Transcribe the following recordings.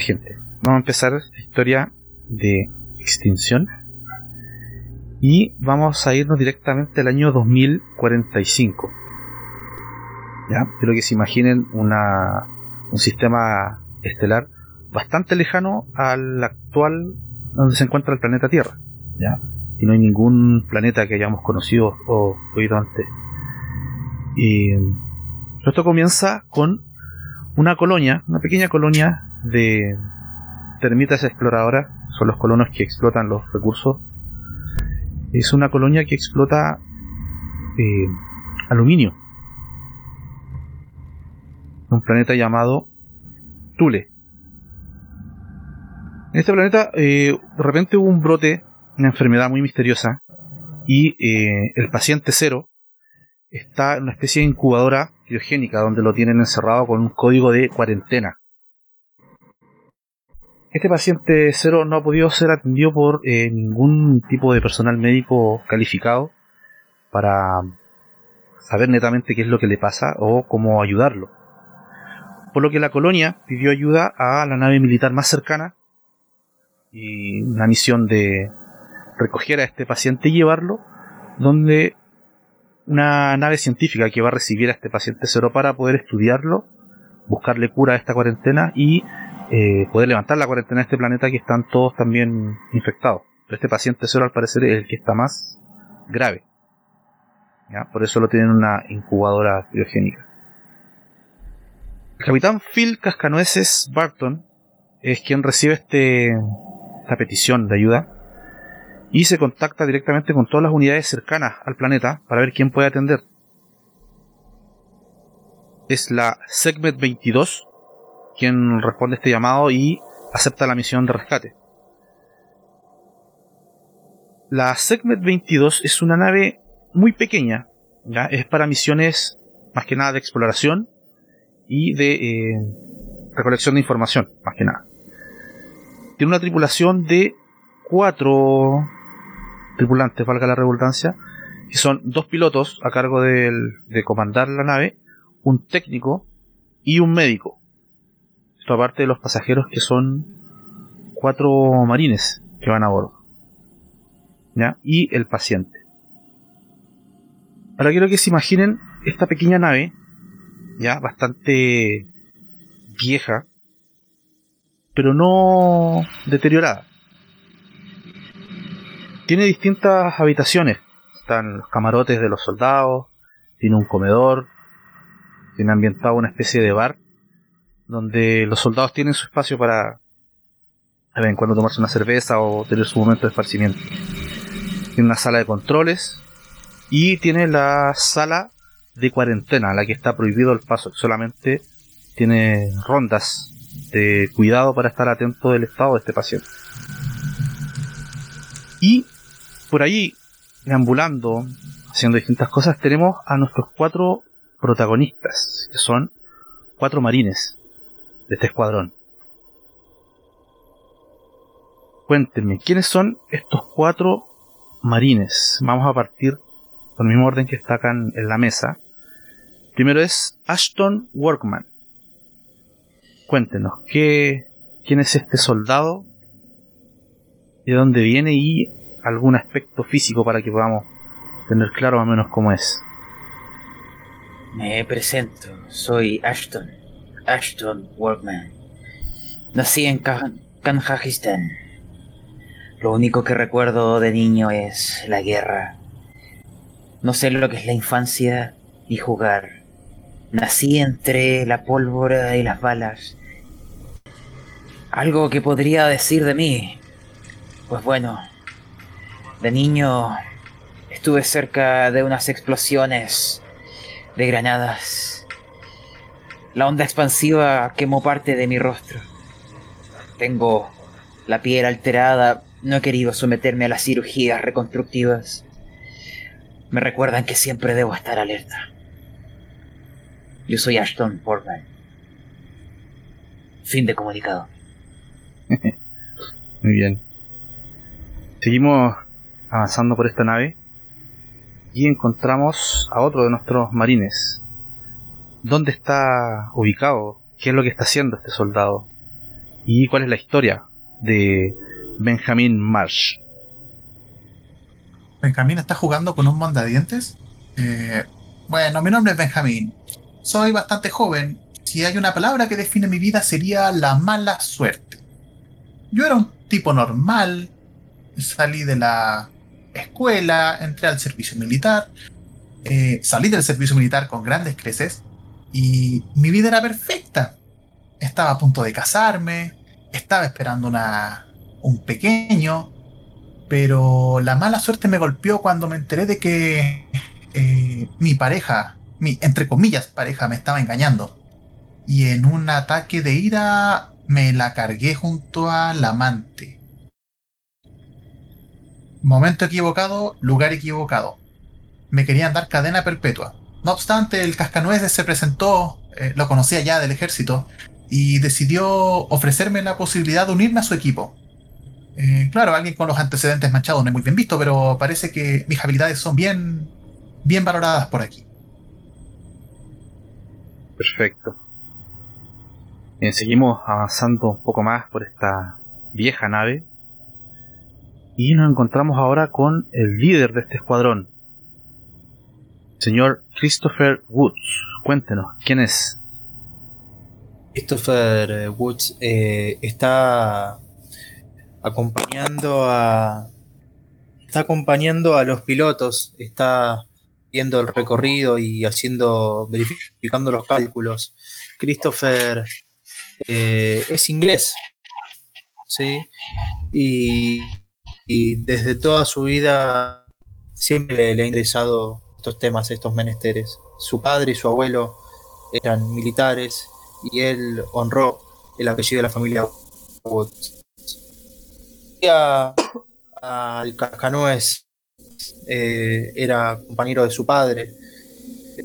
Gente, vamos a empezar la historia de extinción y vamos a irnos directamente al año 2045. ¿Ya? Quiero que se imaginen una, un sistema estelar bastante lejano al actual donde se encuentra el planeta Tierra. ¿Ya? Y no hay ningún planeta que hayamos conocido o oído antes. Y esto comienza con una colonia, una pequeña colonia de termitas exploradoras, son los colonos que explotan los recursos. Es una colonia que explota eh, aluminio. Un planeta llamado Tule. En este planeta eh, de repente hubo un brote, una enfermedad muy misteriosa, y eh, el paciente cero está en una especie de incubadora criogénica donde lo tienen encerrado con un código de cuarentena. Este paciente cero no ha podido ser atendido por eh, ningún tipo de personal médico calificado para saber netamente qué es lo que le pasa o cómo ayudarlo. Por lo que la colonia pidió ayuda a la nave militar más cercana y una misión de recoger a este paciente y llevarlo donde una nave científica que va a recibir a este paciente cero para poder estudiarlo, buscarle cura a esta cuarentena y eh, poder levantar la cuarentena de este planeta que están todos también infectados. Pero este paciente cero al parecer es el que está más grave. Por eso lo tienen en una incubadora criogénica. El capitán Phil Cascanueces Barton es quien recibe este, esta petición de ayuda y se contacta directamente con todas las unidades cercanas al planeta para ver quién puede atender. Es la Segment 22 quien responde a este llamado y acepta la misión de rescate. La Segment 22 es una nave muy pequeña, ¿ya? es para misiones más que nada de exploración y de eh, recolección de información, más que nada. Tiene una tripulación de cuatro tripulantes, valga la redundancia, que son dos pilotos a cargo de comandar la nave, un técnico y un médico. Aparte de los pasajeros que son cuatro marines que van a bordo. ¿Ya? Y el paciente. Ahora quiero que se imaginen esta pequeña nave, ya bastante vieja, pero no deteriorada. Tiene distintas habitaciones. Están los camarotes de los soldados, tiene un comedor, tiene ambientado una especie de bar donde los soldados tienen su espacio para a ver, en cuando tomarse una cerveza o tener su momento de esparcimiento. Tiene una sala de controles y tiene la sala de cuarentena, la que está prohibido el paso, solamente tiene rondas de cuidado para estar atento del estado de este paciente. Y por ahí, deambulando, haciendo distintas cosas, tenemos a nuestros cuatro protagonistas, que son cuatro marines de este escuadrón. Cuéntenme, ¿quiénes son estos cuatro marines? Vamos a partir con el mismo orden que está acá en, la mesa. Primero es Ashton Workman. Cuéntenos, ¿qué, ¿quién es este soldado? ¿De dónde viene? Y algún aspecto físico para que podamos tener claro más o menos cómo es. Me presento, soy Ashton, Ashton Workman. Nací en Kanjajistán. Lo único que recuerdo de niño es la guerra. No sé lo que es la infancia ni jugar. Nací entre la pólvora y las balas. Algo que podría decir de mí. Pues bueno, de niño estuve cerca de unas explosiones de granadas. La onda expansiva quemó parte de mi rostro. Tengo la piel alterada. No he querido someterme a las cirugías reconstructivas. Me recuerdan que siempre debo estar alerta. Yo soy Ashton Portman. Fin de comunicado. Muy bien. Seguimos avanzando por esta nave y encontramos a otro de nuestros marines. ¿Dónde está ubicado? ¿Qué es lo que está haciendo este soldado? y cuál es la historia de Benjamin Marsh. Benjamín está jugando con un mondadientes. Eh, bueno, mi nombre es Benjamín. Soy bastante joven. Si hay una palabra que define mi vida sería la mala suerte. Yo era un tipo normal. Salí de la escuela, entré al servicio militar. Eh, salí del servicio militar con grandes creces y mi vida era perfecta. Estaba a punto de casarme, estaba esperando una, un pequeño, pero la mala suerte me golpeó cuando me enteré de que eh, mi pareja, mi entre comillas pareja, me estaba engañando. Y en un ataque de ira me la cargué junto al amante. Momento equivocado, lugar equivocado. Me querían dar cadena perpetua. No obstante, el cascanueces se presentó, eh, lo conocía ya del ejército, y decidió ofrecerme la posibilidad de unirme a su equipo. Eh, claro, alguien con los antecedentes manchados no es muy bien visto, pero parece que mis habilidades son bien, bien valoradas por aquí. Perfecto. Bien, seguimos avanzando un poco más por esta vieja nave. Y nos encontramos ahora con el líder de este escuadrón, señor Christopher Woods. Cuéntenos, ¿quién es? Christopher eh, Woods eh, está acompañando a está acompañando a los pilotos, está viendo el recorrido y haciendo verificando los cálculos. Christopher eh, es inglés, sí, y, y, desde toda su vida siempre le ha interesado estos temas, estos menesteres. Su padre y su abuelo eran militares y él honró el apellido de la familia Woods al Cascanuez eh, era compañero de su padre.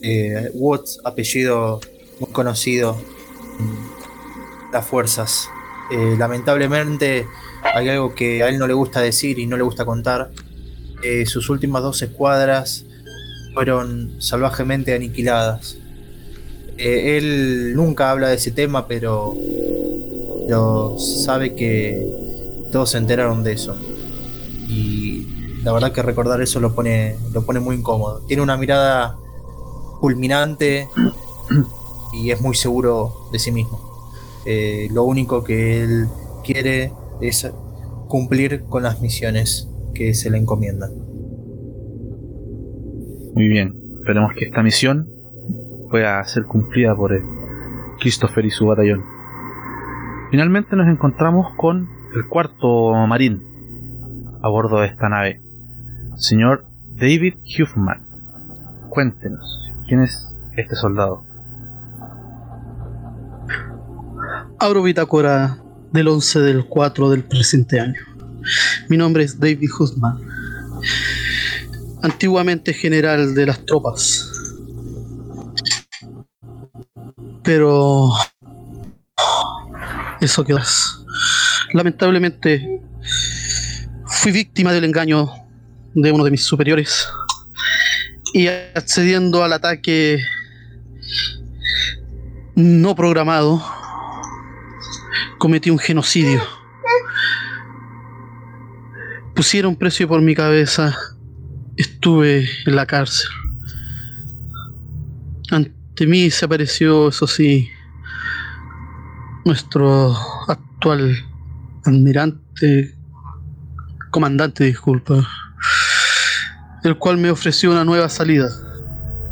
Eh, Woods, apellido muy conocido las fuerzas. Eh, lamentablemente hay algo que a él no le gusta decir y no le gusta contar. sus últimas dos escuadras fueron salvajemente aniquiladas. él nunca habla de ese tema, pero, pero sabe que todos se enteraron de eso. Y la verdad que recordar eso lo pone, lo pone muy incómodo. Tiene una mirada culminante y es muy seguro de sí mismo. Eh, lo único que él quiere es cumplir con las misiones que se le encomiendan. Muy bien, esperemos que esta misión pueda ser cumplida por Christopher y su batallón. Finalmente nos encontramos con el cuarto marín a bordo de esta nave, señor David Huffman. Cuéntenos, ¿quién es este soldado? Abro bitácora del 11 del 4 del presente año. Mi nombre es David Huffman, antiguamente general de las tropas. Pero eso quedó lamentablemente fui víctima del engaño de uno de mis superiores y accediendo al ataque no programado, cometí un genocidio. Pusieron precio por mi cabeza, estuve en la cárcel. Ante mí se apareció, eso sí, nuestro actual almirante, comandante, disculpa, el cual me ofreció una nueva salida.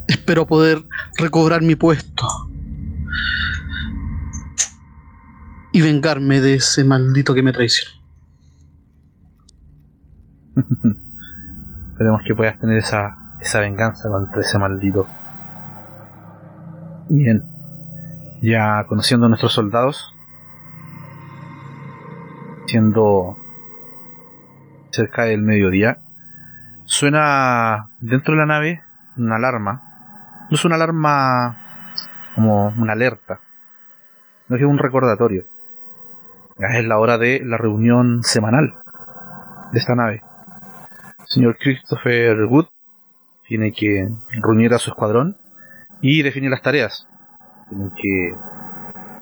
Espero poder recobrar mi puesto y vengarme de ese maldito que me traicionó. Esperemos que puedas tener esa, esa venganza contra ese maldito. Bien, ya conociendo a nuestros soldados, siendo cerca del mediodía, suena dentro de la nave una alarma. No es una alarma como una alerta, no es un recordatorio. Es la hora de la reunión semanal de esta nave. Señor Christopher Wood tiene que reunir a su escuadrón y definir las tareas. Tienen que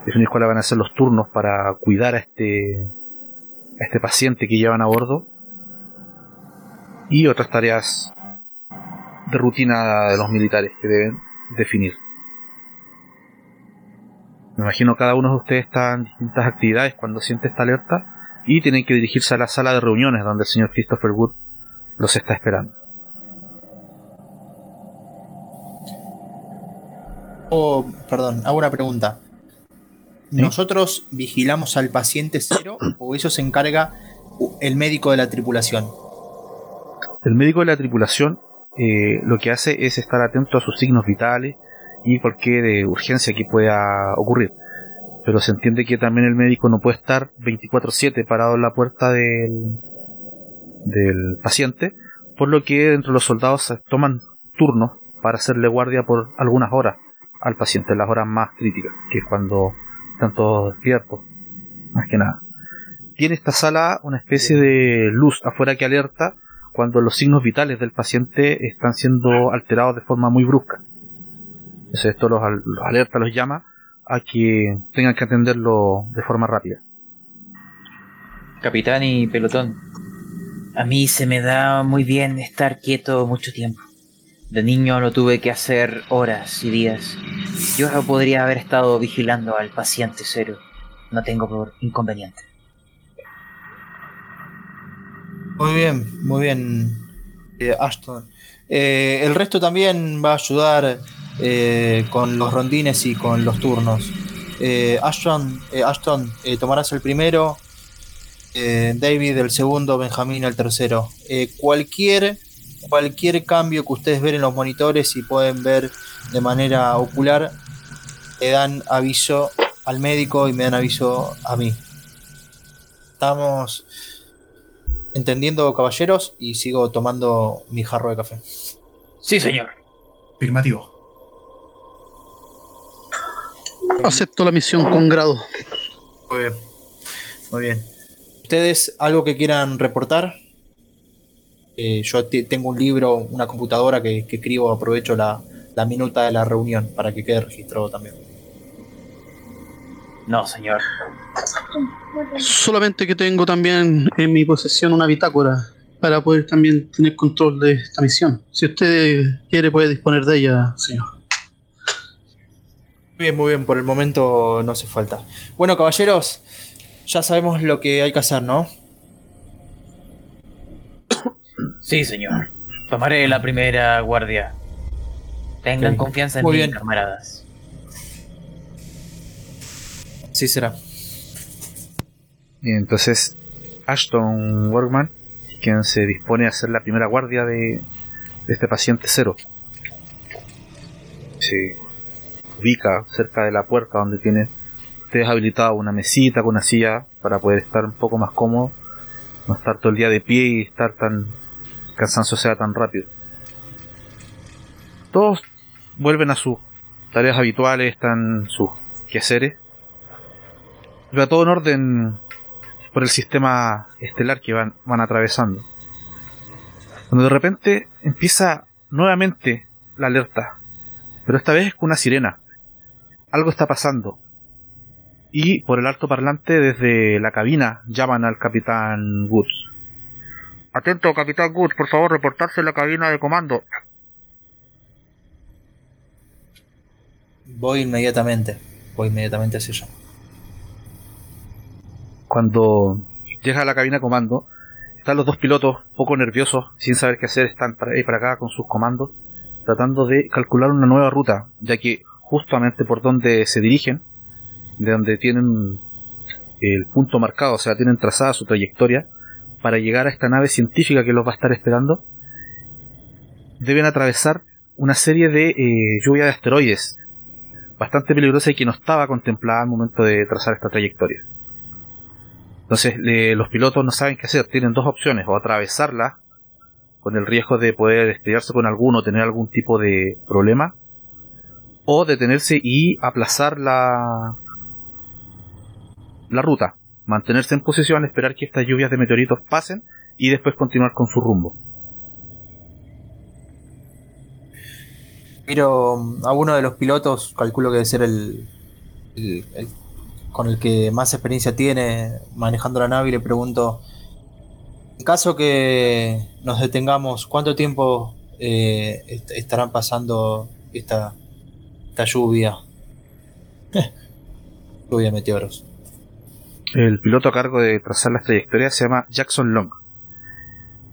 definir cuáles van a ser los turnos para cuidar a este, a este paciente que llevan a bordo y otras tareas de rutina de los militares que deben definir. Me imagino cada uno de ustedes está en distintas actividades cuando siente esta alerta y tienen que dirigirse a la sala de reuniones donde el señor Christopher Wood los está esperando. Oh, perdón, hago una pregunta. ¿Sí? ¿Nosotros vigilamos al paciente cero o eso se encarga el médico de la tripulación? El médico de la tripulación eh, lo que hace es estar atento a sus signos vitales y cualquier eh, urgencia que pueda ocurrir. Pero se entiende que también el médico no puede estar 24/7 parado en la puerta del, del paciente, por lo que dentro de los soldados toman turnos para hacerle guardia por algunas horas al paciente, en las horas más críticas, que es cuando están todos despiertos, más que nada. Tiene esta sala una especie de luz afuera que alerta cuando los signos vitales del paciente están siendo alterados de forma muy brusca. Entonces esto los, los alerta, los llama a que tengan que atenderlo de forma rápida. Capitán y pelotón, a mí se me da muy bien estar quieto mucho tiempo. De niño lo tuve que hacer horas y días. Yo podría haber estado vigilando al paciente cero. No tengo por inconveniente. Muy bien, muy bien, eh, Ashton. Eh, el resto también va a ayudar eh, con los rondines y con los turnos. Eh, Ashton, eh, Ashton eh, tomarás el primero, eh, David el segundo, Benjamín el tercero. Eh, cualquier, cualquier cambio que ustedes ven en los monitores y pueden ver de manera ocular, le dan aviso al médico y me dan aviso a mí. Estamos entendiendo, caballeros, y sigo tomando mi jarro de café. Sí, señor. Afirmativo. Acepto la misión con grado. Muy bien. Muy bien. ¿Ustedes algo que quieran reportar? Eh, yo te- tengo un libro, una computadora que, que escribo, aprovecho la, la minuta de la reunión para que quede registrado también. No, señor. Solamente que tengo también en mi posesión una bitácora para poder también tener control de esta misión. Si usted quiere puede disponer de ella, señor. Muy bien, muy bien, por el momento no hace falta. Bueno, caballeros, ya sabemos lo que hay que hacer, ¿no? Sí, señor. Tomaré la primera guardia. Tengan confianza en Muy mí, bien. camaradas. Sí será. Y entonces Ashton Workman, quien se dispone a hacer la primera guardia de, de este paciente cero, se ubica cerca de la puerta donde tiene ustedes habilitado una mesita con una silla para poder estar un poco más cómodo, no estar todo el día de pie y estar tan cansancio sea tan rápido. Todos vuelven a sus tareas habituales, están sus quehaceres. Va todo en orden por el sistema estelar que van, van atravesando. Cuando de repente empieza nuevamente la alerta, pero esta vez con una sirena. Algo está pasando. Y por el alto parlante desde la cabina llaman al capitán Woods. Atento, capitán Woods, por favor, reportarse en la cabina de comando. Voy inmediatamente. Voy inmediatamente hacia allá. Cuando llega a la cabina de comando, están los dos pilotos poco nerviosos, sin saber qué hacer, están para ahí para acá con sus comandos, tratando de calcular una nueva ruta, ya que justamente por donde se dirigen, de donde tienen el punto marcado, o sea, tienen trazada su trayectoria, para llegar a esta nave científica que los va a estar esperando, deben atravesar una serie de eh, lluvia de asteroides, bastante peligrosa y que no estaba contemplada al momento de trazar esta trayectoria. Entonces los pilotos no saben qué hacer, tienen dos opciones, o atravesarla con el riesgo de poder estrellarse con alguno tener algún tipo de problema, o detenerse y aplazar la, la ruta, mantenerse en posición, esperar que estas lluvias de meteoritos pasen y después continuar con su rumbo. Miro mm, a uno de los pilotos, calculo que debe ser el, el, con el que más experiencia tiene manejando la nave y le pregunto, en caso que nos detengamos, ¿cuánto tiempo eh, est- estarán pasando esta, esta lluvia? lluvia de meteoros. El piloto a cargo de trazar las trayectorias se llama Jackson Long.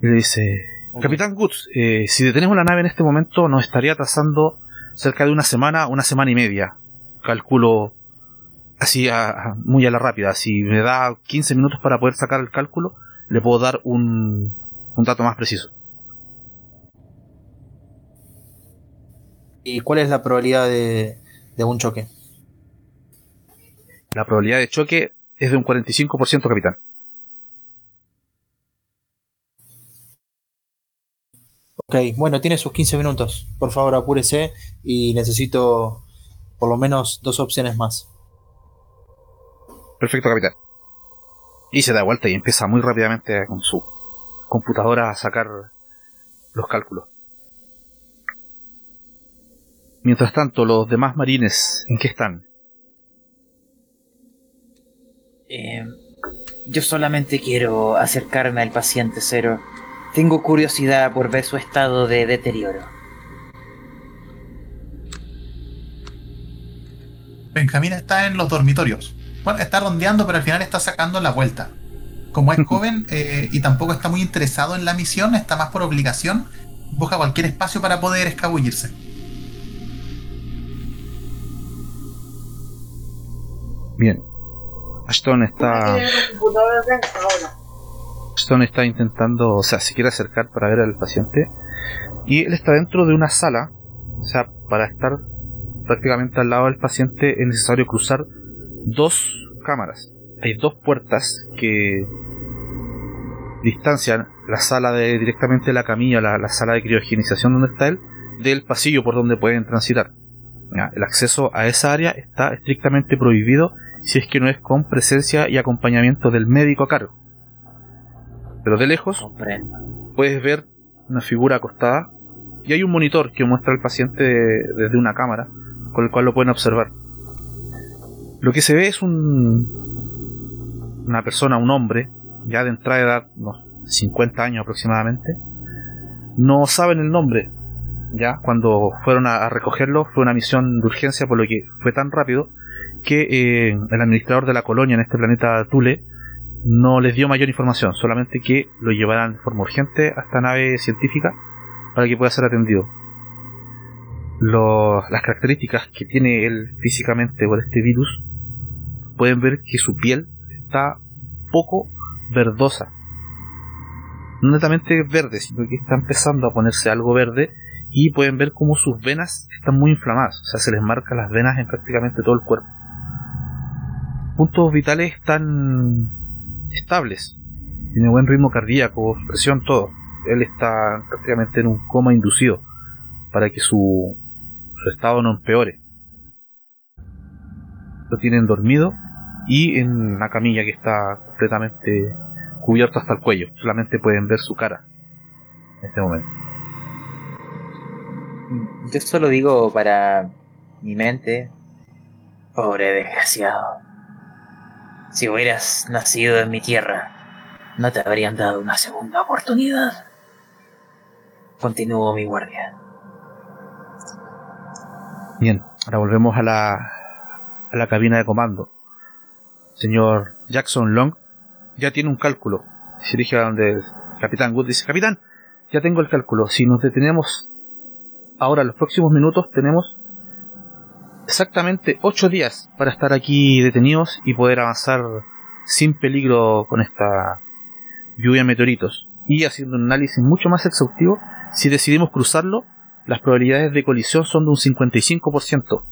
Y le dice, Capitán Woods, eh, si detenemos la nave en este momento nos estaría trazando cerca de una semana, una semana y media. Calculo así a- muy a la rápida. Si me da 15 minutos para poder sacar el cálculo, le puedo dar un, un dato más preciso. ¿Y cuál es la probabilidad de, de un choque? La probabilidad de choque es de un 45%, capitán. Ok, bueno, tiene sus 15 minutos. Por favor, apúrese y necesito por lo menos dos opciones más. Perfecto, capitán. Y se da vuelta y empieza muy rápidamente con su computadora a sacar los cálculos. Mientras tanto, los demás marines, ¿en qué están? Eh, yo solamente quiero acercarme al paciente cero. Tengo curiosidad por ver su estado de deterioro. Benjamín está en los dormitorios. Bueno, está rondeando, pero al final está sacando la vuelta. Como es joven eh, y tampoco está muy interesado en la misión, está más por obligación, busca cualquier espacio para poder escabullirse. Bien. Ashton está. Ashton está intentando, o sea, se quiere acercar para ver al paciente. Y él está dentro de una sala. O sea, para estar prácticamente al lado del paciente es necesario cruzar dos cámaras. Hay dos puertas que distancian la sala de directamente la camilla, la, la sala de criogenización donde está él, del pasillo por donde pueden transitar. El acceso a esa área está estrictamente prohibido si es que no es con presencia y acompañamiento del médico a cargo. Pero de lejos Comprendo. puedes ver una figura acostada y hay un monitor que muestra al paciente desde una cámara con el cual lo pueden observar. Lo que se ve es un una persona, un hombre, ya de entrada de edad, unos 50 años aproximadamente. No saben el nombre. Ya cuando fueron a, a recogerlo fue una misión de urgencia por lo que fue tan rápido que eh, el administrador de la colonia en este planeta Tule no les dio mayor información, solamente que lo llevarán de forma urgente a esta nave científica para que pueda ser atendido. Las características que tiene él físicamente por este virus, pueden ver que su piel está poco verdosa. No netamente verde, sino que está empezando a ponerse algo verde y pueden ver como sus venas están muy inflamadas, o sea, se les marcan las venas en prácticamente todo el cuerpo. Puntos vitales están estables, tiene buen ritmo cardíaco, presión, todo. Él está prácticamente en un coma inducido para que su, su estado no empeore. Lo tienen dormido y en una camilla que está completamente cubierto hasta el cuello. Solamente pueden ver su cara en este momento. Yo solo digo para mi mente, pobre desgraciado. Si hubieras nacido en mi tierra, no te habrían dado una segunda oportunidad. Continúo mi guardia. Bien, ahora volvemos a la, a la cabina de comando. Señor Jackson Long ya tiene un cálculo. Se dirige a donde el capitán Wood dice, capitán, ya tengo el cálculo. Si nos detenemos ahora los próximos minutos, tenemos exactamente 8 días para estar aquí detenidos y poder avanzar sin peligro con esta lluvia de meteoritos. Y haciendo un análisis mucho más exhaustivo, si decidimos cruzarlo, las probabilidades de colisión son de un 55%.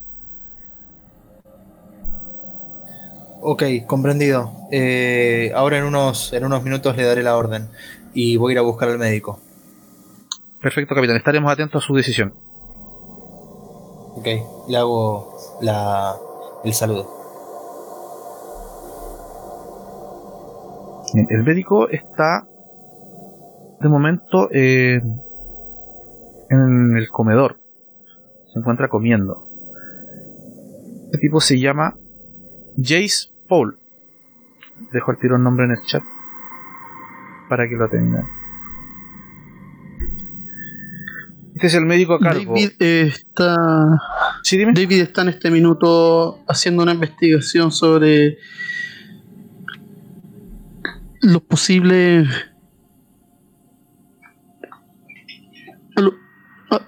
Ok, comprendido. Eh, ahora en unos, en unos minutos le daré la orden y voy a ir a buscar al médico. Perfecto, capitán. Estaremos atentos a su decisión. Ok, le hago la, el saludo. El médico está de momento eh, en el comedor. Se encuentra comiendo. Este tipo se llama Jace Paul. Dejo el tiro el nombre en el chat para que lo tengan. Este es el médico a cargo. David eh, está. Sí, dime. David está en este minuto haciendo una investigación sobre los posibles. lo- ah,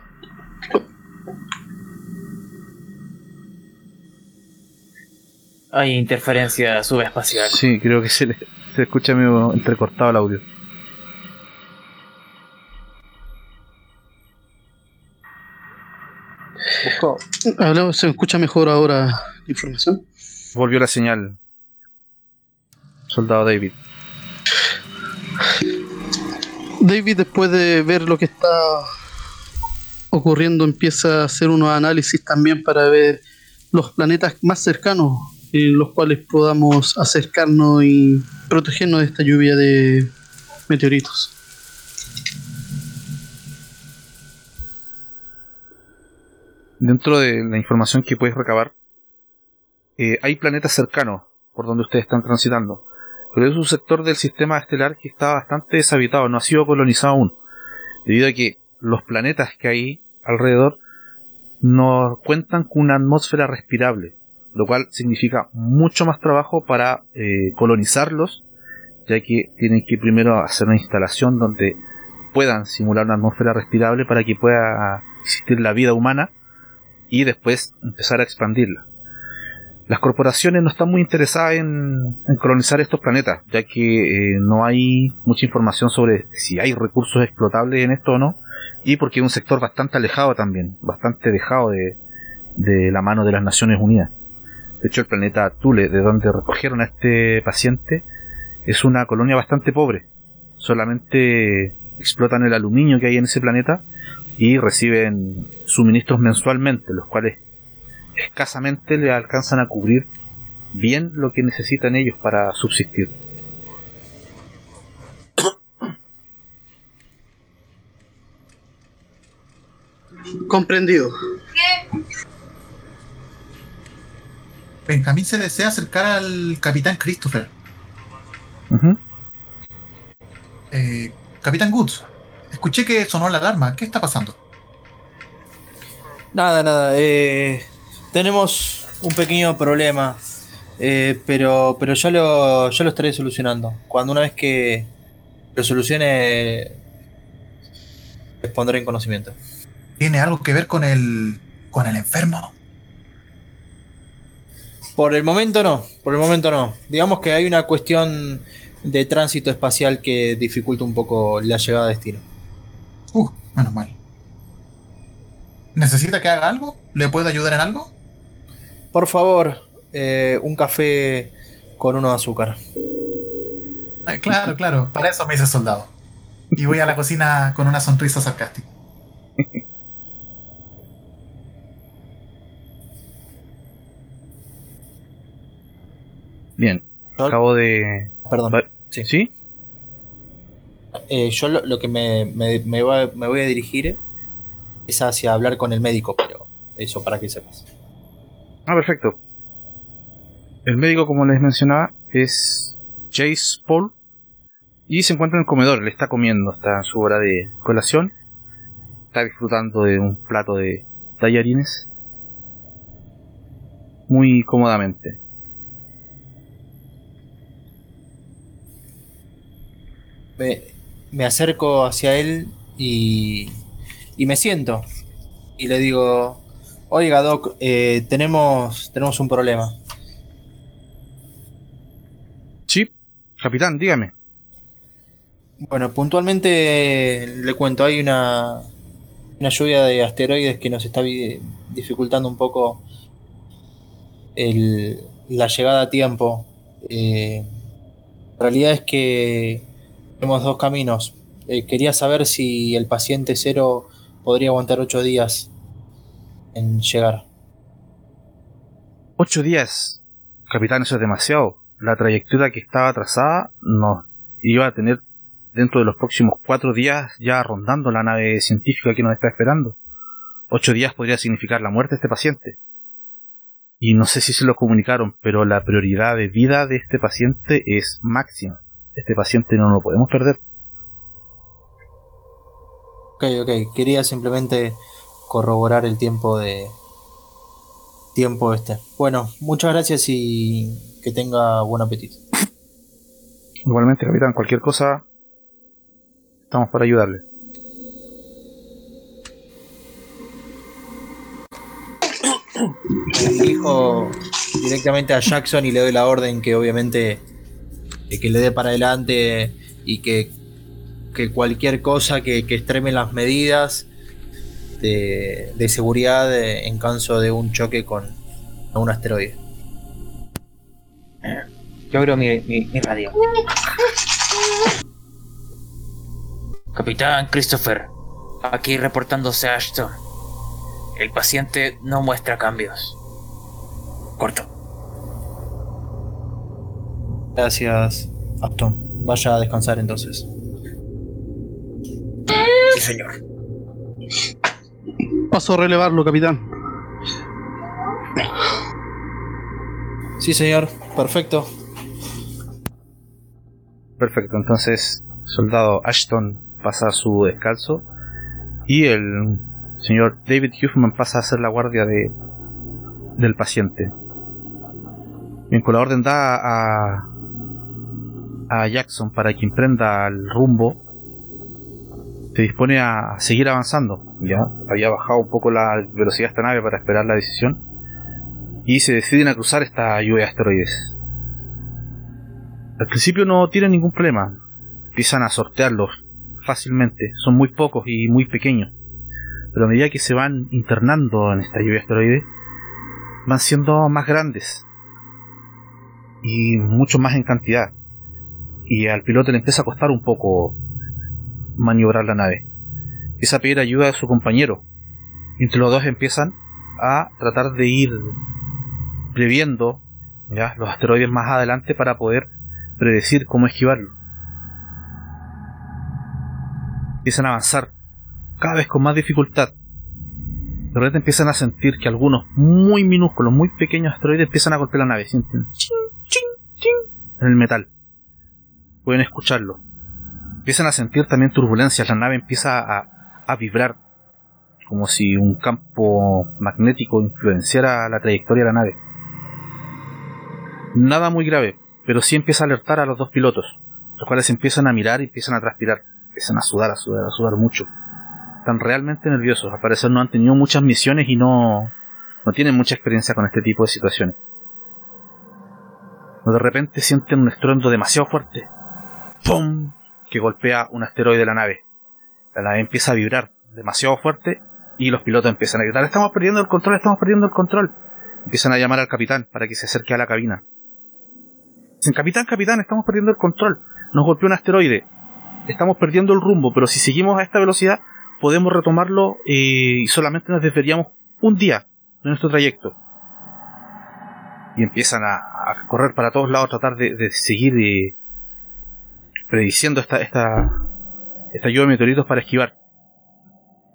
Hay interferencia subespacial. Sí, creo que se, le, se escucha medio entrecortado el audio. Busco. habla- ¿Se escucha mejor ahora la información? Volvió la señal. Soldado David. David, después de ver lo que está ocurriendo, empieza a hacer unos análisis también para ver los planetas más cercanos en los cuales podamos acercarnos y protegernos de esta lluvia de meteoritos. Dentro de la información que puedes recabar, eh, hay planetas cercanos por donde ustedes están transitando. Pero es un sector del sistema estelar que está bastante deshabitado, no ha sido colonizado aún. Debido a que los planetas que hay alrededor no cuentan con una atmósfera respirable, lo cual significa mucho más trabajo para eh, colonizarlos, ya que tienen que primero hacer una instalación donde puedan simular una atmósfera respirable para que pueda existir la vida humana y después empezar a expandirla. Las corporaciones no están muy interesadas en, colonizar estos planetas, ya que eh, no hay mucha información sobre si hay recursos explotables en esto o no, y porque es un sector bastante alejado también, bastante dejado de, de la mano de las Naciones Unidas. De hecho, el planeta Tule, de donde recogieron a este paciente, es una colonia bastante pobre. Solamente explotan el aluminio que hay en ese planeta y reciben suministros mensualmente, los cuales escasamente le alcanzan a cubrir bien lo que necesitan ellos para subsistir. Comprendido. Benjamín se desea acercar al capitán Christopher. Eh, capitán Goods, escuché que sonó la alarma. ¿Qué está pasando? Nada, nada. eh, tenemos un pequeño problema. eh, pero pero ya lo, ya lo estaré solucionando. Cuando una vez que lo solucione, les pondré en conocimiento. ¿Tiene algo que ver con el. con el enfermo? Por el momento no, por el momento no. Digamos que hay una cuestión de tránsito espacial que dificulta un poco la llegada a destino. Uh, menos mal. ¿Necesita que haga algo? ¿Le puedo ayudar en algo? Por favor, eh, un café con uno de azúcar. Ay, claro, claro. Para eso me hice soldado. Y voy a la cocina con una sonrisa sarcástica. Bien, acabo de... Perdón. Sí. ¿Sí? Eh, yo lo, lo que me, me- me va- me voy a dirigir es hacia hablar con el médico, pero eso para que sepas. Ah, perfecto. El médico, como les mencionaba, es Chase Paul. Y se encuentra en el comedor, le está comiendo, está en su hora de colación. Está disfrutando de un plato de tallarines. Muy cómodamente. Me, me acerco hacia él y, y me siento. Y le digo, oiga Doc, eh, tenemos, tenemos un problema. Sí, capitán, dígame. Bueno, puntualmente le cuento, hay una, una lluvia de asteroides que nos está dificultando un poco el- la llegada a tiempo. Eh, la realidad es que tenemos dos caminos. Eh, quería saber si el paciente cero podría aguantar ocho días en llegar. Ocho días. Capitán, eso es demasiado. La trayectoria que estaba trazada nos iba a tener dentro de los próximos cuatro días ya rondando la nave científica que nos está esperando. Ocho días podría significar la muerte de este paciente. Y no sé si se lo comunicaron, pero la prioridad de vida de este paciente es máxima. Este paciente no lo podemos perder. Ok, ok. Quería simplemente corroborar el tiempo de. Tiempo este. Bueno, muchas gracias y que tenga buen apetito. Igualmente, capitán, cualquier cosa, estamos para ayudarle. Me dirijo directamente a Jackson y le doy la orden que obviamente que le dé para adelante y que, que cualquier cosa que, que extreme las medidas de, de seguridad eh, en caso de un choque con un asteroide. Yo abro mi, mi, mi radio. Capitán Christopher, aquí reportándose a Ashton. El paciente no muestra cambios. Corto. Gracias, Aston. Vaya a descansar entonces. Sí, señor. Paso a relevarlo, capitán. Sí, señor. Perfecto. Perfecto, entonces, soldado Ashton pasa a su descalzo y el señor David Huffman pasa a ser la guardia de, del paciente. Bien, con la orden da a, Jackson para que emprenda el rumbo, se dispone a seguir avanzando. Ya había bajado un poco la velocidad de esta nave para esperar la decisión y se deciden a cruzar esta lluvia de asteroides. Al principio no tienen ningún problema, empiezan a sortearlos fácilmente, son muy pocos y muy pequeños, pero a medida que se van internando en esta lluvia de asteroides, van siendo más grandes y mucho más en cantidad. Y al piloto le empieza a costar un poco maniobrar la nave. Empieza a pedir ayuda de su compañero. Entre los dos empiezan a tratar de ir previendo ¿ya? los asteroides más adelante para poder predecir cómo esquivarlo. Empiezan a avanzar cada vez con más dificultad. De repente empiezan a sentir que algunos muy minúsculos, muy pequeños asteroides empiezan a golpear la nave. Sienten chin, chin, chin en el metal. Pueden escucharlo. Empiezan a sentir también turbulencias. La nave empieza a, a vibrar como si un campo magnético influenciara la trayectoria de la nave. Nada muy grave, pero sí empieza a alertar a los dos pilotos, los cuales empiezan a mirar y empiezan a transpirar, empiezan a sudar, a sudar, a sudar mucho. Están realmente nerviosos, al parecer no han tenido muchas misiones y no, no tienen mucha experiencia con este tipo de situaciones. De repente sienten un estruendo demasiado fuerte. ¡Pum! que golpea un asteroide de la nave. La nave empieza a vibrar demasiado fuerte y los pilotos empiezan a gritar, estamos perdiendo el control, estamos perdiendo el control. Empiezan a llamar al capitán para que se acerque a la cabina. Dicen, capitán, capitán, estamos perdiendo el control. Nos golpeó un asteroide. Estamos perdiendo el rumbo, pero si seguimos a esta velocidad podemos retomarlo eh, y solamente nos desviaríamos un día de nuestro trayecto. Y empiezan a, correr para todos lados, a tratar de, de seguir eh, prediciendo esta, esta, esta lluvia de meteoritos para esquivar.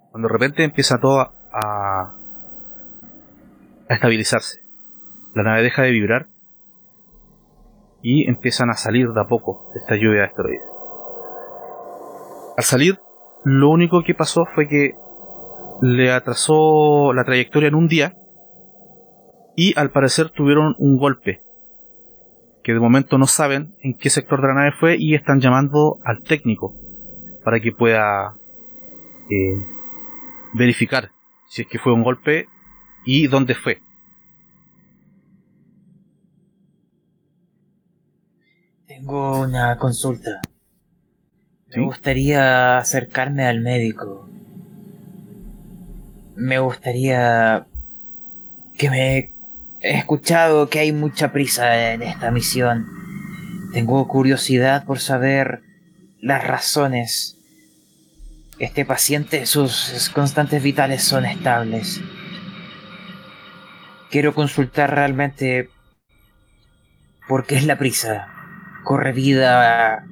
Cuando de repente empieza todo a, a, estabilizarse. La nave deja de vibrar y empiezan a salir de a poco esta lluvia de asteroides. Al salir, lo único que pasó fue que le atrasó la trayectoria en un día y al parecer tuvieron un golpe que de momento no saben en qué sector de la nave fue y están llamando al técnico para que pueda eh, verificar si es que fue un golpe y dónde fue. Tengo una consulta. ¿Sí? Me gustaría acercarme al médico. Me gustaría que me... He escuchado que hay mucha prisa en esta misión. Tengo curiosidad por saber las razones. Este paciente, sus constantes vitales son estables. Quiero consultar realmente por qué es la prisa. Corre vida,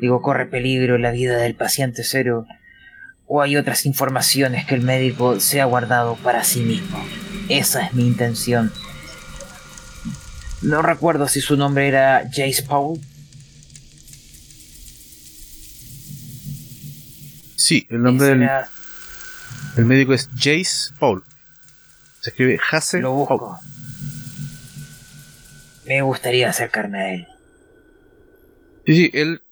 digo, corre peligro la vida del paciente cero. O hay otras informaciones que el médico se ha guardado para sí mismo. Esa es mi intención. No recuerdo si su nombre era Jace Paul. Sí, el nombre del el médico es Jace Paul. Se escribe Jase Lo busco. Me gustaría acercarme a él. Sí, sí, él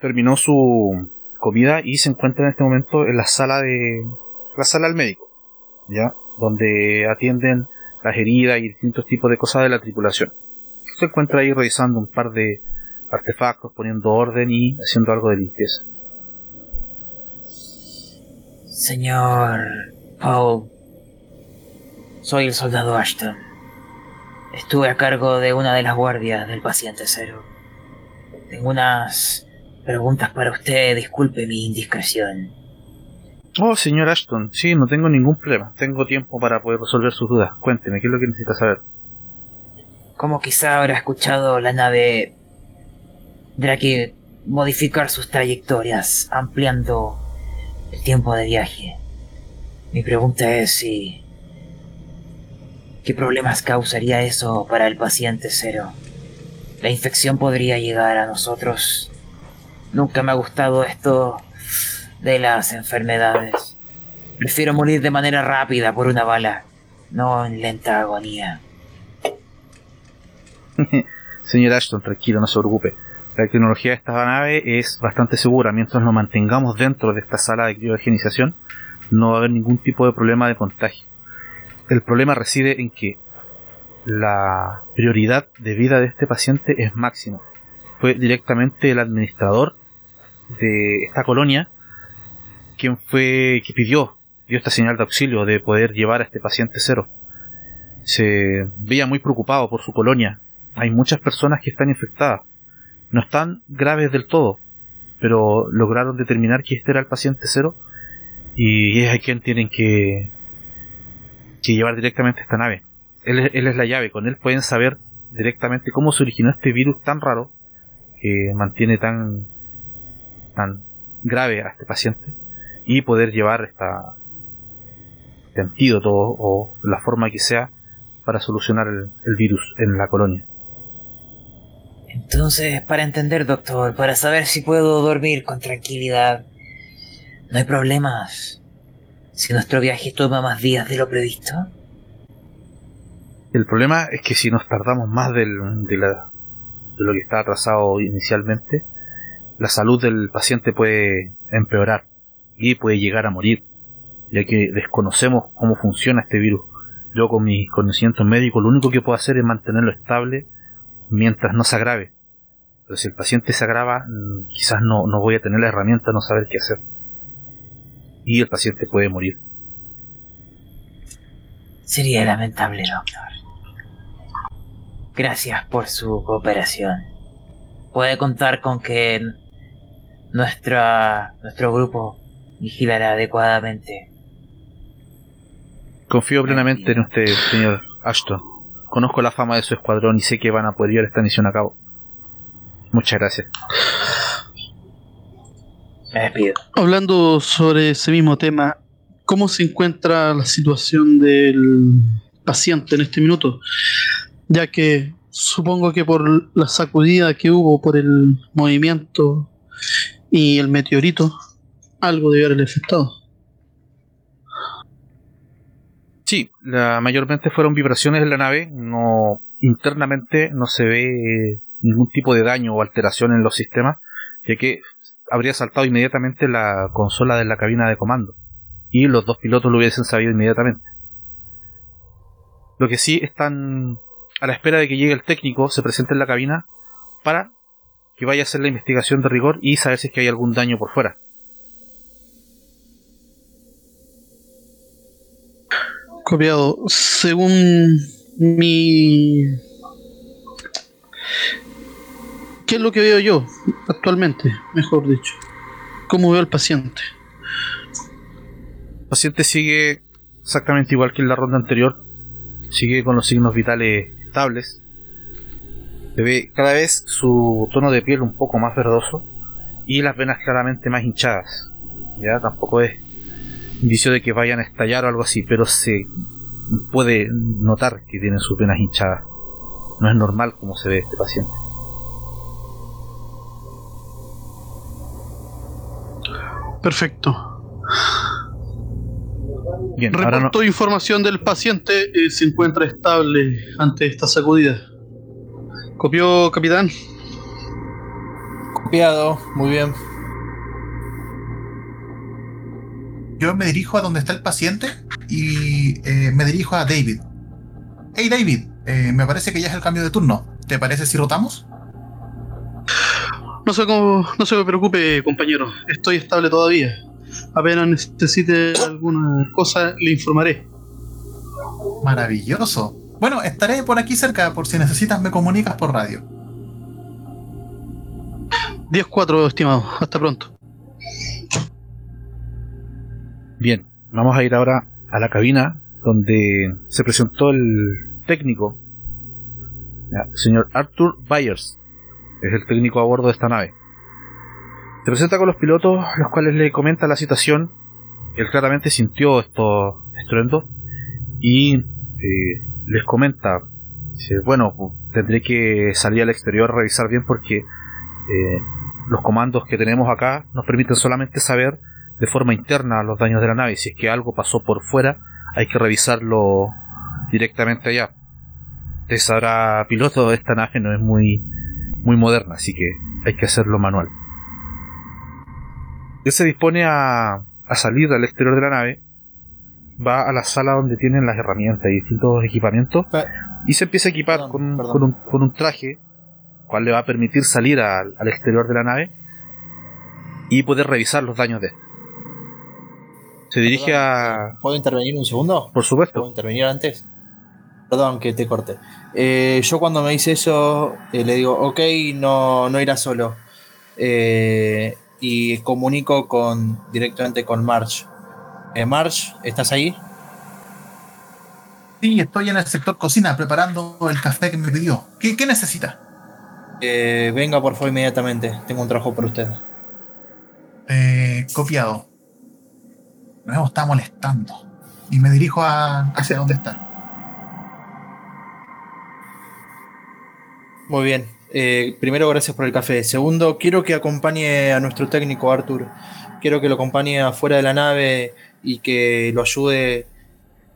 terminó su comida y se encuentra en este momento en la sala de la sala del médico, ya, donde atienden las heridas y distintos tipos de cosas de la tripulación. Se encuentra ahí revisando un par de artefactos, poniendo orden y haciendo algo de limpieza. Señor Paul, soy el soldado Ashton. Estuve a cargo de una de las guardias del paciente cero. Tengo unas preguntas para usted, disculpe mi indiscreción. Oh, señor Ashton, sí, no tengo ningún problema. Tengo tiempo para poder resolver sus dudas. Cuénteme, ¿qué es lo que necesita saber? Como quizá habrá escuchado la nave Drake modificar sus trayectorias, ampliando el tiempo de viaje. Mi pregunta es si... ¿Qué problemas causaría eso para el paciente cero? La infección podría llegar a nosotros. Nunca me ha gustado esto de las enfermedades. Prefiero morir de manera rápida por una bala, no en lenta agonía. Señor Ashton, tranquilo, no se preocupe. La tecnología de esta nave es bastante segura. Mientras nos mantengamos dentro de esta sala de criogenización, no va a haber ningún tipo de problema de contagio. El problema reside en que la prioridad de vida de este paciente es máxima. Fue directamente el administrador de esta colonia quien fue que pidió esta señal de auxilio de poder llevar a este paciente cero. Se veía muy preocupado por su colonia. Hay muchas personas que están infectadas no están graves del todo, pero lograron determinar que este era el paciente cero y es a quien tienen que, llevar directamente esta nave. Él, él, es la llave, con él pueden saber directamente cómo se originó este virus tan raro que mantiene tan, tan grave a este paciente y poder llevar esta, este antídoto o la forma que sea para solucionar el, el virus en la colonia. Entonces, para entender, doctor, para saber si puedo dormir con tranquilidad, no hay problemas. Si nuestro viaje toma más días de lo previsto. El problema es que si nos tardamos más del, de, la, de lo que está atrasado inicialmente, la salud del paciente puede empeorar y puede llegar a morir, ya que desconocemos cómo funciona este virus. Yo con mis conocimientos médicos lo único que puedo hacer es mantenerlo estable mientras no se agrave. Pero si el paciente se agrava, mm, quizás no, no voy a tener la herramienta, no saber qué hacer. Y el paciente puede morir. Sería lamentable, doctor. Gracias por su cooperación. Puede contar con que nuestra, nuestro grupo vigilará adecuadamente. Confío plenamente en usted, señor Ashton. Conozco la fama de su escuadrón y sé que van a poder llevar esta misión a cabo. Muchas gracias. Me despido. Hablando sobre ese mismo tema, ¿cómo se encuentra la situación del paciente en este minuto? Ya que supongo que por la sacudida que hubo por el movimiento y el meteorito, algo debe haberle afectado. Sí, la, mayormente fueron vibraciones en la nave, no internamente no se ve ningún tipo de daño o alteración en los sistemas, ya que habría saltado inmediatamente la consola de la cabina de comando y los dos pilotos lo hubiesen sabido inmediatamente. Lo que sí están a la espera de que llegue el técnico, se presente en la cabina para que vaya a hacer la investigación de rigor y saber si es que hay algún daño por fuera. Copiado. Según mi... ¿Qué es lo que veo yo actualmente? Mejor dicho. ¿Cómo veo al paciente? El paciente sigue exactamente igual que en la ronda anterior. Sigue con los signos vitales estables. Se ve cada vez su tono de piel un poco más verdoso y las venas claramente más hinchadas. Ya tampoco es indicio de que vayan a estallar o algo así, pero se puede notar que tienen sus venas hinchadas. no es normal como se ve este paciente. Perfecto. Bien, no, Reporto información del paciente. eh, se encuentra estable ante esta sacudida. ¿Copió, capitán? Copiado, muy bien. Yo me dirijo a donde está el paciente y eh, me dirijo a David. Hey David, eh, me parece que ya es el cambio de turno. ¿Te parece si rotamos? No se, no se me preocupe, compañero. Estoy estable todavía. Apenas necesite alguna cosa, le informaré. Maravilloso. Bueno, estaré por aquí cerca por si necesitas me comunicas por radio. 10-4, estimado. Hasta pronto. Bien, vamos a ir ahora a la cabina donde se presentó el técnico, ya, señor Arthur Byers, es el técnico a bordo de esta nave. Se presenta con los pilotos, los cuales le comenta la situación. Él claramente sintió estos estruendos y eh, les comenta, bueno, tendré que salir al exterior a revisar bien porque eh, los comandos que tenemos acá nos permiten solamente saber de forma interna los daños de la nave. Si es que algo pasó por fuera, hay que revisarlo directamente allá. Usted sabrá, piloto, esta nave no es muy, muy moderna, así que hay que hacerlo manual. Él se dispone a, a salir al exterior de la nave, va a la sala donde tienen las herramientas y distintos equipamientos Pe- y se empieza a equipar Perdón, con, perdón. con un, con un traje, cual le va a permitir salir al, al exterior de la nave y poder revisar los daños de esta. Se dirige a... ¿Puedo intervenir un segundo? Por ¿Puedo supuesto. intervenir antes? Perdón que te corte. Eh, yo cuando me dice eso, eh, le digo, ok, no, no irá solo. Eh, y comunico con, directamente con March. Eh, March, ¿estás ahí? Sí, estoy en el sector cocina preparando el café que me pidió. ¿Qué, qué necesita? Eh, venga por favor inmediatamente. Tengo un trabajo para usted. Eh, copiado. Nuevo está molestando. Y me dirijo a, hacia donde está. Muy bien. Eh, primero, gracias por el café. Segundo, quiero que acompañe a nuestro técnico Arthur. Quiero que lo acompañe afuera de la nave y que lo ayude en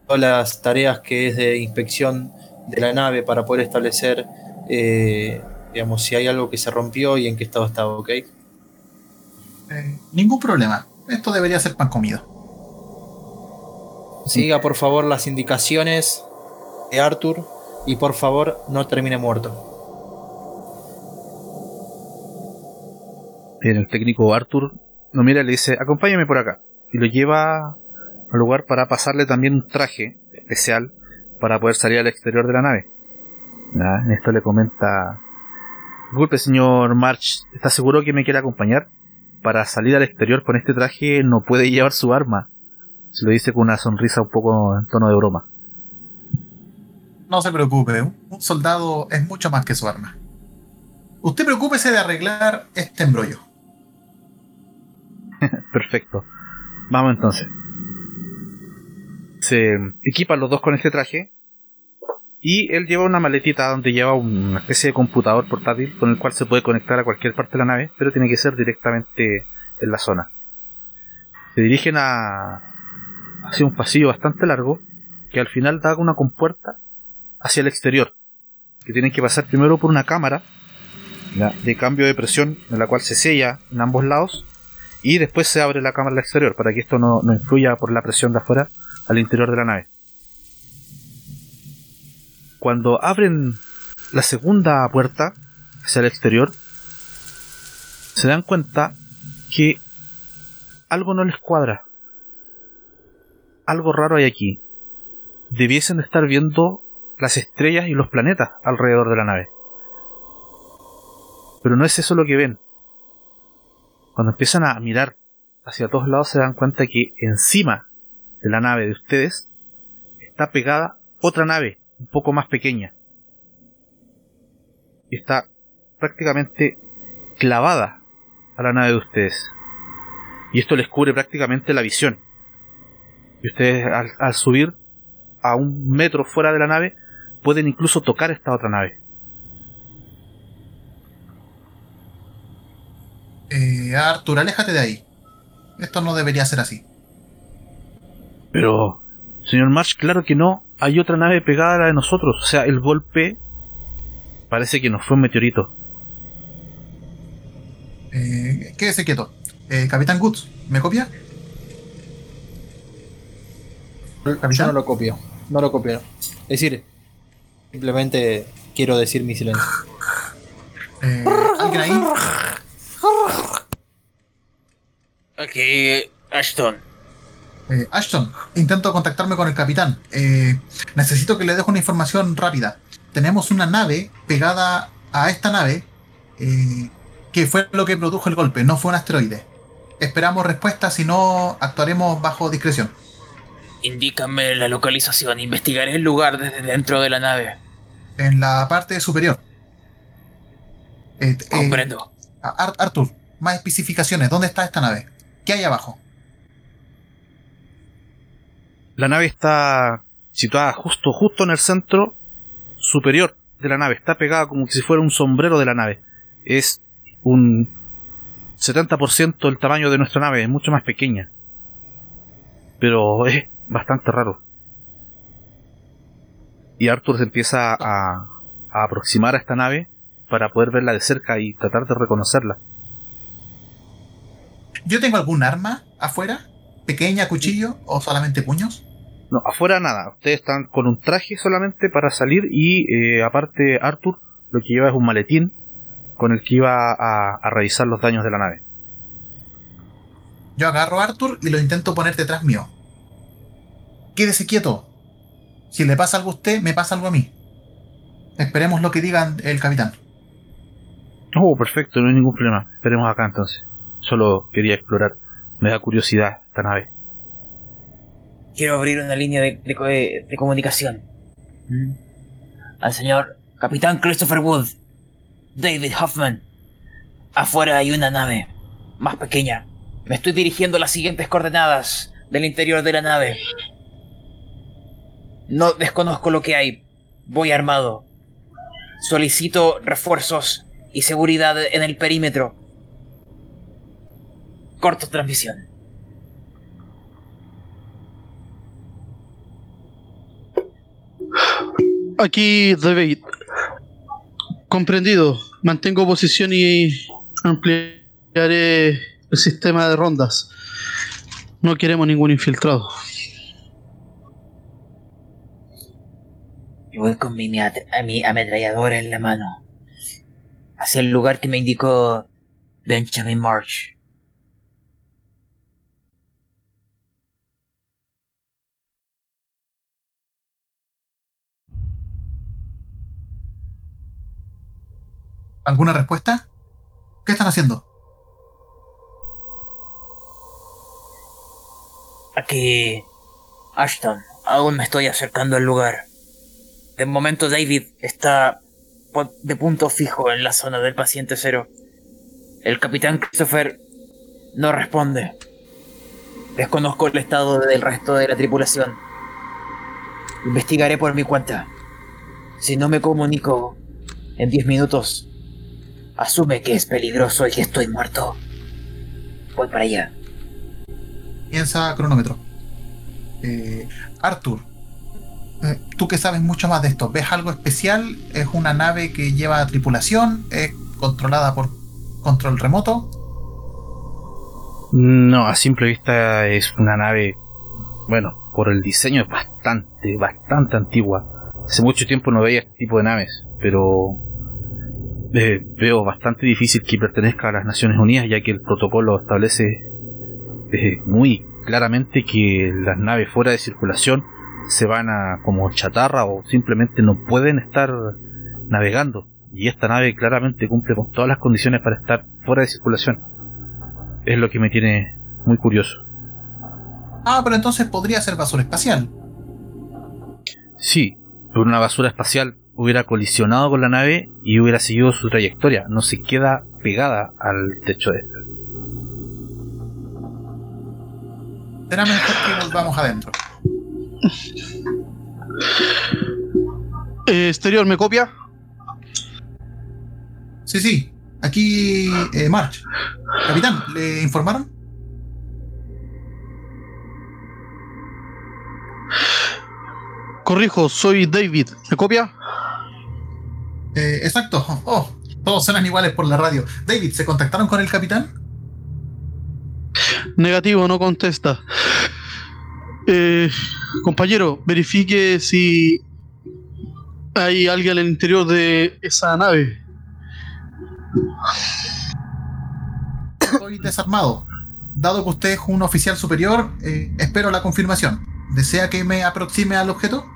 todas las tareas que es de inspección de la nave para poder establecer, eh, digamos, si hay algo que se rompió y en qué estado estaba, ¿ok? Eh, ningún problema. Esto debería ser pan comido. Siga por favor las indicaciones de Arthur y por favor no termine muerto. Bien, el técnico Arthur lo mira y le dice, acompáñame por acá. Y lo lleva al lugar para pasarle también un traje especial para poder salir al exterior de la nave. Nada, en esto le comenta, disculpe señor March, ¿está seguro que me quiere acompañar? Para salir al exterior con este traje no puede llevar su arma. Se lo dice con una sonrisa un poco en tono de broma. No se preocupe, un soldado es mucho más que su arma. Usted preocúpese de arreglar este embrollo. Perfecto. Vamos entonces. Se equipan los dos con este traje. Y él lleva una maletita donde lleva una especie de computador portátil con el cual se puede conectar a cualquier parte de la nave, pero tiene que ser directamente en la zona. Se dirigen a hacia un pasillo bastante largo que al final da una compuerta hacia el exterior. Que tienen que pasar primero por una cámara de cambio de presión en la cual se sella en ambos lados y después se abre la cámara al exterior para que esto no, no influya por la presión de afuera al interior de la nave. Cuando abren la segunda puerta hacia el exterior, se dan cuenta que algo no les cuadra. Algo raro hay aquí. Debiesen estar viendo las estrellas y los planetas alrededor de la nave. Pero no es eso lo que ven. Cuando empiezan a mirar hacia todos lados se dan cuenta que encima de la nave de ustedes está pegada otra nave un poco más pequeña. Y está prácticamente clavada a la nave de ustedes. Y esto les cubre prácticamente la visión. Y ustedes al, subir a un metro fuera de la nave pueden incluso tocar esta otra nave. Eh, Arthur, aléjate de ahí. Esto no debería ser así. Pero, señor Marsh, claro que no. Hay otra nave pegada a la de nosotros. O sea, el golpe parece que nos fue un meteorito. Eh, quédese quieto. Eh, Capitán Goods, ¿me copia? Yo no lo copio. No lo copio. Es decir, simplemente quiero decir mi silencio. Eh, ¿Alguien ahí? Aquí, Ashton. Eh, Ashton, intento contactarme con el capitán. Eh, necesito que le deje una información rápida. Tenemos una nave pegada a esta nave eh, que fue lo que produjo el golpe, no fue un asteroide. Esperamos respuesta, si no actuaremos bajo discreción. Indícame la localización. Investigaré el lugar desde dentro de la nave. En la parte superior. Eh, eh, Comprendo. Ar- Arthur, más especificaciones. ¿Dónde está esta nave? ¿Qué hay abajo? La nave está situada justo, justo en el centro superior de la nave. Está pegada como si fuera un sombrero de la nave. Es un 70% del tamaño de nuestra nave, es mucho más pequeña. Pero es bastante raro. Y Arthur se empieza a, a aproximar a esta nave para poder verla de cerca y tratar de reconocerla. ¿Yo tengo algún arma afuera? ¿Pequeña, cuchillo o solamente puños? No, afuera nada. Ustedes están con un traje solamente para salir y eh, aparte Arthur lo que lleva es un maletín con el que iba a, a revisar los daños de la nave. Yo agarro a Arthur y lo intento poner detrás mío. Quédese quieto. Si le pasa algo a usted, me pasa algo a mí. Esperemos lo que diga el capitán. Oh, perfecto, no hay ningún problema. Esperemos acá entonces. Solo quería explorar. Me da curiosidad esta nave. Quiero abrir una línea de, de co- de- de comunicación. Mm. Al señor Capitán Christopher Wood. David Hoffman. Afuera hay una nave. Más pequeña. Me estoy dirigiendo a las siguientes coordenadas del interior de la nave. No desconozco lo que hay. Voy armado. Solicito refuerzos y seguridad en el perímetro. Corto transmisión. Aquí, David. Comprendido. Mantengo posición y ampliaré el sistema de rondas. No queremos ningún infiltrado. Y voy con mi, meat- a mi ametralladora en la mano. Hacia el lugar que me indicó Benjamin March. ¿Alguna respuesta? ¿Qué están haciendo? Aquí, Ashton, aún me estoy acercando al lugar. De momento David está de punto fijo en la zona del paciente cero. El capitán Christopher no responde. Desconozco el estado del resto de la tripulación. Investigaré por mi cuenta. Si no me comunico en 10 minutos, asume que es peligroso y que estoy muerto. Voy para allá. Piensa cronómetro. Eh, Arthur, tú que sabes mucho más de esto, ¿ves algo especial? ¿Es una nave que lleva tripulación? ¿Es controlada por control remoto? No, a simple vista es una nave, bueno, por el diseño es bastante, bastante antigua. Hace mucho tiempo no veía este tipo de naves, pero eh, veo bastante difícil que pertenezca a las Naciones Unidas, ya que el protocolo establece eh, muy claramente que las naves fuera de circulación se van a como chatarra o simplemente no pueden estar navegando. Y esta nave claramente cumple con todas las condiciones para estar fuera de circulación es lo que me tiene muy curioso. Ah, pero entonces podría ser basura espacial. Sí, pero una basura espacial hubiera colisionado con la nave y hubiera seguido su trayectoria, no se queda pegada al techo de esta. Será mejor que volvamos adentro. Eh, exterior, ¿me copia? Sí, sí. Aquí, eh, March. Capitán, ¿le informaron? Corrijo, soy David. ¿Me copia? Eh, exacto. Oh, todos suenan iguales por la radio. David, ¿se contactaron con el capitán? Negativo, no contesta. Eh, compañero, verifique si hay alguien en el interior de esa nave. Estoy desarmado. Dado que usted es un oficial superior, eh, espero la confirmación. ¿Desea que me aproxime al objeto?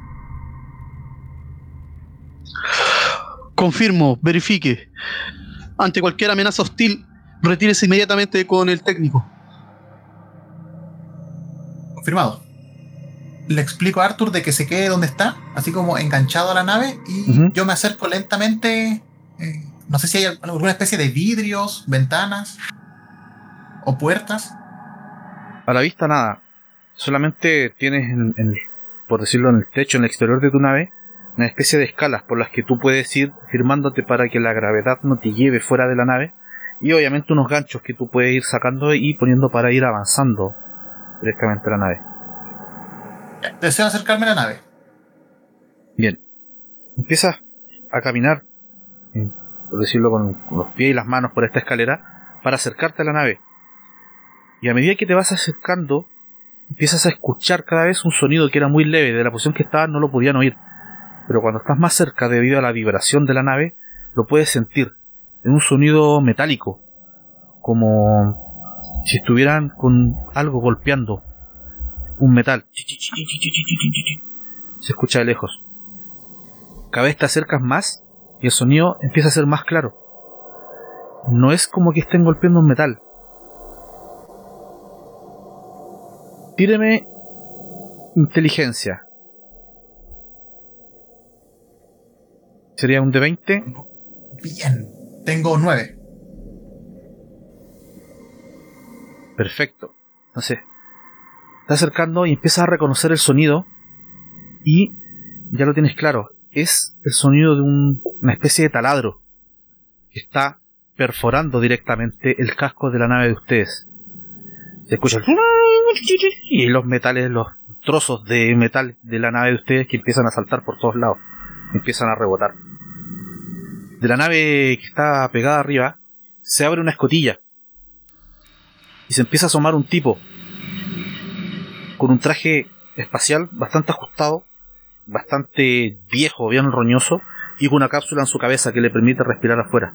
Confirmo, verifique. Ante cualquier amenaza hostil, retírese inmediatamente con el técnico. Confirmado. Le explico a Arthur de que se quede donde está, así como enganchado a la nave, y yo me acerco lentamente. eh, no sé si hay alguna especie de vidrios, ventanas o puertas. A la vista nada. Solamente tienes, en- por decirlo, en el techo, en el exterior de tu nave, una especie de escalas por las que tú puedes ir firmándote para que la gravedad no te lleve fuera de la nave. Y obviamente unos ganchos que tú puedes ir sacando y poniendo para ir avanzando directamente a la nave. Deseo acercarme a la nave. Bien. Empiezas a caminar, por decirlo, con, los pies y las manos por esta escalera para acercarte a la nave. Y a medida que te vas acercando, empiezas a escuchar cada vez un sonido que era muy leve. De la posición que estabas no lo podían oír. Pero cuando estás más cerca debido a la vibración de la nave, lo puedes sentir. Es un sonido metálico. Como si estuvieran con algo golpeando. Un metal. Se escucha de lejos. Cada vez te acercas más y el sonido empieza a ser más claro. No es como que estén golpeando un metal. Tíreme inteligencia. Sería un de 20. Bien. Tengo nueve. Perfecto. Entonces, te acercando y empiezas a reconocer el sonido y ya lo tienes claro. Es el sonido de un- una especie de taladro que está perforando directamente el casco de la nave de ustedes. Se escucha el y los metales, los trozos de metal de la nave de ustedes que empiezan a saltar por todos lados, empiezan a rebotar. De la nave que está pegada arriba se abre una escotilla y se empieza a asomar un tipo con un traje espacial bastante ajustado, bastante viejo, bien roñoso, y con una cápsula en su cabeza que le permite respirar afuera.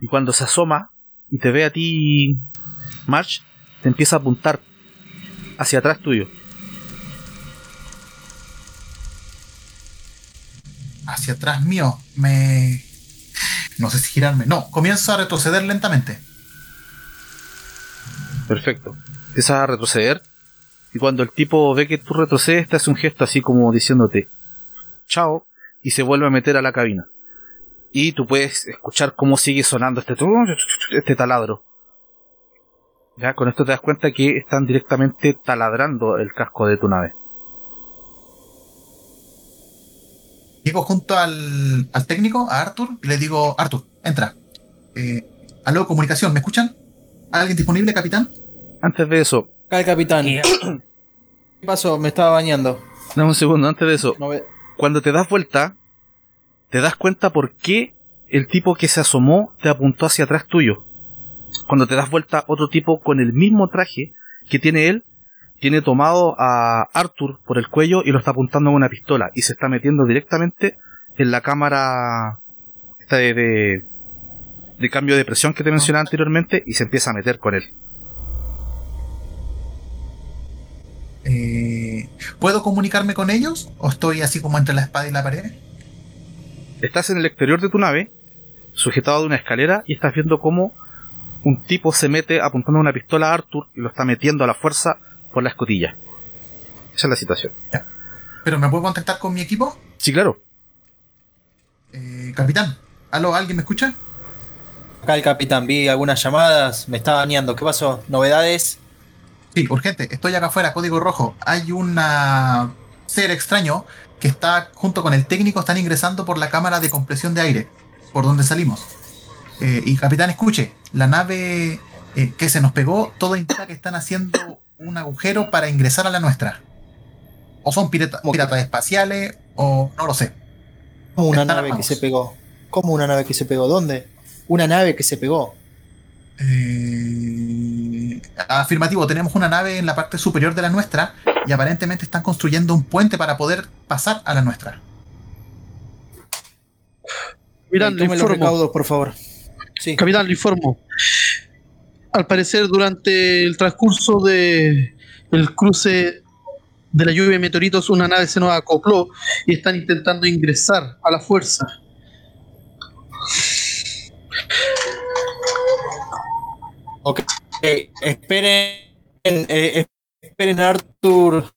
Y cuando se asoma y te ve a ti, March, te empieza a apuntar hacia atrás tuyo. Hacia atrás mío. Me. No sé si girarme. No, comienzo a retroceder lentamente. Perfecto. Empiezas a retroceder. Y cuando el tipo ve que tú retrocedes, te hace un gesto así como diciéndote chao. Y se vuelve a meter a la cabina. Y tú puedes escuchar cómo sigue sonando este, este taladro. Ya, con esto te das cuenta que están directamente taladrando el casco de tu nave. Llego junto al, al técnico, a Arthur, y le digo, Arthur, entra. Eh, aló, comunicación, ¿me escuchan? ¿Alguien disponible, capitán? Antes de eso, Acá el capitán. ¿Qué? ¿Qué pasó? Me estaba bañando. dame un segundo, antes de eso, No ve- cuando te das vuelta, te das cuenta por qué el tipo que se asomó te apuntó hacia atrás tuyo. Cuando te das vuelta, otro tipo con el mismo traje que tiene él, tiene tomado a Arthur por el cuello y lo está apuntando con una pistola y se está metiendo directamente en la cámara esta de, de, de cambio de presión que te mencionaba anteriormente y se empieza a meter con él. Eh, ¿Puedo comunicarme con ellos? ¿O estoy así como entre la espada y la pared? Estás en el exterior de tu nave, sujetado de una escalera, y estás viendo cómo un tipo se mete apuntando una pistola a Arthur y lo está metiendo a la fuerza por la escotilla. Esa es la situación. ¿Pero me puedo contactar con mi equipo? Sí, claro. Eh, capitán, ¿aló? ¿Alguien me escucha? Acá el capitán, vi algunas llamadas, me estaba bañando. ¿Qué pasó? ¿Novedades? Sí, urgente, estoy acá afuera, código rojo. Hay una ser extraño que está junto con el técnico, están ingresando por la cámara de compresión de aire, por donde salimos. Eh, y capitán, escuche, la nave eh, que se nos pegó, todo indica que están haciendo un agujero para ingresar a la nuestra. O son piratas espaciales, o no lo sé. Como una Están nave que se pegó. ¿Cómo una nave que se pegó? ¿Dónde? Una nave que se pegó. Eh, afirmativo, tenemos una nave en la parte superior de la nuestra y aparentemente están construyendo un puente para poder pasar a la nuestra. Capitán, le informo. recaudos, por favor. Sí. Capitán, le informo. Al parecer, durante el transcurso de el cruce de la lluvia de meteoritos, una nave se nos acopló y están intentando ingresar a la fuerza. Ok. Eh, esperen. eh, esperen Arthur.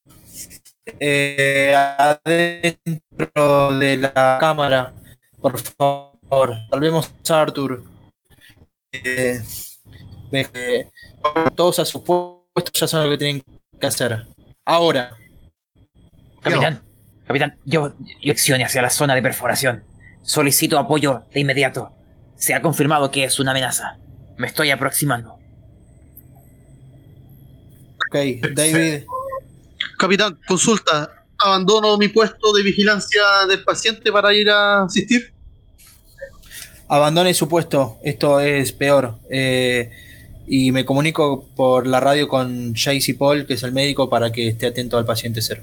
eh, adentro de la cámara. Por favor. Salvemos a Arthur. Eh, todos a su puesto ya saben lo que tienen que hacer. Ahora. Capitán, capitán, yo direccione hacia la zona de perforación. Solicito apoyo de inmediato. Se ha confirmado que es una amenaza. Me estoy aproximando. Ok, David. Capitán, consulta. ¿Abandono mi puesto de vigilancia del paciente para ir a asistir? Abandone su puesto, esto es peor. Eh, y me comunico por la radio con Jace y Paul, que es el médico, para que esté atento al paciente cero.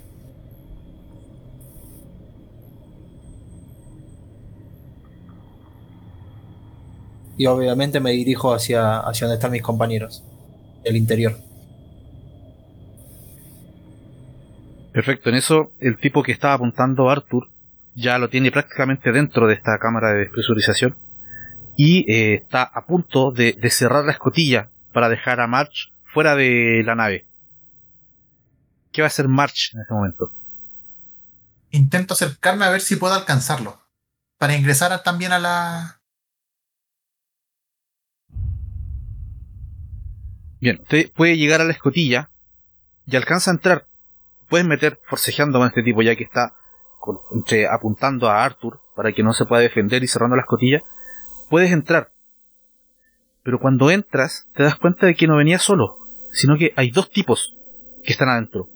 Y obviamente me dirijo hacia, hacia donde están mis compañeros, el interior. Perfecto, en eso el tipo que estaba apuntando Arthur ya lo tiene prácticamente dentro de esta cámara de despresurización y eh, está a punto de, de cerrar la escotilla para dejar a March fuera de la nave. ¿Qué va a hacer March en este momento? Intento acercarme a ver si puedo alcanzarlo. Para ingresar a- también a la... Bien, usted puede llegar a la escotilla y alcanza a entrar. Puedes meter forcejeando con este tipo ya que está entre apuntando a Arthur para que no se pueda defender y cerrando la escotilla. Puedes entrar. Pero cuando entras te das cuenta de que no venía solo, sino que hay dos tipos que están adentro.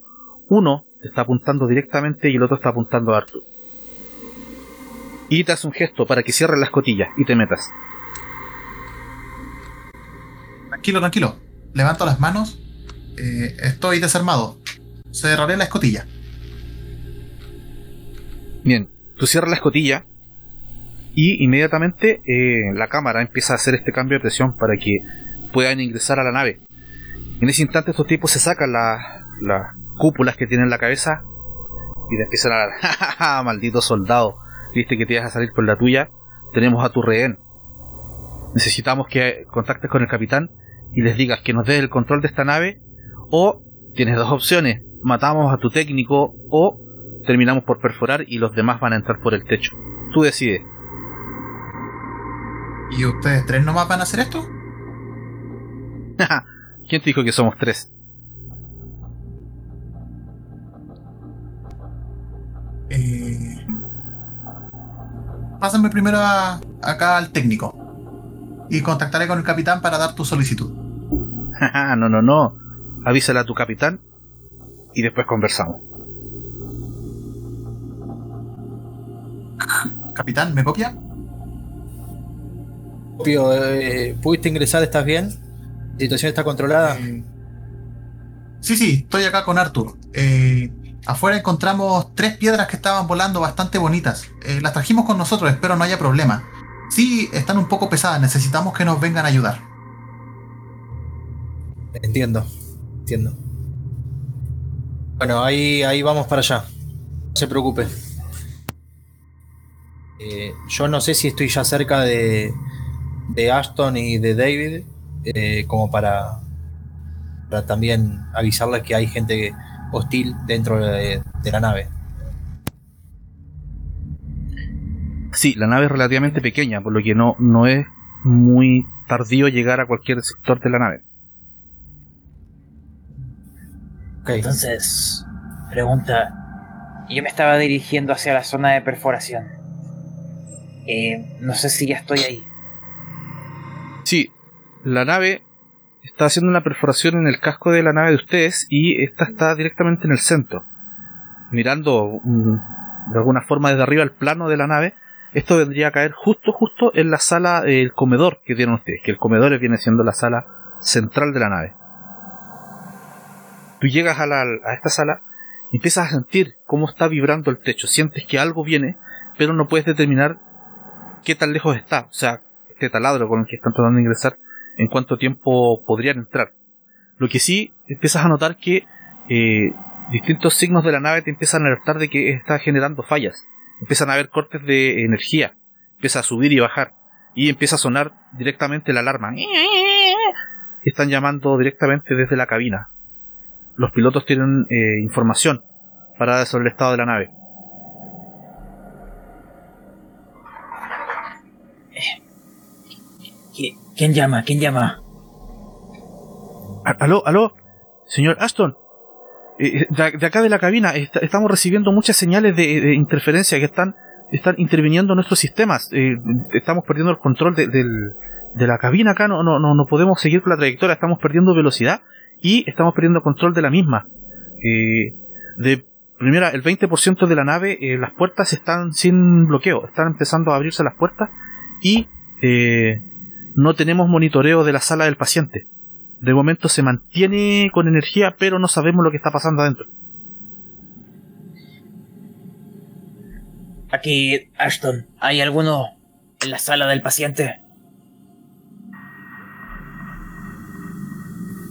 Uno te está apuntando directamente y el otro está apuntando a Arthur. Y te hace un gesto para que cierres la escotilla y te metas. Tranquilo, tranquilo. Levanto las manos. Eh, estoy desarmado. Cerraré la escotilla. Bien, tú cierras la escotilla y inmediatamente eh, la cámara empieza a hacer este cambio de presión para que puedan ingresar a la nave. En ese instante estos tipos se sacan la- las cúpulas que tienen en la cabeza y te empiezan a dar, "Ja, ja, ja, maldito soldado, viste que te ibas a salir con la tuya, tenemos a tu rehén. Necesitamos que contactes con el capitán y les digas que nos des el control de esta nave o tienes dos opciones, matamos a tu técnico o terminamos por perforar y los demás van a entrar por el techo. Tú decides. ¿Y ustedes tres nomás van a hacer esto? ¿Quién te dijo que somos tres? Eh, Pásame primero a- acá al técnico. Y contactaré con el capitán para dar tu solicitud. no, no, no. Avísale a tu capitán y después conversamos. Capitán, ¿me copia? Pío, eh, ¿Pudiste ingresar? ¿Estás bien? ¿La situación está controlada? Eh, sí, sí, estoy acá con Arthur. Eh, afuera encontramos tres piedras que estaban volando bastante bonitas. Eh, las trajimos con nosotros, espero no haya problema. Sí, están un poco pesadas, necesitamos que nos vengan a ayudar. Entiendo, entiendo. Bueno, ahí, ahí vamos para allá. No se preocupe. Eh, yo no sé si estoy ya cerca de, de Ashton y de David, eh, como para, para también avisarles que hay gente hostil dentro de, de la nave. Sí, la nave es relativamente pequeña, por lo que no, no es muy tardío llegar a cualquier sector de la nave. Entonces, pregunta. Yo me estaba dirigiendo hacia la zona de perforación. Eh, no sé si ya estoy ahí. Sí, la nave está haciendo una perforación en el casco de la nave de ustedes y esta está directamente en el centro. Mirando mm, de alguna forma desde arriba el plano de la nave, esto vendría a caer justo, justo en la sala, el comedor que tienen ustedes, que el comedor viene siendo la sala central de la nave. Tú llegas a, la, a esta sala y empiezas a sentir cómo está vibrando el techo, sientes que algo viene, pero no puedes determinar qué tan lejos está, o sea, este taladro con el que están tratando de ingresar, en cuánto tiempo podrían entrar. Lo que sí, empiezas a notar que eh, distintos signos de la nave te empiezan a alertar de que está generando fallas. Empiezan a haber cortes de energía, empieza a subir y bajar, y empieza a sonar directamente la alarma. Están llamando directamente desde la cabina. Los pilotos tienen eh, información para sobre el estado de la nave. ¿Quién llama? ¿Quién llama? Aló, aló, señor Aston. Eh, de, acá de la cabina estamos recibiendo muchas señales de, interferencia que están, están interviniendo en nuestros sistemas. Eh, estamos perdiendo el control de, la cabina acá, no, no, no, podemos seguir con la trayectoria, estamos perdiendo velocidad y estamos perdiendo control de la misma. Eh, de primera, el 20% de la nave, las puertas están sin bloqueo, están empezando a abrirse las puertas y no tenemos monitoreo de la sala del paciente. De momento se mantiene con energía, pero no sabemos lo que está pasando adentro. Aquí, Ashton, ¿hay alguno en la sala del paciente?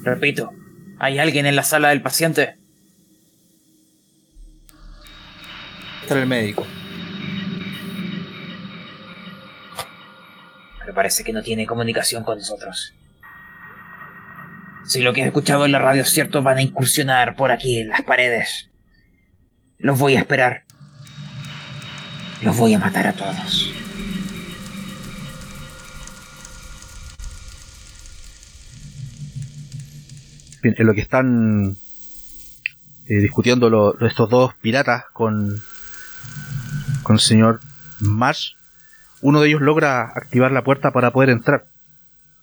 Repito, ¿hay alguien en la sala del paciente? Está el médico. Pero parece que no tiene comunicación con nosotros. Si lo que he escuchado en la radio es cierto, van a incursionar por aquí en las paredes. Los voy a esperar. Los voy a matar a todos. En lo que están eh, discutiendo estos dos piratas con, con el señor Marsh, uno de ellos logra activar la puerta para poder entrar.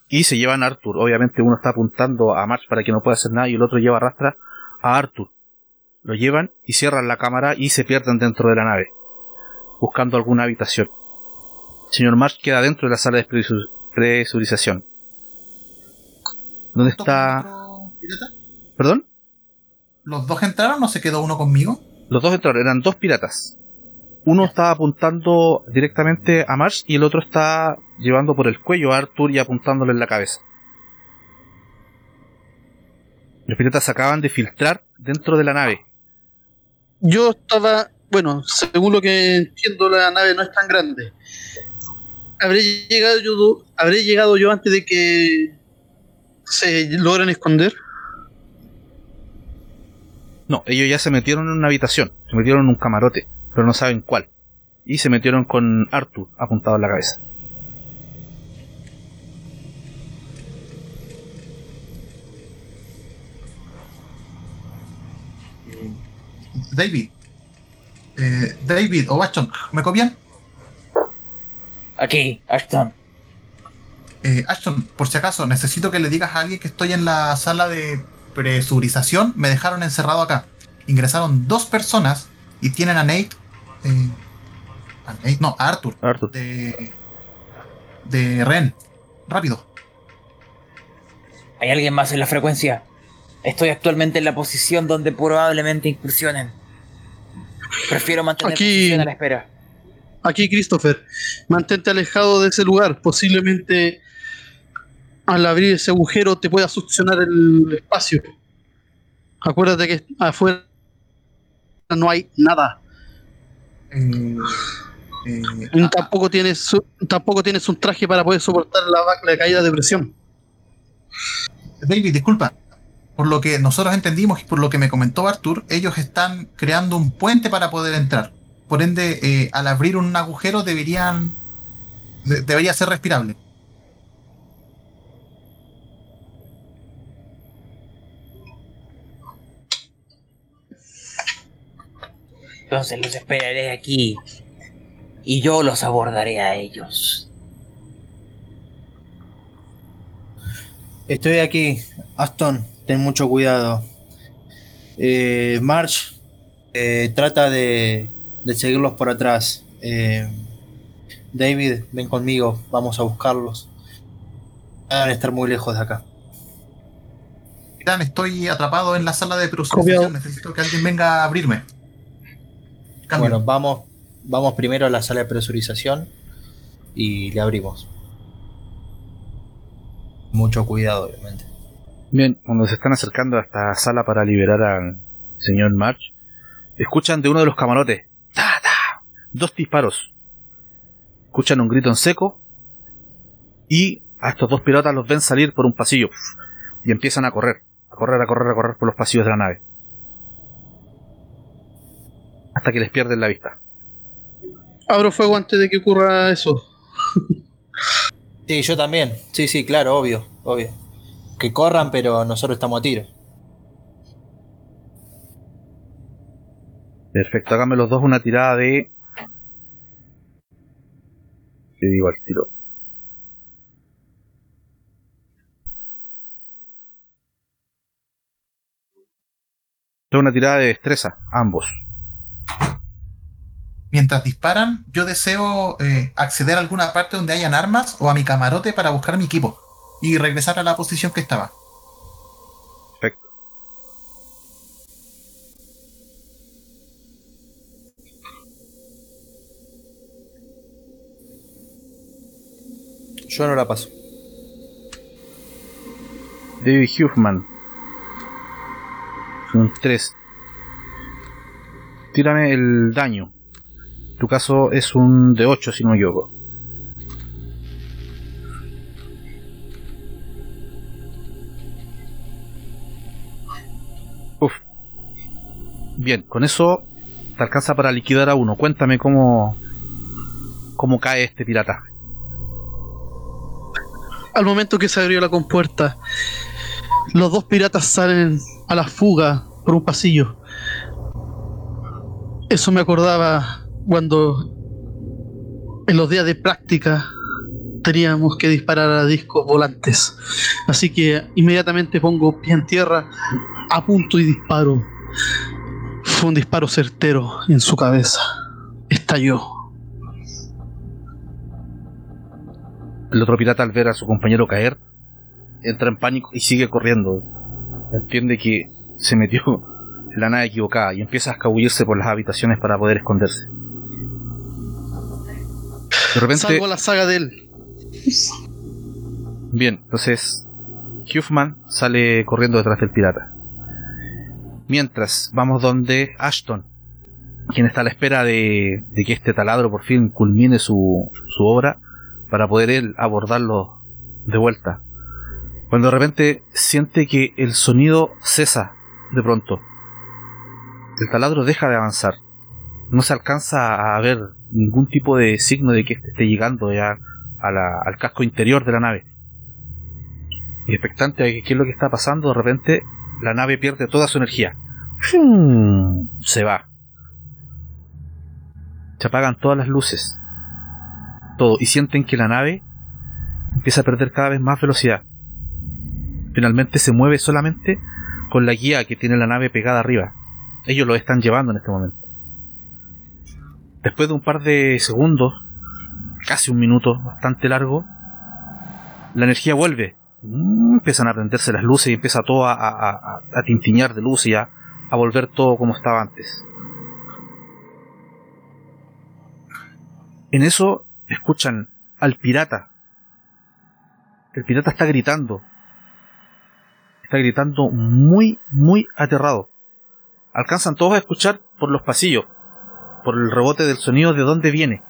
Y se llevan a Arthur. Obviamente uno está apuntando a March para que no pueda hacer nada y el otro lleva arrastra a Arthur. Lo llevan y cierran la cámara y se pierden dentro de la nave, buscando alguna habitación. El señor March queda dentro de la sala de presurización. ¿Dónde está? ¿Perdón? ¿Los dos entraron o no se quedó uno conmigo? Los dos entraron, eran dos piratas uno está apuntando directamente a Marsh y el otro está llevando por el cuello a Arthur y apuntándole en la cabeza. Los piratas acaban de filtrar dentro de la nave. Yo estaba, bueno, según lo que entiendo, la nave no es tan grande. ¿Habré llegado yo, habré llegado yo antes de que se logran esconder? No, ellos ya se metieron en una habitación, se metieron en un camarote pero no saben cuál. Y se metieron con Arthur apuntado en la cabeza. David. Eh, David o Ashton, ¿me copian? Aquí, Ashton. Eh, Ashton, por si acaso, necesito que le digas a alguien que estoy en la sala de presurización. Me dejaron encerrado acá. Ingresaron dos personas y tienen a Nate no, Arthur. Arthur. De, de Ren. Rápido. ¿Hay alguien más en la frecuencia? Estoy actualmente en la posición donde probablemente incursionen. Prefiero mantener Aquí, posición a la espera. Aquí, Christopher. Mantente alejado de ese lugar. Posiblemente al abrir ese agujero te pueda succionar el espacio. Acuérdate que afuera no hay nada. Eh, eh, tampoco, tienes, tampoco tienes un traje para poder soportar la, caída de presión. David, disculpa. Por lo que nosotros entendimos y por lo que me comentó Arthur, ellos están creando un puente para poder entrar. Por ende, eh, al abrir un agujero deberían. debería ser respirable. Entonces los esperaré aquí y yo los abordaré a ellos. Estoy aquí. Aston, ten mucho cuidado. Eh, March, eh, trata de, de seguirlos por atrás. Eh, David, ven conmigo, vamos a buscarlos. Deben estar muy lejos de acá. Capitán, estoy atrapado en la sala de presurización. Necesito que alguien venga a abrirme. Cambio. Bueno, vamos, vamos primero a la sala de presurización y le abrimos. Mucho cuidado, obviamente. Bien, cuando se están acercando a esta sala para liberar al señor March, escuchan de uno de los camarotes ¡Ta, ta! dos disparos. Escuchan un grito en seco y a estos dos piratas los ven salir por un pasillo y empiezan a correr, a correr, a correr, a correr por los pasillos de la nave. Hasta que les pierden la vista. Abro fuego antes de que ocurra eso. Sí, yo también. Sí, sí, claro, obvio, obvio. Que corran, pero nosotros estamos a tiro. Perfecto, háganme los dos una tirada de... ¿Qué digo al tiro? Es una tirada de destreza, ambos. Mientras disparan, yo deseo eh, acceder a alguna parte donde hayan armas o a mi camarote para buscar mi equipo y regresar a la posición que estaba. Perfecto. Yo no la paso. David Huffman. Un 3. Tírame el daño. Tu caso es un de 8 si no me equivoco. Uf. Bien, con eso te alcanza para liquidar a uno. Cuéntame cómo cómo cae este pirata. Al momento que se abrió la compuerta, los dos piratas salen a la fuga por un pasillo. Eso me acordaba cuando en los días de práctica teníamos que disparar a discos volantes. Así que inmediatamente pongo pie en tierra, apunto y disparo. Fue un disparo certero en su cabeza. Estalló. El otro pirata al ver a su compañero caer entra en pánico y sigue corriendo. Entiende que se metió la nave equivocada y empieza a escabullirse por las habitaciones para poder esconderse. De repente, Salvo la saga de él. bien, entonces Huffman sale corriendo detrás del pirata. Mientras vamos donde Ashton, quien está a la espera de, de que este taladro por fin culmine su, su obra para poder él abordarlo de vuelta. Cuando de repente siente que el sonido cesa de pronto. El taladro deja de avanzar. No se alcanza a ver ningún tipo de signo de que este esté llegando ya al casco interior de la nave. Y expectante de qué es lo que está pasando, de repente la nave pierde toda su energía. Se va. Se apagan todas las luces. Todo. Y sienten que la nave empieza a perder cada vez más velocidad. Finalmente se mueve solamente con la guía que tiene la nave pegada arriba. Ellos lo están llevando en este momento. Después de un par de segundos, casi un minuto, bastante largo, la energía vuelve. Mm, Empiezan a prenderse las luces y empieza todo a, a- tintiñar de luz y a, a volver todo como estaba antes. En eso escuchan al pirata. El pirata está gritando. Está gritando muy, muy aterrado. Alcanzan todos a escuchar por los pasillos, por el rebote del sonido de dónde viene.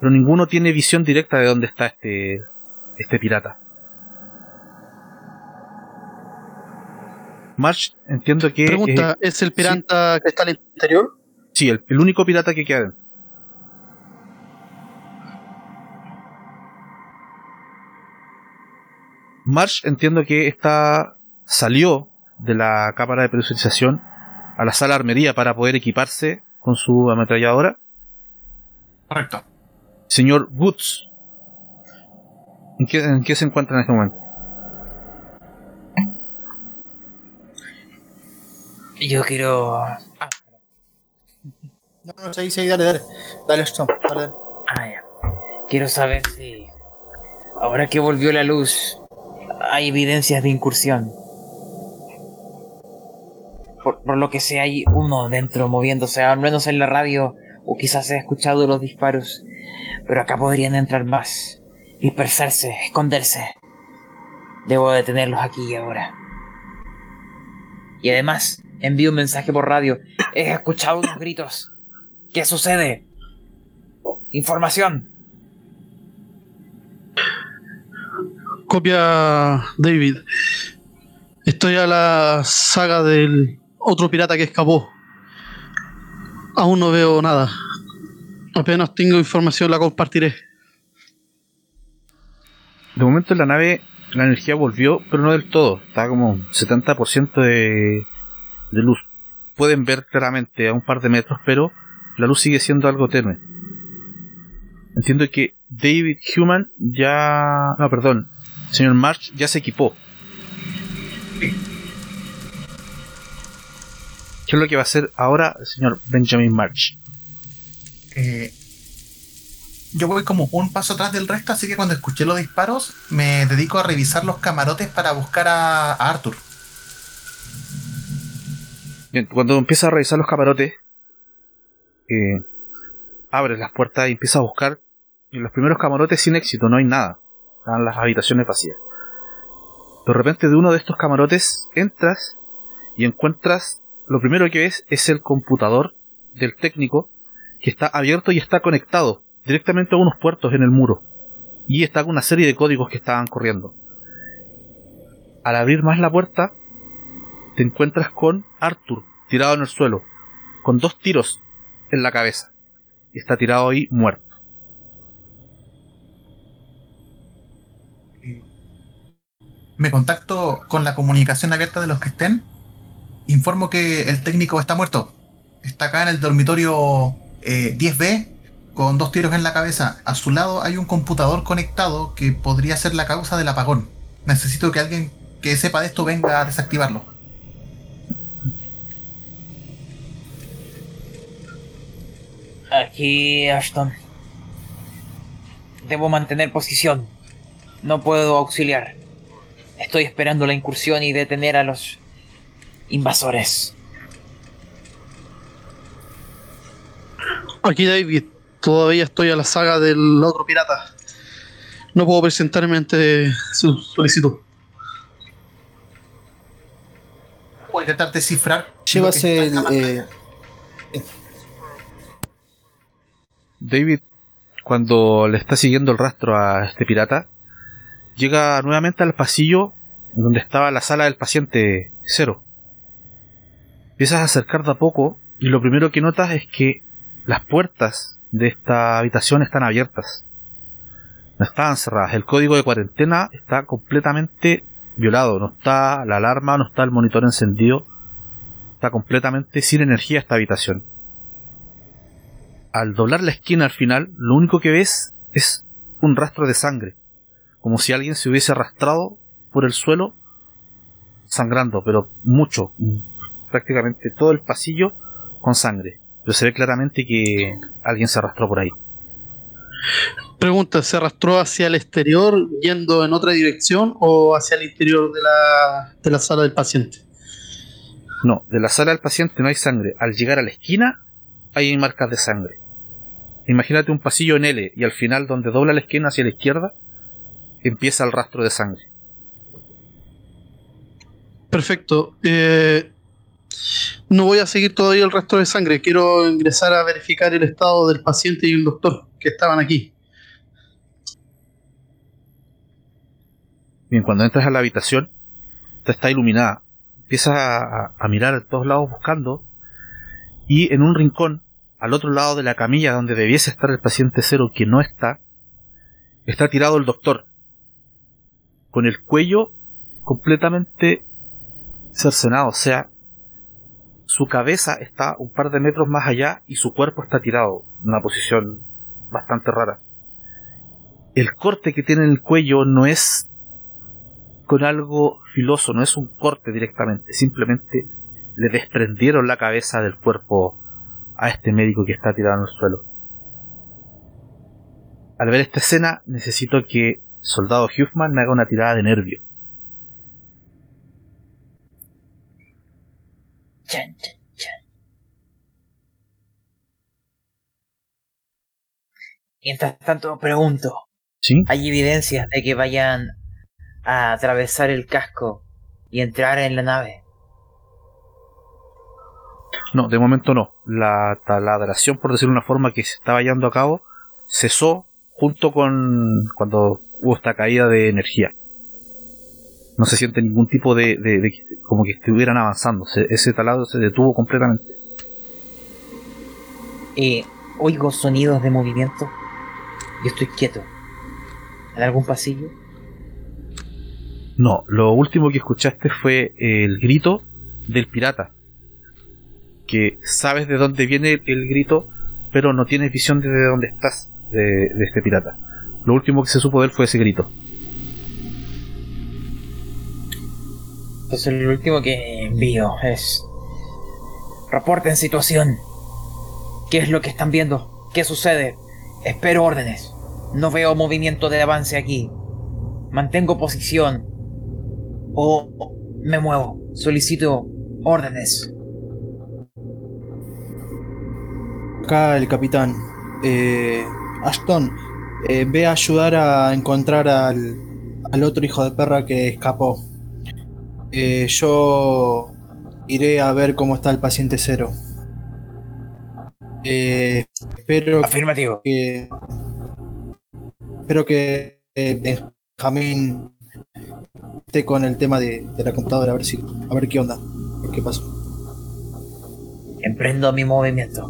Pero ninguno tiene visión directa de dónde está este, este pirata. March, entiendo que... Pregunta, eh, ¿es el pirata que está al interior? sí, el, el único pirata que queda dentro. March entiendo que está salió de la cámara de presurización a la sala armería para poder equiparse con su ametralladora. Correcto. Señor Woods, ¿en qué, se encuentra en este momento? Yo quiero. Ah. No, no, sí, sí, dale, dale. Dale, Stone, dale, dale. Ah, ya. Quiero saber si. Ahora que volvió la luz, hay evidencias de incursión. Por, lo que sé, hay uno dentro moviéndose, al menos en la radio, o quizás se ha escuchado los disparos. Pero acá podrían entrar más, dispersarse, esconderse. Debo detenerlos aquí y ahora. Y además, envío un mensaje por radio. He escuchado unos gritos. ¿Qué sucede? Información. Copia David. Estoy a la saga del otro pirata que escapó. Aún no veo nada. Apenas tengo información la compartiré. De momento en la nave la energía volvió, pero no del todo. Está como un 70% de, de luz. Pueden ver claramente a un par de metros, pero la luz sigue siendo algo tenue. Entiendo que David Human ya... No, perdón. Señor March ya se equipó. ¿Qué es lo que va a hacer ahora el señor Benjamin March? Eh, yo voy como un paso atrás del resto, así que cuando escuché los disparos me dedico a revisar los camarotes para buscar a, a Arthur. Bien, cuando empieza a revisar los camarotes, eh, abre las puertas y empieza a buscar. En los primeros camarotes sin éxito, no hay nada. Están las habitaciones vacías. De repente de uno de estos camarotes entras y encuentras, lo primero que ves es el computador del técnico que está abierto y está conectado directamente a unos puertos en el muro. Y está con una serie de códigos que estaban corriendo. Al abrir más la puerta, te encuentras con Arthur tirado en el suelo, con dos tiros en la cabeza. Y está tirado ahí muerto. Me contacto con la comunicación abierta de los que estén. Informo que el técnico está muerto. Está acá en el dormitorio eh, 10B con dos tiros en la cabeza. A su lado hay un computador conectado que podría ser la causa del apagón. Necesito que alguien que sepa de esto venga a desactivarlo. Aquí, Ashton. Debo mantener posición. No puedo auxiliar. Estoy esperando la incursión y detener a los invasores. Aquí David, todavía estoy a la saga del otro pirata. No puedo presentarme ante su solicitud. Voy a intentar descifrar. Llevas el. eh, David, cuando le está siguiendo el rastro a este pirata, llega nuevamente al pasillo donde estaba la sala del paciente cero. Empiezas a acercar de a poco y lo primero que notas es que las puertas de esta habitación están abiertas. No estaban cerradas. El código de cuarentena está completamente violado. No está la alarma, no está el monitor encendido. Está completamente sin energía esta habitación. Al doblar la esquina al final, lo único que ves es un rastro de sangre. Como si alguien se hubiese arrastrado por el suelo sangrando, pero mucho. Prácticamente todo el pasillo con sangre. Pero se ve claramente que alguien se arrastró por ahí. Pregunta, ¿se arrastró hacia el exterior yendo en otra dirección o hacia el interior de la, de la sala del paciente? No, de la sala del paciente no hay sangre. Al llegar a la esquina hay marcas de sangre. Imagínate un pasillo en L y al final donde dobla la esquina hacia la izquierda empieza el rastro de sangre. Perfecto. Eh, no voy a seguir todavía el resto de sangre. Quiero ingresar a verificar el estado del paciente y el doctor que estaban aquí. Bien, cuando entras a la habitación, esta está iluminada. Empiezas a, a mirar a todos lados buscando y en un rincón, al otro lado de la camilla donde debiese estar el paciente cero que no está, está tirado el doctor, con el cuello completamente cercenado, o sea, su cabeza está un par de metros más allá y su cuerpo está tirado en una posición bastante rara. El corte que tiene en el cuello no es con algo filoso, no es un corte directamente, simplemente le desprendieron la cabeza del cuerpo a este médico que está tirado en el suelo. Al ver esta escena, necesito que soldado Huffman me haga una tirada de nervio. Chan, chan, chan. Mientras tanto, pregunto, ¿Sí? ¿hay evidencias de que vayan a atravesar el casco y entrar en la nave? No, de momento no. La taladración, por decirlo de una forma, que se estaba llevando a cabo, cesó junto con cuando hubo esta caída de energía. No se siente ningún tipo de, de- de- como que estuvieran avanzando. Se- ese taladro se detuvo completamente. Eh, oigo sonidos de movimiento. Yo estoy quieto. ¿En algún pasillo? No, lo último que escuchaste fue el grito del pirata. Que sabes de dónde viene el, el grito, pero no tienes visión de dónde estás de, de este pirata. Lo último que se supo de él fue ese grito. Entonces lo último que envío es... Reporten situación. ¿Qué es lo que están viendo? ¿Qué sucede? Espero órdenes. No veo movimiento de avance aquí. Mantengo posición. O o me muevo. Solicito órdenes. Acá el capitán. Eh, Ashton, eh, ve a ayudar a encontrar al, al otro hijo de perra que escapó. Eh, yo iré a ver cómo está el paciente cero. Eh, espero Afirmativo. que espero que eh, Benjamín esté con el tema de, de la computadora a ver si a ver qué onda qué pasó Emprendo mi movimiento.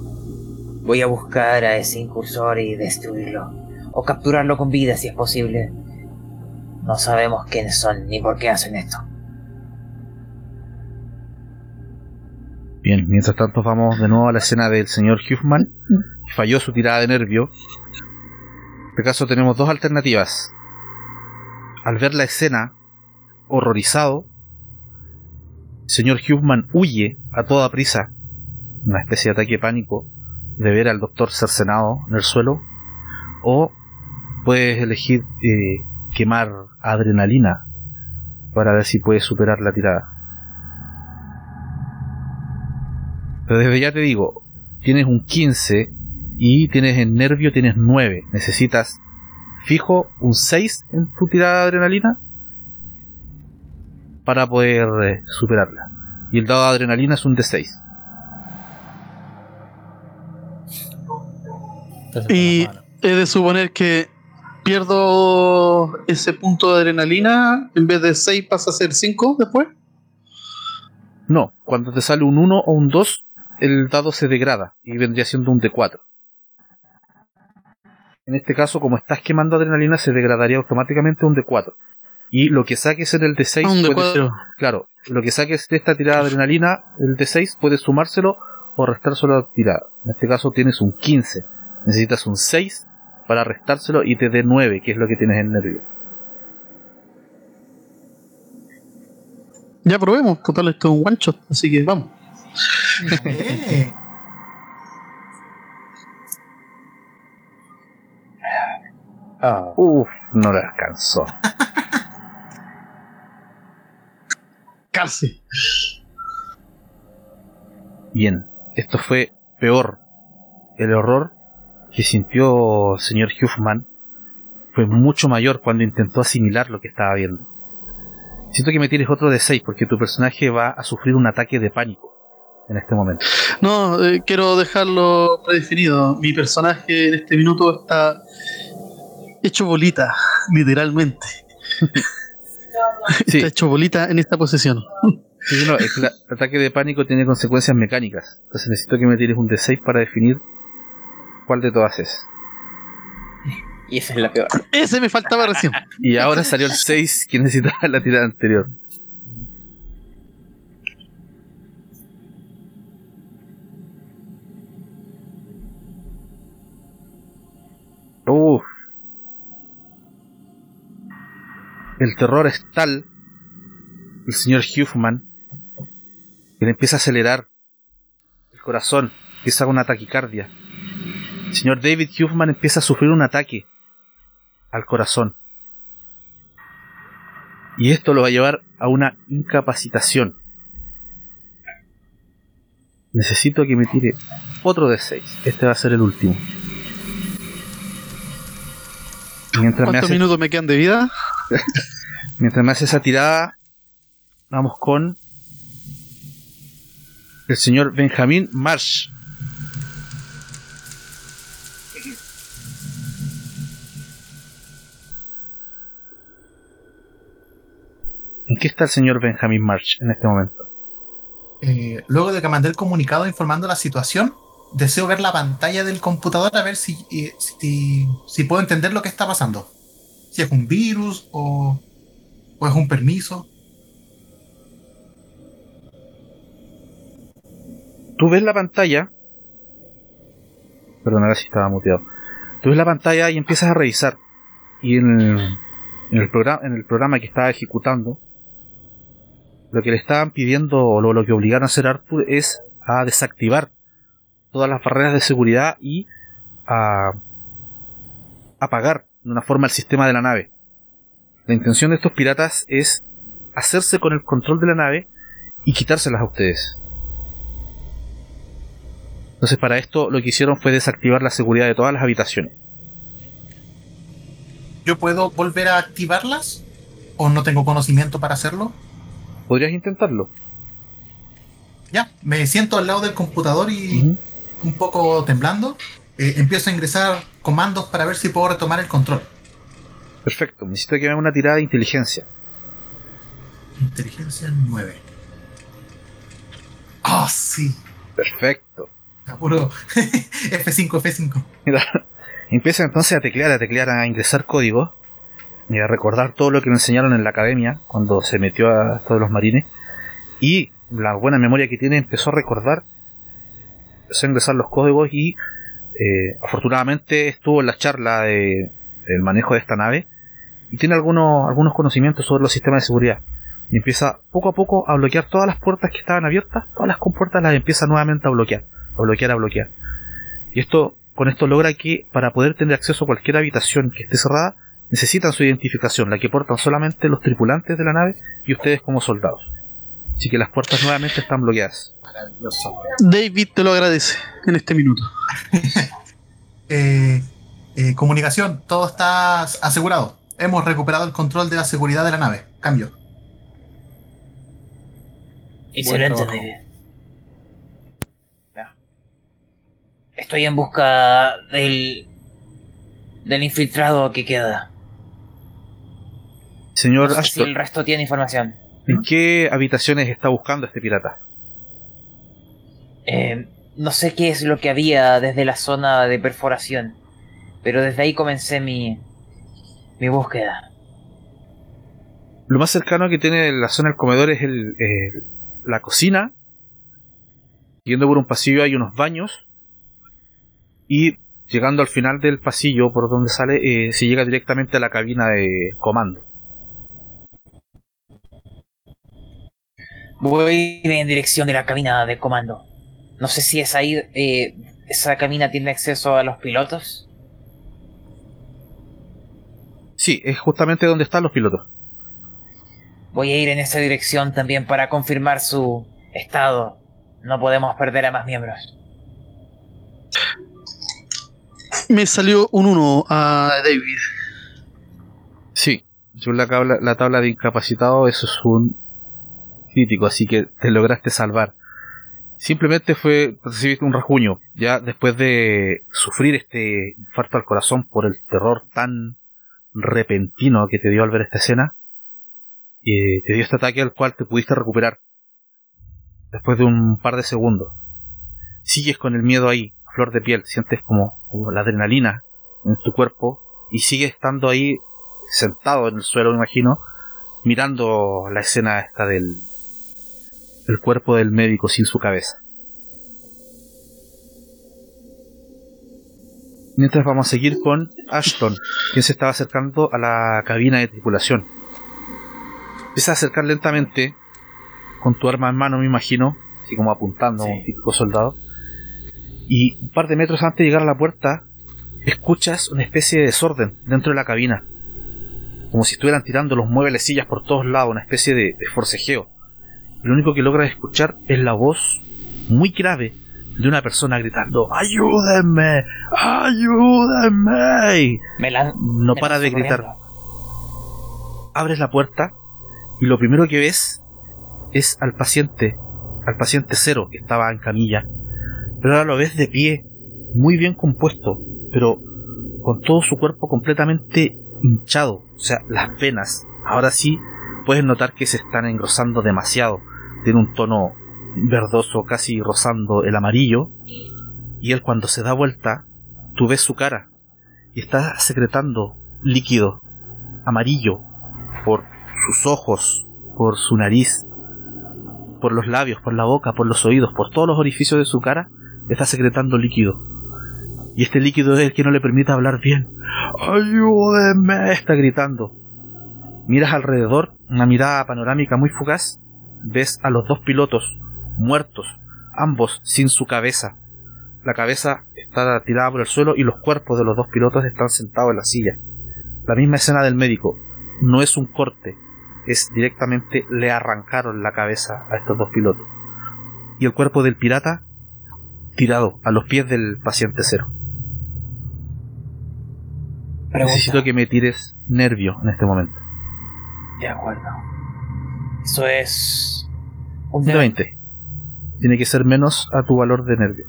Voy a buscar a ese incursor y destruirlo. O capturarlo con vida si es posible. No sabemos quiénes son ni por qué hacen esto. Bien, mientras tanto vamos de nuevo a la escena del señor Huffman. Falló su tirada de nervio. En este caso tenemos dos alternativas. Al ver la escena, horrorizado, el señor Huffman huye a toda prisa, una especie de ataque pánico, de ver al doctor cercenado en el suelo, o puedes elegir eh, quemar adrenalina para ver si puedes superar la tirada. Pero desde ya te digo, tienes un 15 y tienes en nervio, tienes 9. Necesitas fijo un 6 en tu tirada de adrenalina para poder eh, superarla. Y el dado de adrenalina es un D6. Y he de suponer que pierdo ese punto de adrenalina, en vez de 6 pasa a ser 5 después. No, cuando te sale un 1 o un 2, el dado se degrada y vendría siendo un D4. En este caso, como estás quemando adrenalina, se degradaría automáticamente un D4. Y lo que saques en el D6 Ah, un de puede ser- 4. Claro, lo que saques de esta tirada de adrenalina, el D6, puedes sumárselo o restárselo a la tirada. En este caso tienes un 15. Necesitas un 6 para restárselo y te dé 9, que es lo que tienes en nervio. Ya probemos, total esto es un one shot, así que vamos. Eh, Ah. Uf, no le alcanzó. Casi. Bien, esto fue peor. El horror que sintió el señor Huffman fue mucho mayor cuando intentó asimilar lo que estaba viendo. Siento que me tires otro de 6 porque tu personaje va a sufrir un ataque de pánico en este momento. No, eh, quiero dejarlo predefinido. Mi personaje en este minuto está hecho bolita, literalmente. Sí, Está hecho bolita en esta posición. sí, no, es que la- el ataque de pánico tiene consecuencias mecánicas. Entonces necesito que me tires un D6 para definir cuál de todas es. Y esa es la peor. Ese me faltaba recién. Y ahora salió el 6 que necesitaba la tirada anterior. Uf. El terror es tal, el señor Huffman, que le empieza a acelerar el corazón, empieza una taquicardia. El señor David Huffman empieza a sufrir un ataque al corazón. Y esto lo va a llevar a una incapacitación. Necesito que me tire otro de 6. Este va a ser el último. Mientras me ¿Cuántos hace- minutos me quedan de vida? Mientras me hace esa tirada, vamos con el señor Benjamín Marsh. ¿En qué está el señor Benjamín Marsh en este momento? Eh, luego de que mandé el comunicado informando la situación, deseo ver la pantalla del computador a ver si, eh, si, si puedo entender lo que está pasando. Si es un virus o, o es un permiso. Tú ves la pantalla. Perdón, ahora sí estaba muteado. Tú ves la pantalla y empiezas a revisar. Y en el, en el, programa, en el programa que estaba ejecutando, lo que le estaban pidiendo, o lo, lo que obligaron a hacer Arthur, es a desactivar todas las barreras de seguridad y a apagar de una forma el sistema de la nave. La intención de estos piratas es hacerse con el control de la nave y quitárselas a ustedes. Entonces para esto lo que hicieron fue desactivar la seguridad de todas las habitaciones. ¿Yo puedo volver a activarlas? ¿O no tengo conocimiento para hacerlo? ¿Podrías intentarlo? Ya, me siento al lado del computador y. un poco temblando. eh, empiezo a ingresar comandos para ver si puedo retomar el control. Perfecto, necesito que me haga una tirada de inteligencia. Inteligencia 9. Ah, sí. Perfecto. Apuro. F5, F5. Mira, empieza entonces a teclear, a teclear, a ingresar códigos y a recordar todo lo que le enseñaron en la academia cuando se metió a de los marines. Y la buena memoria que tiene empezó a recordar, a ingresar los códigos y eh, afortunadamente estuvo en la charla de, del manejo de esta nave y tiene algunos, algunos conocimientos sobre los sistemas de seguridad. Y empieza poco a poco a bloquear todas las puertas que estaban abiertas, todas las compuertas las empieza nuevamente a bloquear, a bloquear, a bloquear. Y esto, con esto logra que para poder tener acceso a cualquier habitación que esté cerrada, necesitan su identificación, la que portan solamente los tripulantes de la nave y ustedes como soldados. Así que las puertas nuevamente están bloqueadas. Maravilloso. David te lo agradece en este minuto. Eh, eh, comunicación, todo está asegurado. Hemos recuperado el control de la seguridad de la nave. Cambio. Excelente. David. Ya. Estoy en busca del. del infiltrado que queda. Señor No sé si el resto tiene información. ¿En qué habitaciones está buscando este pirata? Eh, no sé qué es lo que había desde la zona de perforación, pero desde ahí comencé mi. mi búsqueda. Lo más cercano que tiene la zona del comedor es el, eh, la cocina. Yendo por un pasillo hay unos baños. Y llegando al final del pasillo por donde sale, eh, se llega directamente a la cabina de comando. Voy en dirección de la cabina de comando. No sé si es ahí. eh, esa cabina tiene acceso a los pilotos. Sí, es justamente donde están los pilotos. Voy a ir en esa dirección también para confirmar su estado. No podemos perder a más miembros. Me salió un 1 a David. Sí, según la tabla, la tabla de incapacitado, eso es un crítico, así que te lograste salvar. Simplemente fue, recibiste un rajuño, ya después de sufrir este infarto al corazón por el terror tan repentino que te dio al ver esta escena, eh, te dio este ataque al cual te pudiste recuperar después de un par de segundos. Sigues con el miedo ahí, flor de piel, sientes como, como la adrenalina en tu cuerpo y sigues estando ahí sentado en el suelo, me imagino, mirando la escena esta del el cuerpo del médico sin su cabeza. Mientras vamos a seguir con Ashton, quien se estaba acercando a la cabina de tripulación. Empieza a acercar lentamente, con tu arma en mano, me imagino, así como apuntando a un típico soldado. Y un par de metros antes de llegar a la puerta, escuchas una especie de desorden dentro de la cabina. Como si estuvieran tirando los muebles sillas por todos lados, una especie de, de forcejeo. Lo único que logras escuchar es la voz muy grave de una persona gritando ¡Ayúdenme! ¡Ayúdenme! Me no me para de gritar. corriendo. abres la puerta y lo primero que ves es al paciente, al paciente cero que estaba en camilla. Pero ahora lo ves de pie, muy bien compuesto, pero con todo su cuerpo completamente hinchado. O sea, las venas, ahora sí puedes notar que se están engrosando demasiado. Tiene un tono verdoso, casi rozando el amarillo. Y él cuando se da vuelta, tú ves su cara y está secretando líquido amarillo por sus ojos, por su nariz, por los labios, por la boca, por los oídos, por todos los orificios de su cara, está secretando líquido. Y este líquido es el que no le permite hablar bien. ¡Ayúdenme! Está gritando. Miras alrededor, una mirada panorámica muy fugaz, ves a los dos pilotos, muertos, ambos sin su cabeza. La cabeza está tirada por el suelo y los cuerpos de los dos pilotos están sentados en la silla. La misma escena del médico, no es un corte, es directamente le arrancaron la cabeza a estos dos pilotos. Y el cuerpo del pirata tirado a los pies del paciente cero. Pregunta. Necesito que me tires nervio en este momento. De acuerdo. Eso es. Un De 20. Tiene que ser menos a tu valor de nervio.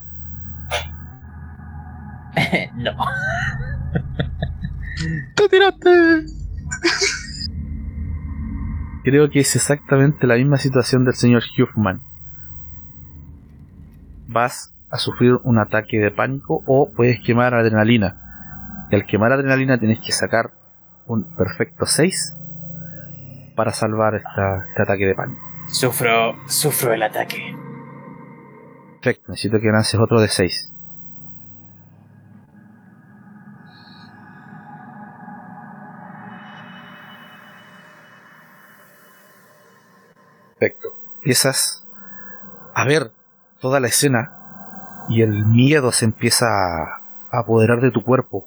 no. ¡Te tiraste! Creo que es exactamente la misma situación del señor Huffman. Vas a sufrir un ataque de pánico o puedes quemar adrenalina. Y al quemar adrenalina tienes que sacar un perfecto 6 para salvar esta- este ataque de pánico. Sufro. Sufro el ataque. Perfecto, necesito que lances otro de 6. Perfecto. Empiezas a ver toda la escena y el miedo se empieza a a apoderar de tu cuerpo.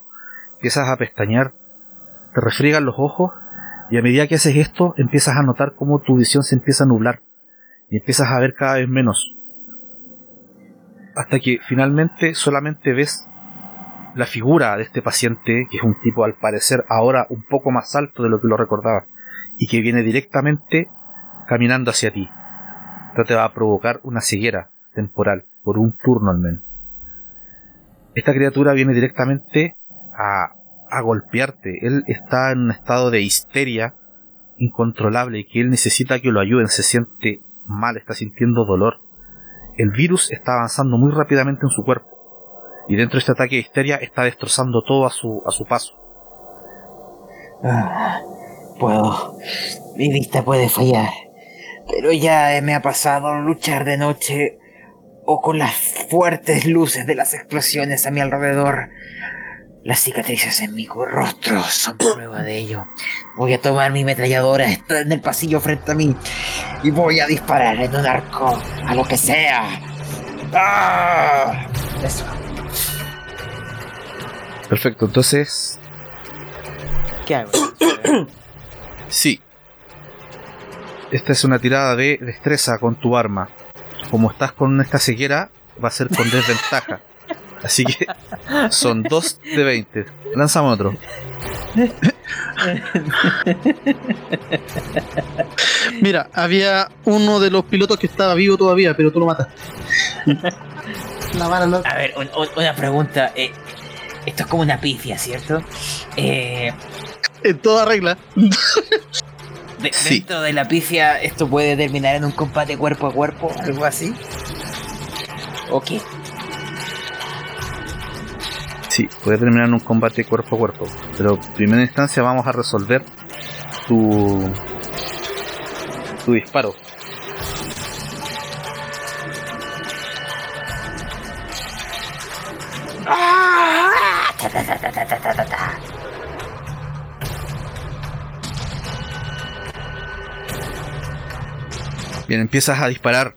Empiezas a pestañear, te refriegan los ojos y a medida que haces esto empiezas a notar cómo tu visión se empieza a nublar y empiezas a ver cada vez menos hasta que finalmente solamente ves la figura de este paciente, que es un tipo al parecer ahora un poco más alto de lo que lo recordaba, y que viene directamente caminando hacia ti. Esto te va a provocar una ceguera temporal, por un turno al menos. Esta criatura viene directamente a, a golpearte. Él está en un estado de histeria incontrolable y que él necesita que lo ayuden. Se siente mal, está sintiendo dolor el virus está avanzando muy rápidamente en su cuerpo y dentro de este ataque de histeria está destrozando todo a su, a su paso. Ah, puedo. Mi vista puede fallar. Pero ya me ha pasado luchar de noche o con las fuertes luces de las explosiones a mi alrededor. Las cicatrices en mi rostro son prueba de ello. Voy a tomar mi metralladora, está en el pasillo frente a mí, y voy a disparar en un arco a lo que sea. ¡Ah! Eso. Perfecto, entonces ¿Qué hago? sí. Esta es una tirada de destreza con tu arma. Como estás con esta ceguera, va a ser con desventaja. Así que son 2 de 20. Lanzamos otro. Mira, había uno de los pilotos que estaba vivo todavía, pero tú lo mataste. La vara loca. A ver, un- un- una pregunta. eh, esto es como una pifia, ¿cierto? Eh, En toda regla. de- Sí. Dentro de la pifia, ¿esto puede terminar en un combate cuerpo a cuerpo? ¿Algo así? ¿O qué? Sí, puede terminar en un combate cuerpo a cuerpo. Pero en primera instancia vamos a resolver tu, tu disparo. Bien, empiezas a disparar.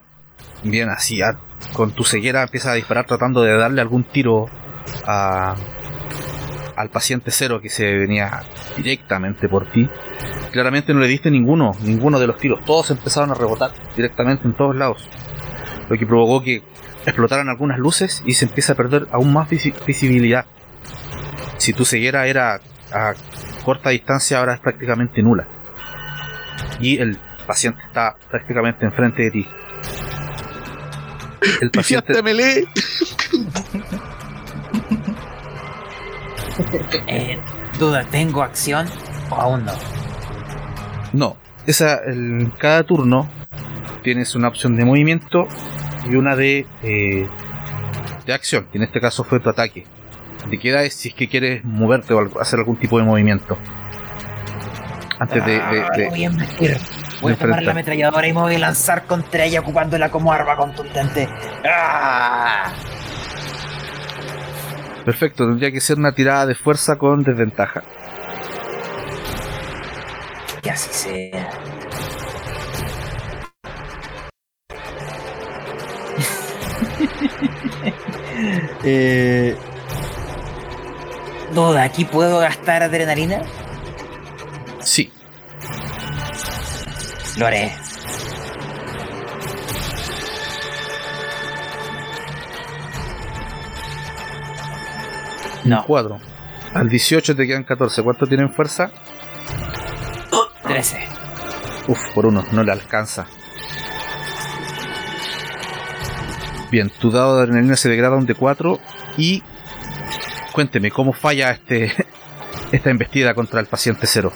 Bien, así, ah, con tu ceguera empiezas a disparar tratando de darle algún tiro a, al paciente cero que se venía directamente por ti. Claramente no le diste ninguno, ninguno de los tiros. Todos empezaron a rebotar directamente en todos lados. Lo que provocó que explotaran algunas luces y se empieza a perder aún más visi- visibilidad. Si tu ceguera era a corta distancia, ahora es prácticamente nula. Y el paciente está prácticamente enfrente de ti. El paciente. Eh, duda, ¿tengo acción o aún no? No, esa, el- cada turno tienes una opción de movimiento y una de, eh, de acción, que en este caso fue tu ataque. Te queda es si es que quieres moverte o hacer algún tipo de movimiento. Antes de, de- Ah, de- voy a embestir. Voy a de tomar la ametralladora y me voy a lanzar contra ella ocupándola como arma contundente. ¡Ah! Perfecto, tendría que ser una tirada de fuerza con desventaja. Que así sea. eh... Duda, ¿aquí puedo gastar adrenalina? Sí, Lo haré. No, 4. Al 18 te quedan 14. ¿Cuánto tienen fuerza? 13. Uf, por uno, no le alcanza. Bien, tu dado de adrenalina se degrada a un D4 y cuénteme cómo falla este esta embestida contra el paciente cero.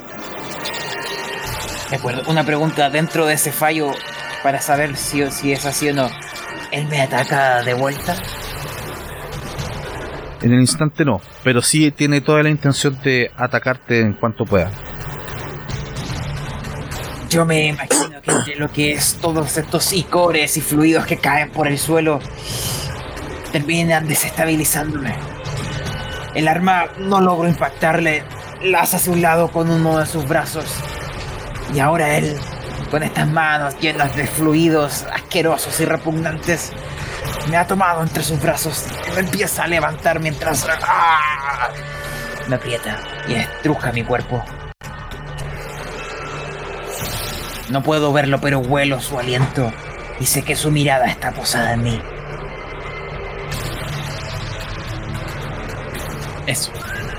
De acuerdo, una pregunta dentro de ese fallo para saber si, si es así o no. ¿Él me ataca de vuelta? En el instante no, pero sí tiene toda la intención de atacarte en cuanto pueda. Yo me imagino que entre lo que es todos estos icores y fluidos que caen por el suelo terminan desestabilizándome. El arma no logro impactarle, la hace un lado con uno de sus brazos. Y ahora él, con estas manos llenas de fluidos asquerosos y repugnantes, me ha tomado entre sus brazos y me empieza a levantar mientras ¡ah! me aprieta y estruja mi cuerpo. No puedo verlo, pero huelo su aliento y sé que su mirada está posada en mí. Eso.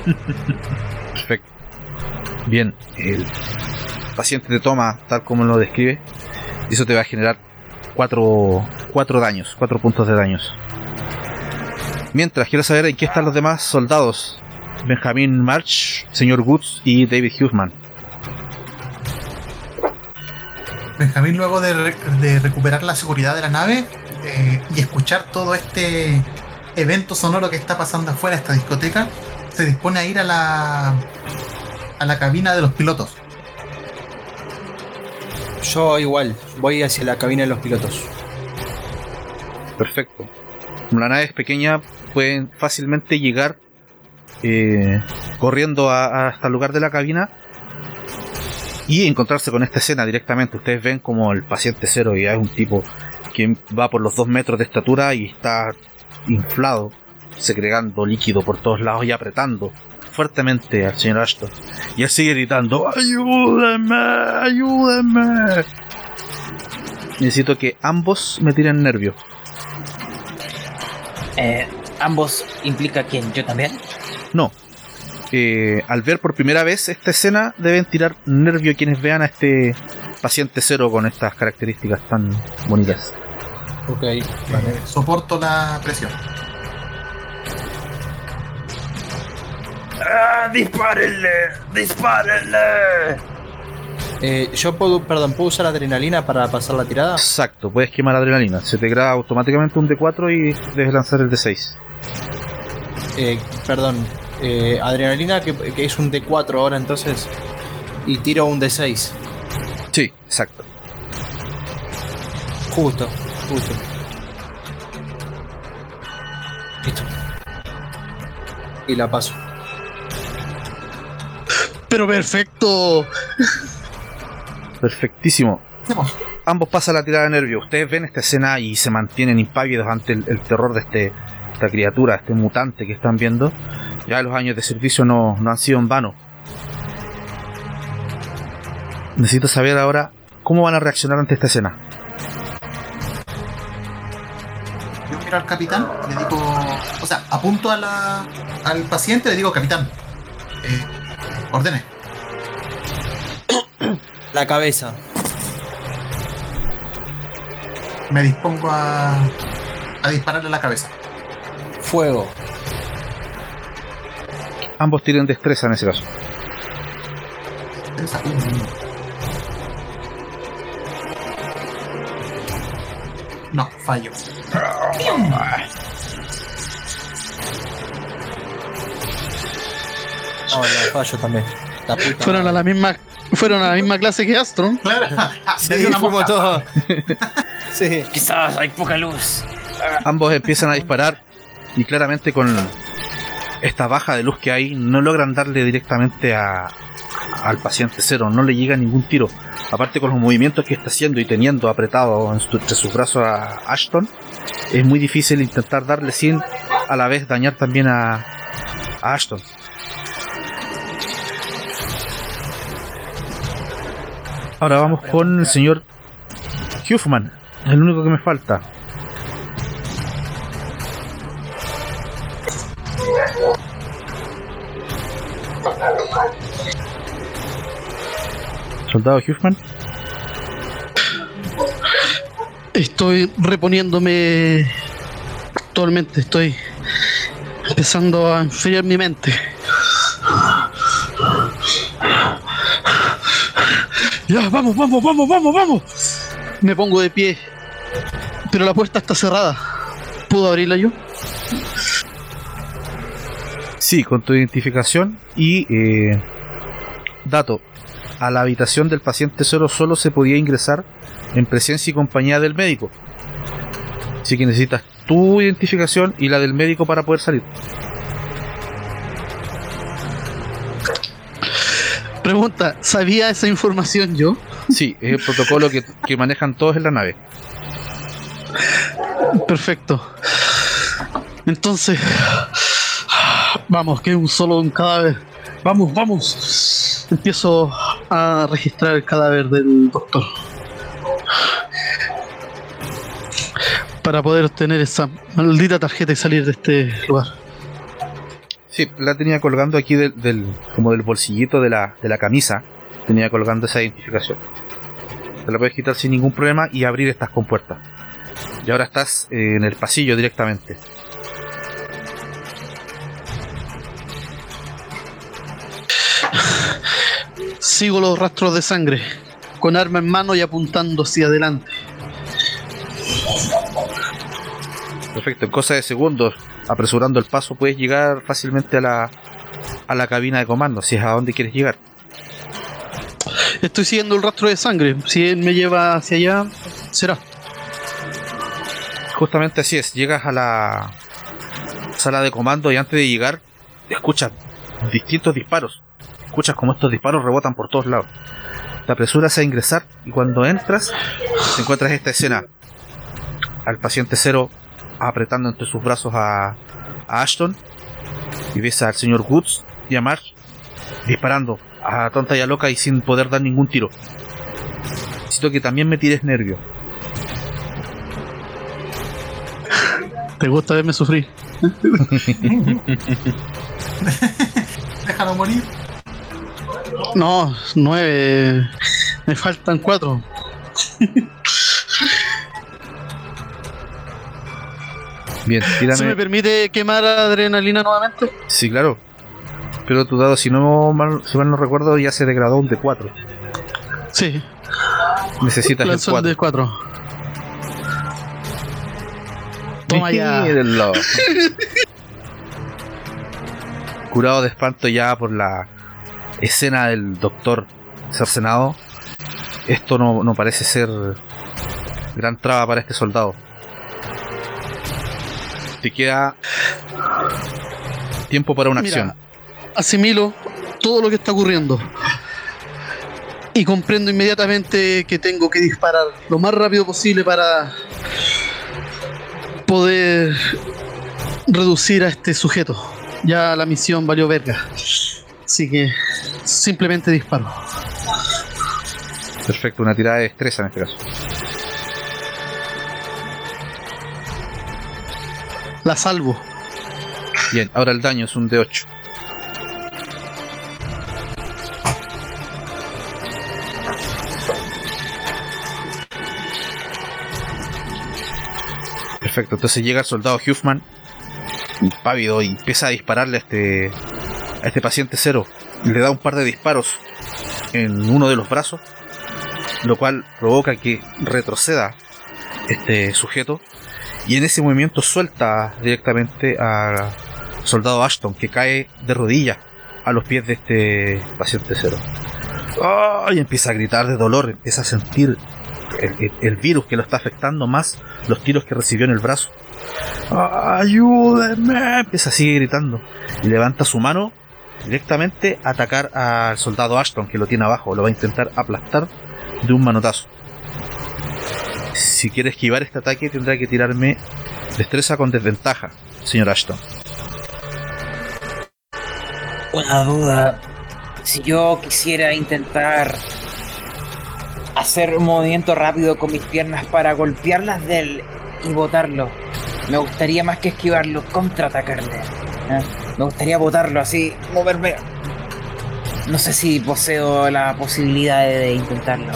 Perfecto. Bien, el paciente te toma tal como lo describe y eso te va a generar 4 cuatro daños, 4 puntos de daños. Mientras, quiero saber en qué están los demás soldados. Benjamin March, señor Woods y David Hughman. Benjamín, luego de, de recuperar la seguridad de la nave eh, y escuchar todo este evento sonoro que está pasando afuera de esta discoteca, se dispone a ir a la, a la cabina de los pilotos. Yo igual, voy hacia la cabina de los pilotos. Perfecto. Como la nave es pequeña, pueden fácilmente llegar eh, corriendo a- hasta el lugar de la cabina y encontrarse con esta escena directamente. Ustedes ven como el paciente cero ya es un tipo que va por los dos metros de estatura y está inflado, segregando líquido por todos lados y apretando fuertemente al señor Ashton. Y él sigue gritando, ¡Ayúdenme! ¡Ayúdenme! Necesito que ambos me tiren nervio. Eh, ambos implica quién, yo también. No. Eh, al ver por primera vez esta escena, deben tirar nervio quienes vean a este paciente cero con estas características tan bonitas. Ok, Eh, soporto la presión. ¡Ah, dispárenle! ¡Dispárenle! Eh, yo puedo, perdón, ¿puedo usar adrenalina para pasar la tirada? Exacto, puedes quemar adrenalina. Se te graba automáticamente un D4 y debes lanzar el D6. Eh, perdón, eh, adrenalina que, que es un D4 ahora entonces. Y tiro un D6. Sí, exacto. Justo, justo. Listo. Y la paso. Pero perfecto. Perfectísimo. Ambos pasan la tirada de nervio. Ustedes ven esta escena y se mantienen impávidos ante el, el terror de este, esta criatura, este mutante que están viendo. Ya los años de servicio no, no han sido en vano. Necesito saber ahora cómo van a reaccionar ante esta escena. Yo miro al capitán, le digo, o sea, apunto a la, al paciente, le digo, capitán, eh, ordene. La cabeza. Me dispongo a, a dispararle la cabeza. Fuego. Ambos tienen destreza en ese caso. No, fallo. No, fallo también. La puta Fueron a la misma, fueron a la misma clase que Astron. Claro, Sí, me dio una fuimos todos. sí. Quizás hay poca luz. Ambos empiezan a disparar y claramente con esta baja de luz que hay no logran darle directamente a, al paciente cero, no le llega ningún tiro. Aparte con los movimientos que está haciendo y teniendo apretado entre sus brazos a Ashton, es muy difícil intentar darle sin a la vez dañar también a, a Ashton. Ahora vamos con el señor Huffman, el único que me falta. Soldado Huffman. Estoy reponiéndome actualmente, estoy empezando a enfriar mi mente. Ya, vamos, vamos, vamos, vamos, vamos. Me pongo de pie, pero la puerta está cerrada. ¿Puedo abrirla yo? Sí, con tu identificación y eh, dato. A la habitación del paciente cero solo se podía ingresar en presencia y compañía del médico. Así que necesitas tu identificación y la del médico para poder salir. Pregunta, ¿sabía esa información yo? Sí, es el protocolo que, que manejan todos en la nave. Perfecto. Entonces, vamos, que un solo un cadáver. Vamos, vamos. Empiezo a registrar el cadáver del doctor. Para poder obtener esa maldita tarjeta y salir de este lugar. Sí, la tenía colgando aquí del, del- como del bolsillito de la, de la camisa. Tenía colgando esa identificación. Te la puedes quitar sin ningún problema y abrir estas compuertas. Y ahora estás eh, en el pasillo directamente. Sigo los rastros de sangre, con arma en mano y apuntando hacia adelante. Perfecto, en cosa de segundos, apresurando el paso, puedes llegar fácilmente a la, a la cabina de comando, si es a donde quieres llegar. Estoy siguiendo el rastro de sangre. Si él me lleva hacia allá, será. Justamente así es, llegas a la sala de comando y antes de llegar, escuchas distintos disparos. Escuchas como estos disparos rebotan por todos lados. Te apresuras a ingresar y cuando entras, te encuentras esta escena. Al paciente cero apretando entre sus brazos a, a Ashton y ves al señor Woods y a Marge disparando a tonta y a loca y sin poder dar ningún tiro. Necesito que también me tires nervio. ¿Te gusta verme sufrir? Déjalo morir. No, nueve. Me faltan cuatro. Bien, ¿Se tírame. me permite quemar adrenalina nuevamente? Sí, claro. Pero tu dado, si no mal, si mal no recuerdo, ya se degradó un D4. Sí, Necesitas el lanzó el 4. de cuatro. Toma ya. Curado de espanto ya por la escena del doctor cercenado, esto no, no parece ser gran traba para este soldado. Te queda tiempo para una Mira, acción. asimilo todo lo que está ocurriendo. Y comprendo inmediatamente que tengo que disparar lo más rápido posible para poder reducir a este sujeto. Ya la misión valió verga. Así que simplemente disparo. Perfecto, una tirada de destreza en este caso. La salvo. Bien, ahora el daño es un de 8. Perfecto, entonces llega el soldado Huffman, impávido, y empieza a dispararle a este, a este paciente cero. Le da un par de disparos en uno de los brazos, lo cual provoca que retroceda este sujeto y en ese movimiento suelta directamente a soldado Ashton que cae de rodillas a los pies de este paciente cero. ¡Ah! Y empieza a gritar de dolor, empieza a sentir el, virus que lo está afectando más los tiros que recibió en el brazo. ¡Ayúdenme! Empieza a seguir gritando y levanta su mano directamente a atacar al soldado Ashton que lo tiene abajo. Lo va a intentar aplastar de un manotazo. Si quiere esquivar este ataque tendrá que tirarme destreza con desventaja, señor Ashton. Una duda. Si yo quisiera intentar hacer un movimiento rápido con mis piernas para golpearlas de él y botarlo, me gustaría más que esquivarlo, contraatacarle. ¿eh? Me gustaría botarlo así, moverme. No sé si poseo la posibilidad de, de intentarlo.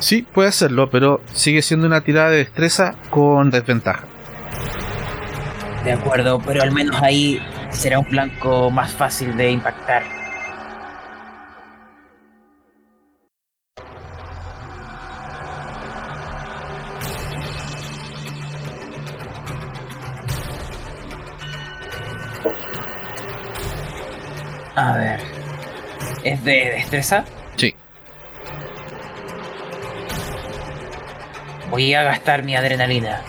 Sí, puede hacerlo, pero sigue siendo una tirada de destreza con desventaja. De acuerdo, pero al menos ahí será un blanco más fácil de impactar. A ver. ¿Es de destreza? Voy a gastar mi adrenalina.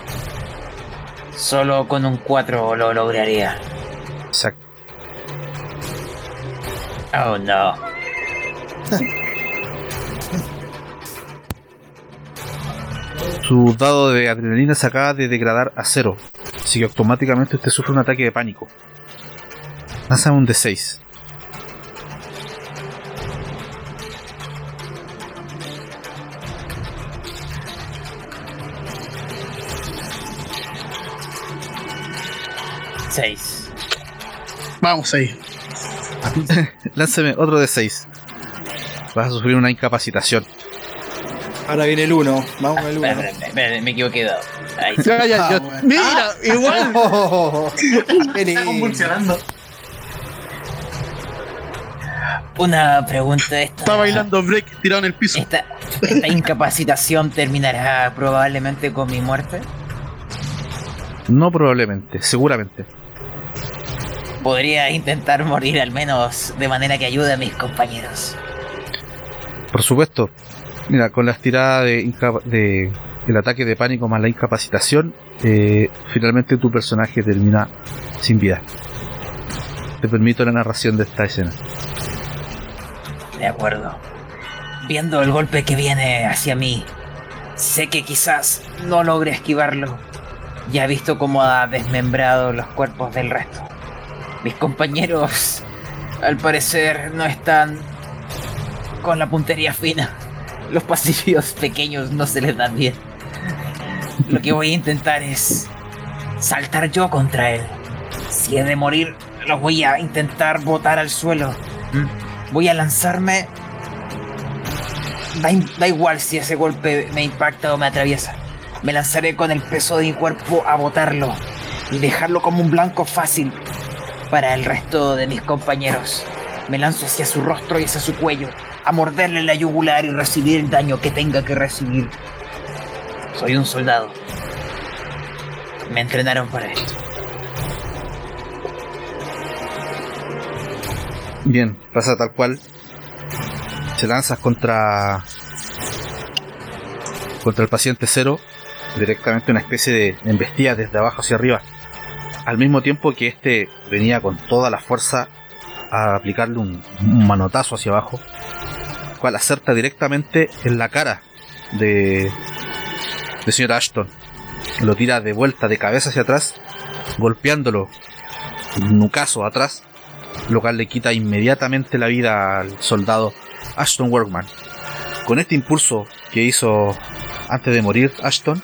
Solo con un 4 lo lograría. Exacto. Oh no. Su dado de adrenalina se acaba de degradar a cero, así que automáticamente usted sufre un ataque de pánico. Lanza un D6. Seis. Vamos ahí. Lánceme otro D6. Vas a sufrir una incapacitación. Ahora viene el 1. Vamos con el 1. Espera, espera, espera, me equivoqué. de dado. Ahí sí. Ya, ya, Ah, bueno. Mira, igual. Oh, qué Está convulsionando. Una pregunta esta. Está bailando break tirado en el piso. Esta, esta incapacitación terminará probablemente con mi muerte. No probablemente, seguramente. Podría intentar morir al menos de manera que ayude a mis compañeros. Por supuesto. Mira, con las tiradas de, inca- de el ataque de pánico más la incapacitación, eh, finalmente tu personaje termina sin vida. Te permito la narración de esta escena. De acuerdo. Viendo el golpe que viene hacia mí, sé que quizás no logre esquivarlo. Ya he visto cómo ha desmembrado los cuerpos del resto. Mis compañeros, al parecer, no están con la puntería fina. Los pasillos pequeños no se les dan bien. Lo que voy a intentar es saltar yo contra él. Si he de morir, los voy a intentar botar al suelo. ¿Mm? Voy a lanzarme. Da, da igual si ese golpe me impacta o me atraviesa. Me lanzaré con el peso de mi cuerpo a botarlo y dejarlo como un blanco fácil para el resto de mis compañeros. Me lanzo hacia su rostro y hacia su cuello, a morderle la yugular y recibir el daño que tenga que recibir. Soy un soldado. Me entrenaron para esto. Bien, pasa tal cual. Se lanzas contra. contra el paciente cero. Directamente una especie de embestida desde abajo hacia arriba. Al mismo tiempo que este venía con toda la fuerza a aplicarle un, manotazo hacia abajo. cual acerta directamente en la cara de, de señor Ashton. Lo tira de vuelta de cabeza hacia atrás, golpeándolo un nucazo atrás, lo cual le quita inmediatamente la vida al soldado Ashton Workman. Con este impulso que hizo antes de morir Ashton,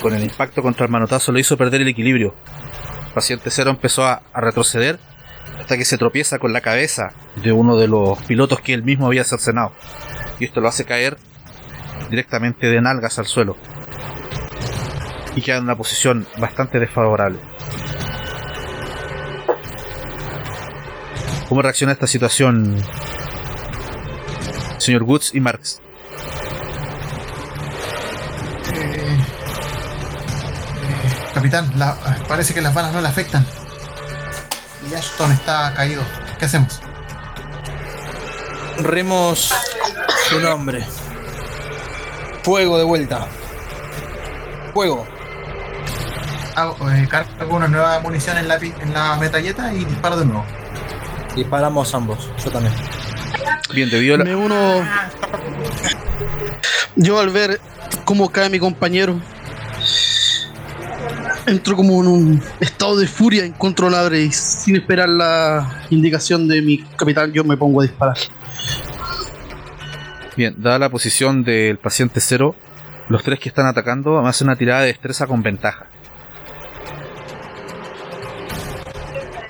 con el impacto contra el manotazo lo hizo perder el equilibrio. El paciente cero empezó a, retroceder hasta que se tropieza con la cabeza de uno de los pilotos que él mismo había cercenado. Y esto lo hace caer directamente de nalgas al suelo. Y queda en una posición bastante desfavorable. ¿Cómo reacciona esta situación, señor Woods y Marx? Capitán, la- parece que las balas no le afectan. Y Ashton está caído. ¿Qué hacemos? Remos su nombre. Fuego de vuelta. Fuego. Hago, eh, cargo una nueva munición en la, pi- en la metralleta y disparo de nuevo. Disparamos ambos. Yo también. Bien, debido a la, Me uno. Yo al ver cómo cae mi compañero, entro como en un estado de furia incontrolable y sin esperar la indicación de mi capitán, yo me pongo a disparar. Bien, dada la posición del paciente cero, los tres que están atacando me hacen una tirada de destreza con ventaja.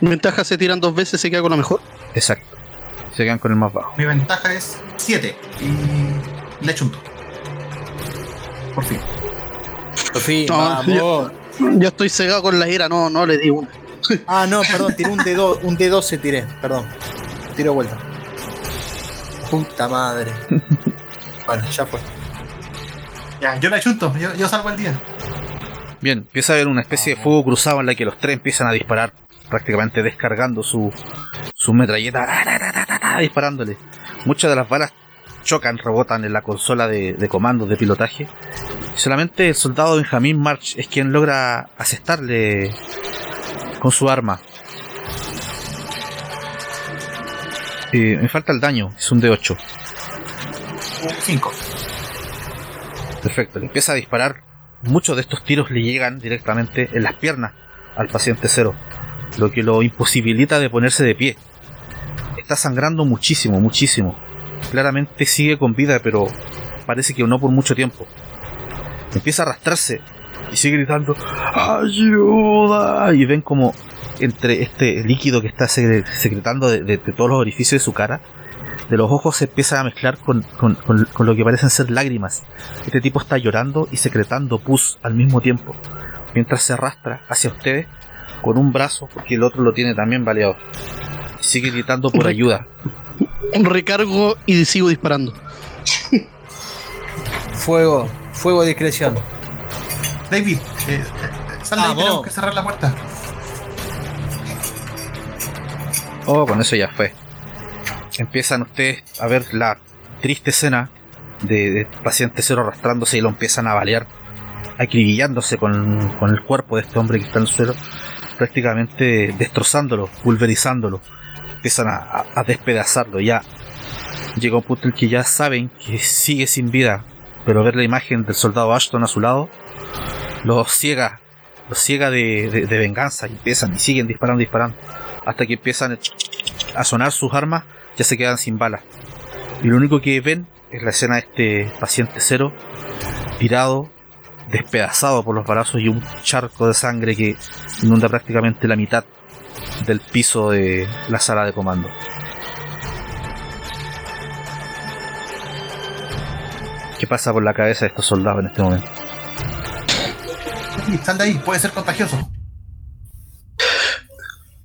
Ventaja se tiran dos veces, se queda con la mejor. Exacto. Se quedan con el más bajo. Mi ventaja es 7 y le chunto. Por fin. Sofía, No, vamos. Ya estoy cegado con la ira, no, no le di una. Ah, no, perdón, tiré un D2, un D12 tiré, perdón. Tiro de vuelta. Puta madre. Bueno, ya fue. Ya, yo le chunto, yo, yo salvo el día. Bien, empieza a haber una especie de fuego cruzado en la que los tres empiezan a disparar, prácticamente descargando su, su metralleta, ra, ra, ra, ra, ra, ra, disparándole. Muchas de las balas chocan, rebotan en la consola de, de comandos de pilotaje. Solamente el soldado Benjamin March es quien logra asestarle con su arma. Eh, me falta el daño, es un D8. 5. Perfecto, le empieza a disparar. Muchos de estos tiros le llegan directamente en las piernas al paciente cero, lo que lo imposibilita de ponerse de pie. Está sangrando muchísimo, muchísimo. Claramente sigue con vida, pero parece que no por mucho tiempo. Empieza a arrastrarse y sigue gritando ¡Ayuda! Y ven como entre este líquido que está secre- secretando de, de- de todos los orificios de su cara, de los ojos se empieza a mezclar con, con- con- con lo que parecen ser lágrimas. Este tipo está llorando y secretando pus al mismo tiempo, mientras se arrastra hacia ustedes con un brazo, porque el otro lo tiene también baleado. Sigue gritando por ayuda. Recargo y sigo disparando. Fuego, fuego de discreción. David, eh, eh, sal de ahí, Vamos. tenemos que cerrar la puerta. Oh, con eso ya fue. Empiezan ustedes a ver la triste escena de, de paciente cero arrastrándose y lo empiezan a balear, acribillándose con, con el cuerpo de este hombre que está en el suelo, prácticamente destrozándolo, pulverizándolo. Empiezan a, despedazarlo. Ya llega un punto en que ya saben que sigue sin vida, pero ver la imagen del soldado Ashton a su lado los ciega, los ciega de, de- de venganza y empiezan y siguen disparando, disparando hasta que empiezan a sonar sus armas, ya se quedan sin balas. Y lo único que ven es la escena de este paciente cero, tirado, despedazado por los balazos y un charco de sangre que inunda prácticamente la mitad del piso de la sala de comando. ¿Qué pasa por la cabeza de estos soldados en este momento? Sal de ahí, puede ser contagioso.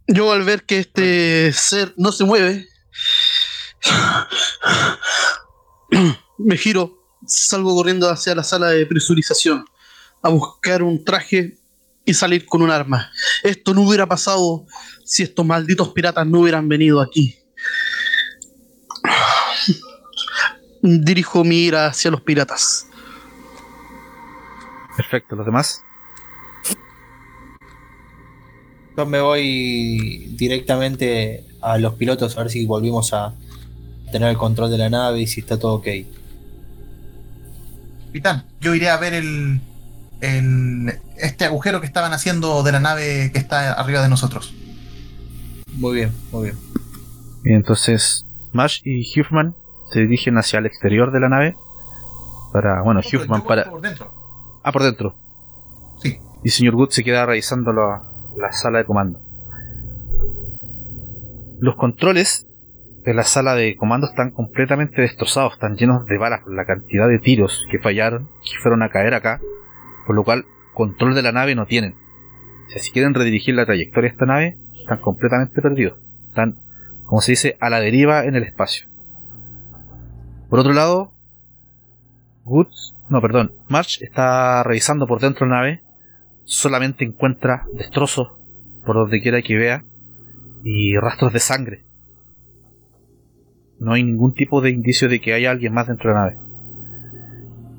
Yo al ver que este ser no se mueve, me giro, salgo corriendo hacia la sala de presurización a buscar un traje y salir con un arma. Esto no hubiera pasado si estos malditos piratas no hubieran venido aquí. Dirijo mi ira hacia los piratas. Perfecto, los demás. Yo me voy directamente a los pilotos a ver si volvimos a, tener el control de la nave y si está todo ok. Capitán, yo iré a ver el, el- este agujero que estaban haciendo de la nave que está arriba de nosotros. Muy bien, muy bien. Y entonces Mash y Huffman se dirigen hacia el exterior de la nave. Para, bueno, No, pero Huffman para... por dentro. Ah, por dentro. Sí. Y señor Good se queda revisando la, la sala de comando. Los controles de la sala de comando están completamente destrozados, están llenos de balas por la cantidad de tiros que fallaron, que fueron a caer acá, por lo cual control de la nave no tienen. O sea, si quieren redirigir la trayectoria de esta nave, están completamente perdidos. Están, como se dice, a la deriva en el espacio. Por otro lado, Woods, no, perdón, March está revisando por dentro de la nave, solamente encuentra destrozos por donde quiera que vea y rastros de sangre. No hay ningún tipo de indicio de que haya alguien más dentro de la nave.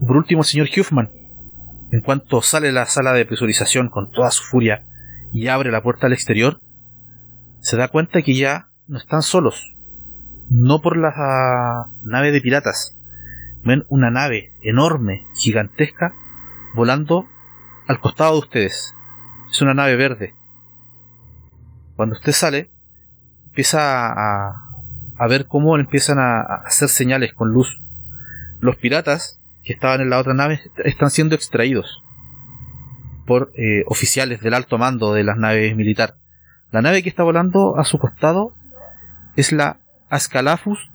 Por último, señor Huffman, en cuanto sale la sala de presurización con toda su furia y abre la puerta al exterior, se da cuenta que ya no están solos. No por la nave de piratas. Ven una nave enorme, gigantesca, volando al costado de ustedes. Es una nave verde. Cuando usted sale, empieza a, a ver cómo empiezan a hacer señales con luz. Los piratas que estaban en la otra nave están siendo extraídos por eh, oficiales del alto mando de las naves militar. La nave que está volando a su costado es la Ascalafus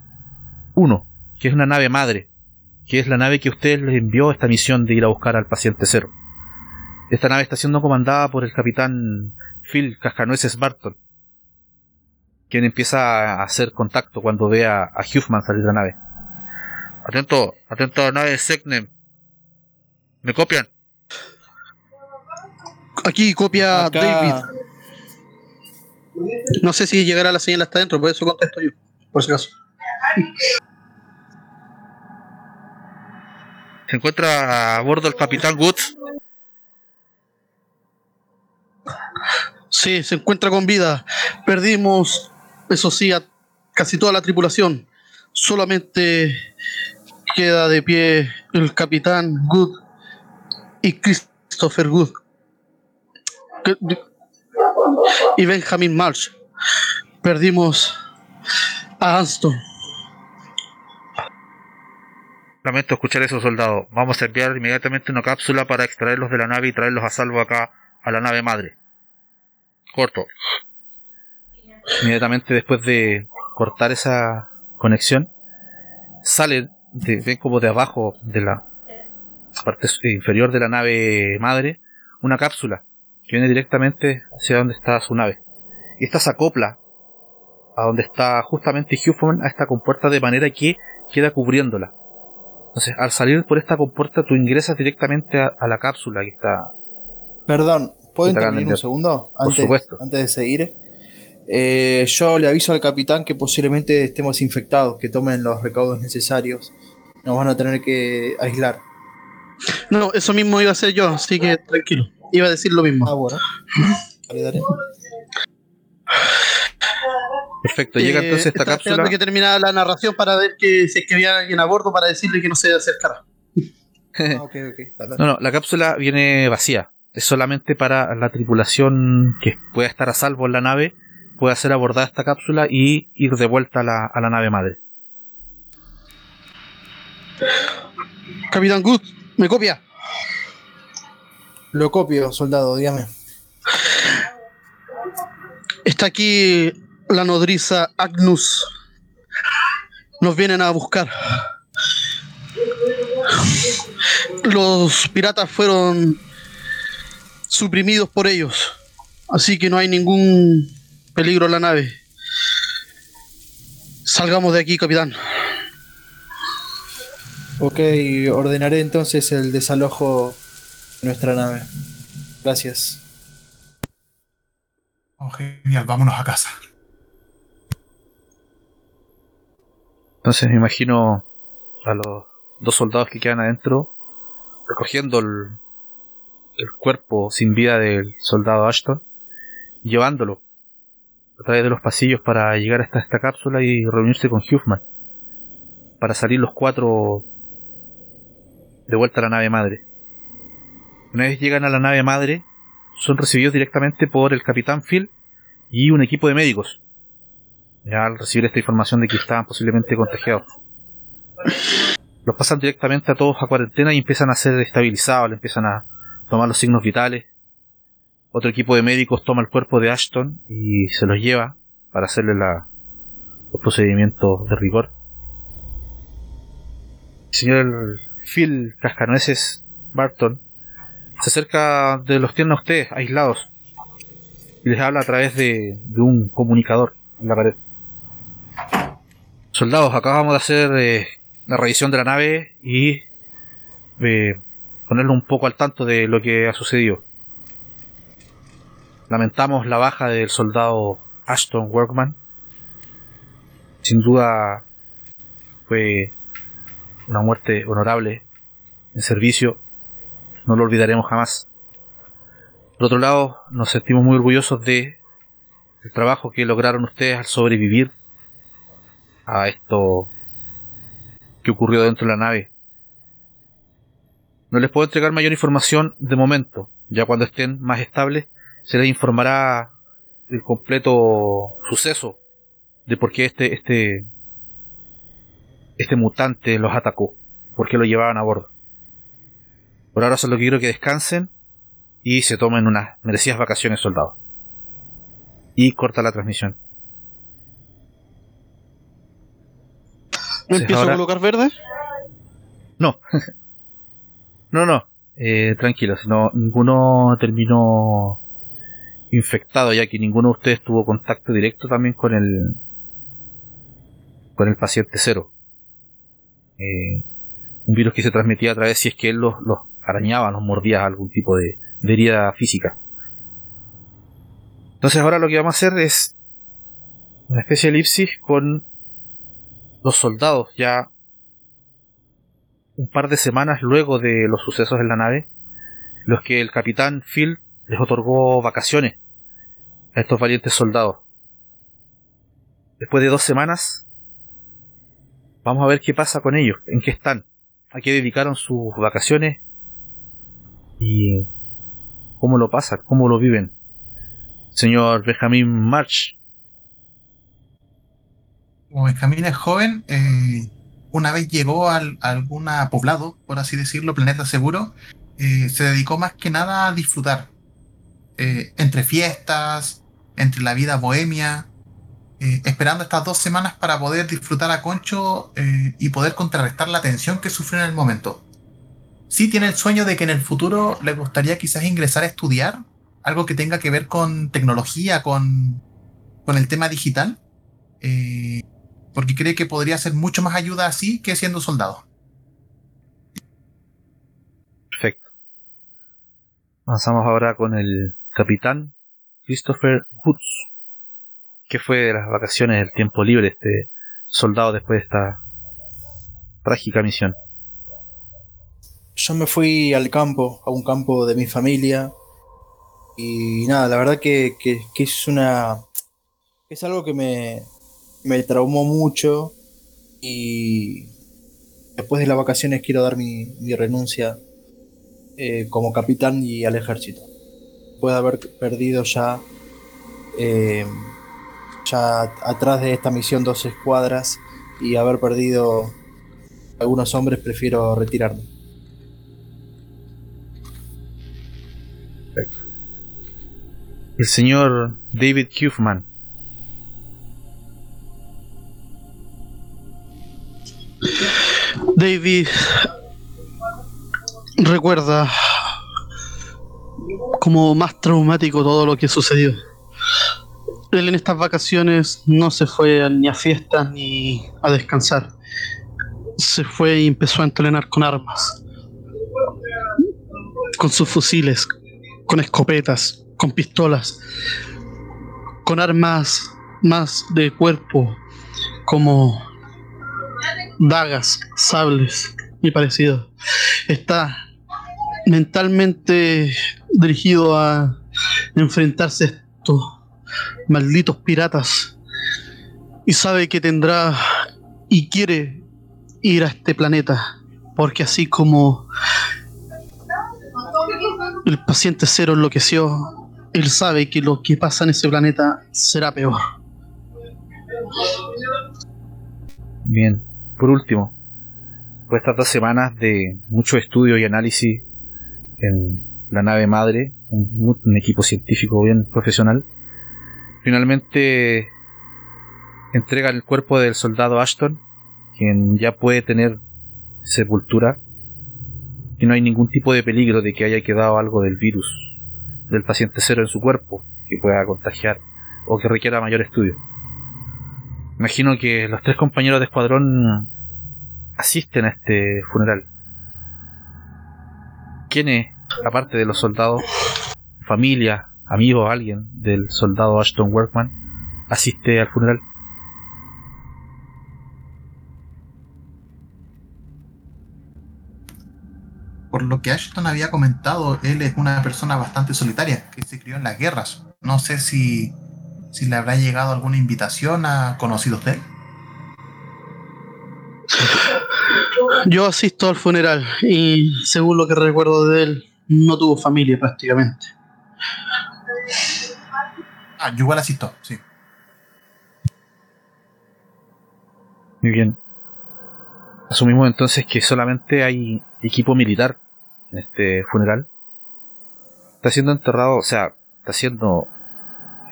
1, que es una nave madre, que es la nave que usted les envió esta misión de ir a buscar al paciente cero. Esta nave está siendo comandada por el capitán Phil Cascanueces Barton, quien empieza a hacer contacto cuando ve a, a Huffman salir de la nave. Atento, atento a la nave Segnem. ¿Me copian? Aquí copia Acá- David. No sé si llegará la señal hasta adentro, por eso contesto yo. Por si acaso. Se encuentra a bordo el capitán Woods. Sí, se encuentra con vida. Perdimos, eso sí, a casi toda la tripulación. Solamente queda de pie el capitán Good y Christopher Good. Y Benjamin March. Perdimos a Anston. Lamento escuchar eso, soldado. Vamos a enviar inmediatamente una cápsula para extraerlos de la nave y traerlos a salvo acá a la nave madre. Corto. Inmediatamente después de cortar esa conexión, salen, de, ven como de abajo de la parte su- inferior de la nave madre, una cápsula que viene directamente hacia donde está su nave. Y esta se acopla a donde está justamente Huffman a esta compuerta de manera que queda cubriéndola. Entonces, al salir por esta compuerta, tú ingresas directamente a, a la cápsula que está. Perdón, ¿puedo Te intervenir un segundo? Por Antes, supuesto. antes de seguir. Eh, yo le aviso al capitán que posiblemente estemos infectados, que tomen los recaudos necesarios. Nos van a tener que aislar. No, eso mismo iba a hacer yo, así que tranquilo. Iba a decir lo mismo. Ah, bueno. Dale, dale. Perfecto, llega Eh, entonces esta cápsula. que terminara la narración para ver que si es que había alguien a bordo para decirle que no se acercara. Ah, ok, ok. Dale, dale. No, no, la cápsula viene vacía. Es solamente para la tripulación que pueda estar a salvo en la nave, pueda ser abordada esta cápsula y ir de vuelta a la, a la nave madre. Capitán Good, ¿me copia? Lo copio, soldado, dígame. Está aquí la nodriza Agnus. Nos vienen a buscar. Los piratas fueron suprimidos por ellos. Así que no hay ningún peligro en la nave. Salgamos de aquí, capitán. Ok, ordenaré entonces el desalojo de nuestra nave. Gracias. Oh, genial, vámonos a casa. Entonces me imagino a los dos soldados que quedan adentro recogiendo el, el cuerpo sin vida del soldado Ashton, y llevándolo a través de los pasillos para llegar hasta esta cápsula y reunirse con Huffman. para salir los cuatro de vuelta a la nave madre. Una vez llegan a la nave madre, son recibidos directamente por el capitán Phil y un equipo de médicos. Ya al recibir esta información de que estaban posiblemente contagiados. Los pasan directamente a todos a cuarentena y empiezan a ser estabilizados, le empiezan a tomar los signos vitales. Otro equipo de médicos toma el cuerpo de Ashton y se los lleva para hacerle la, los procedimientos de rigor. El señor Phil Cascanueces Barton se acerca de los tienen a ustedes, aislados, y les habla a través de, de un comunicador en la pared. Soldados, acabamos de hacer eh, la revisión de la nave y eh, ponerlo un poco al tanto de lo que ha sucedido. Lamentamos la baja del soldado Ashton Workman. Sin duda fue una muerte honorable en servicio. No lo olvidaremos jamás. Por otro lado, nos sentimos muy orgullosos de el trabajo que lograron ustedes al sobrevivir a esto que ocurrió dentro de la nave. No les puedo entregar mayor información de momento. Ya cuando estén más estables, se les informará el completo suceso de por qué este, este, este mutante los atacó, por qué lo llevaban a bordo. Por ahora solo quiero que descansen y se tomen unas merecidas vacaciones, soldados. Y corta la transmisión. ¿Me Entonces, empiezo ahora- a colocar verde? No. no, no. Eh, tranquilos. No, ninguno terminó infectado, ya que ninguno de ustedes tuvo contacto directo también con el con el paciente cero. Eh, un virus que se transmitía a través si es que él los, los arañaba, los mordía algún tipo de, de herida física. Entonces ahora lo que vamos a hacer es una especie de elipsis con los soldados ya un par de semanas luego de los sucesos en la nave, los que el capitán Phil les otorgó vacaciones a estos valientes soldados. Después de dos semanas, vamos a ver qué pasa con ellos, en qué están, a qué dedicaron sus vacaciones y cómo lo pasan, cómo lo viven. Señor Benjamin March, Como Benjamín es joven, eh, una vez llegó al, a algún poblado, por así decirlo, planeta seguro, eh, se dedicó más que nada a disfrutar. Eh, entre fiestas, entre la vida bohemia, eh, esperando estas dos semanas para poder disfrutar a Concho eh, y poder contrarrestar la tensión que sufrió en el momento. Sí tiene el sueño de que en el futuro le gustaría quizás ingresar a estudiar algo que tenga que ver con tecnología, con, con el tema digital. Porque cree que podría ser mucho más ayuda así que siendo soldado. perfecto. Avanzamos ahora con el capitán Christopher Woods. ¿Qué fue de las vacaciones, del tiempo libre este soldado después de esta trágica misión? Yo me fui al campo, a un campo de mi familia. Y nada, la verdad que, que- que es una. Es algo que me, me traumó mucho. Y después de las vacaciones quiero dar mi, mi renuncia eh, como capitán y al ejército. Puede haber perdido ya. eh, ya atrás de esta misión dos escuadras y haber perdido algunos hombres, prefiero retirarme. El señor David Huffman. David recuerda como más traumático todo lo que sucedió. Él en estas vacaciones no se fue ni a fiestas ni a descansar. Se fue y empezó a entrenar con armas. Con sus fusiles, con escopetas, con pistolas, con armas más de cuerpo, como dagas, sables y parecido. Está mentalmente dirigido a enfrentarse a estos malditos piratas y sabe que tendrá y quiere ir a este planeta, porque así como el paciente cero enloqueció, él sabe que lo que pasa en ese planeta será peor. Bien, por último, por estas dos semanas de mucho estudio y análisis en la nave madre, un, un equipo científico bien profesional, finalmente entregan el cuerpo del soldado Ashton, quien ya puede tener sepultura y no hay ningún tipo de peligro de que haya quedado algo del virus del paciente cero en su cuerpo que pueda contagiar o que requiera mayor estudio. Imagino que los tres compañeros de escuadrón asisten a este funeral. ¿Quiénes, aparte de los soldados, familia, amigo, alguien del soldado Ashton Workman, asiste al funeral? Por lo que Ashton había comentado, él es una persona bastante solitaria, que se crió en las guerras. No sé si, si le habrá llegado alguna invitación a conocidos de él. Yo asisto al funeral y según lo que recuerdo de él, no tuvo familia prácticamente. Ah, yo igual asisto, sí. Muy bien. Asumimos entonces que solamente hay equipo militar en este funeral. Está siendo enterrado, o sea, está siendo.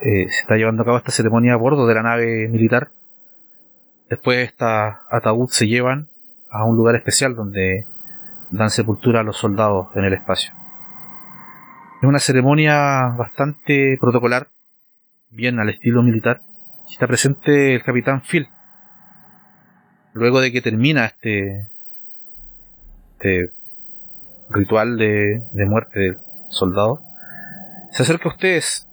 eh, se está llevando a cabo esta ceremonia a bordo de la nave militar. Después esta ataúd se llevan a un lugar especial donde dan sepultura a los soldados en el espacio. Es una ceremonia bastante protocolar, bien al estilo militar. Está presente el capitán Phil. Luego de que termina este, este ritual de, de muerte del soldado, se acerca a ustedes.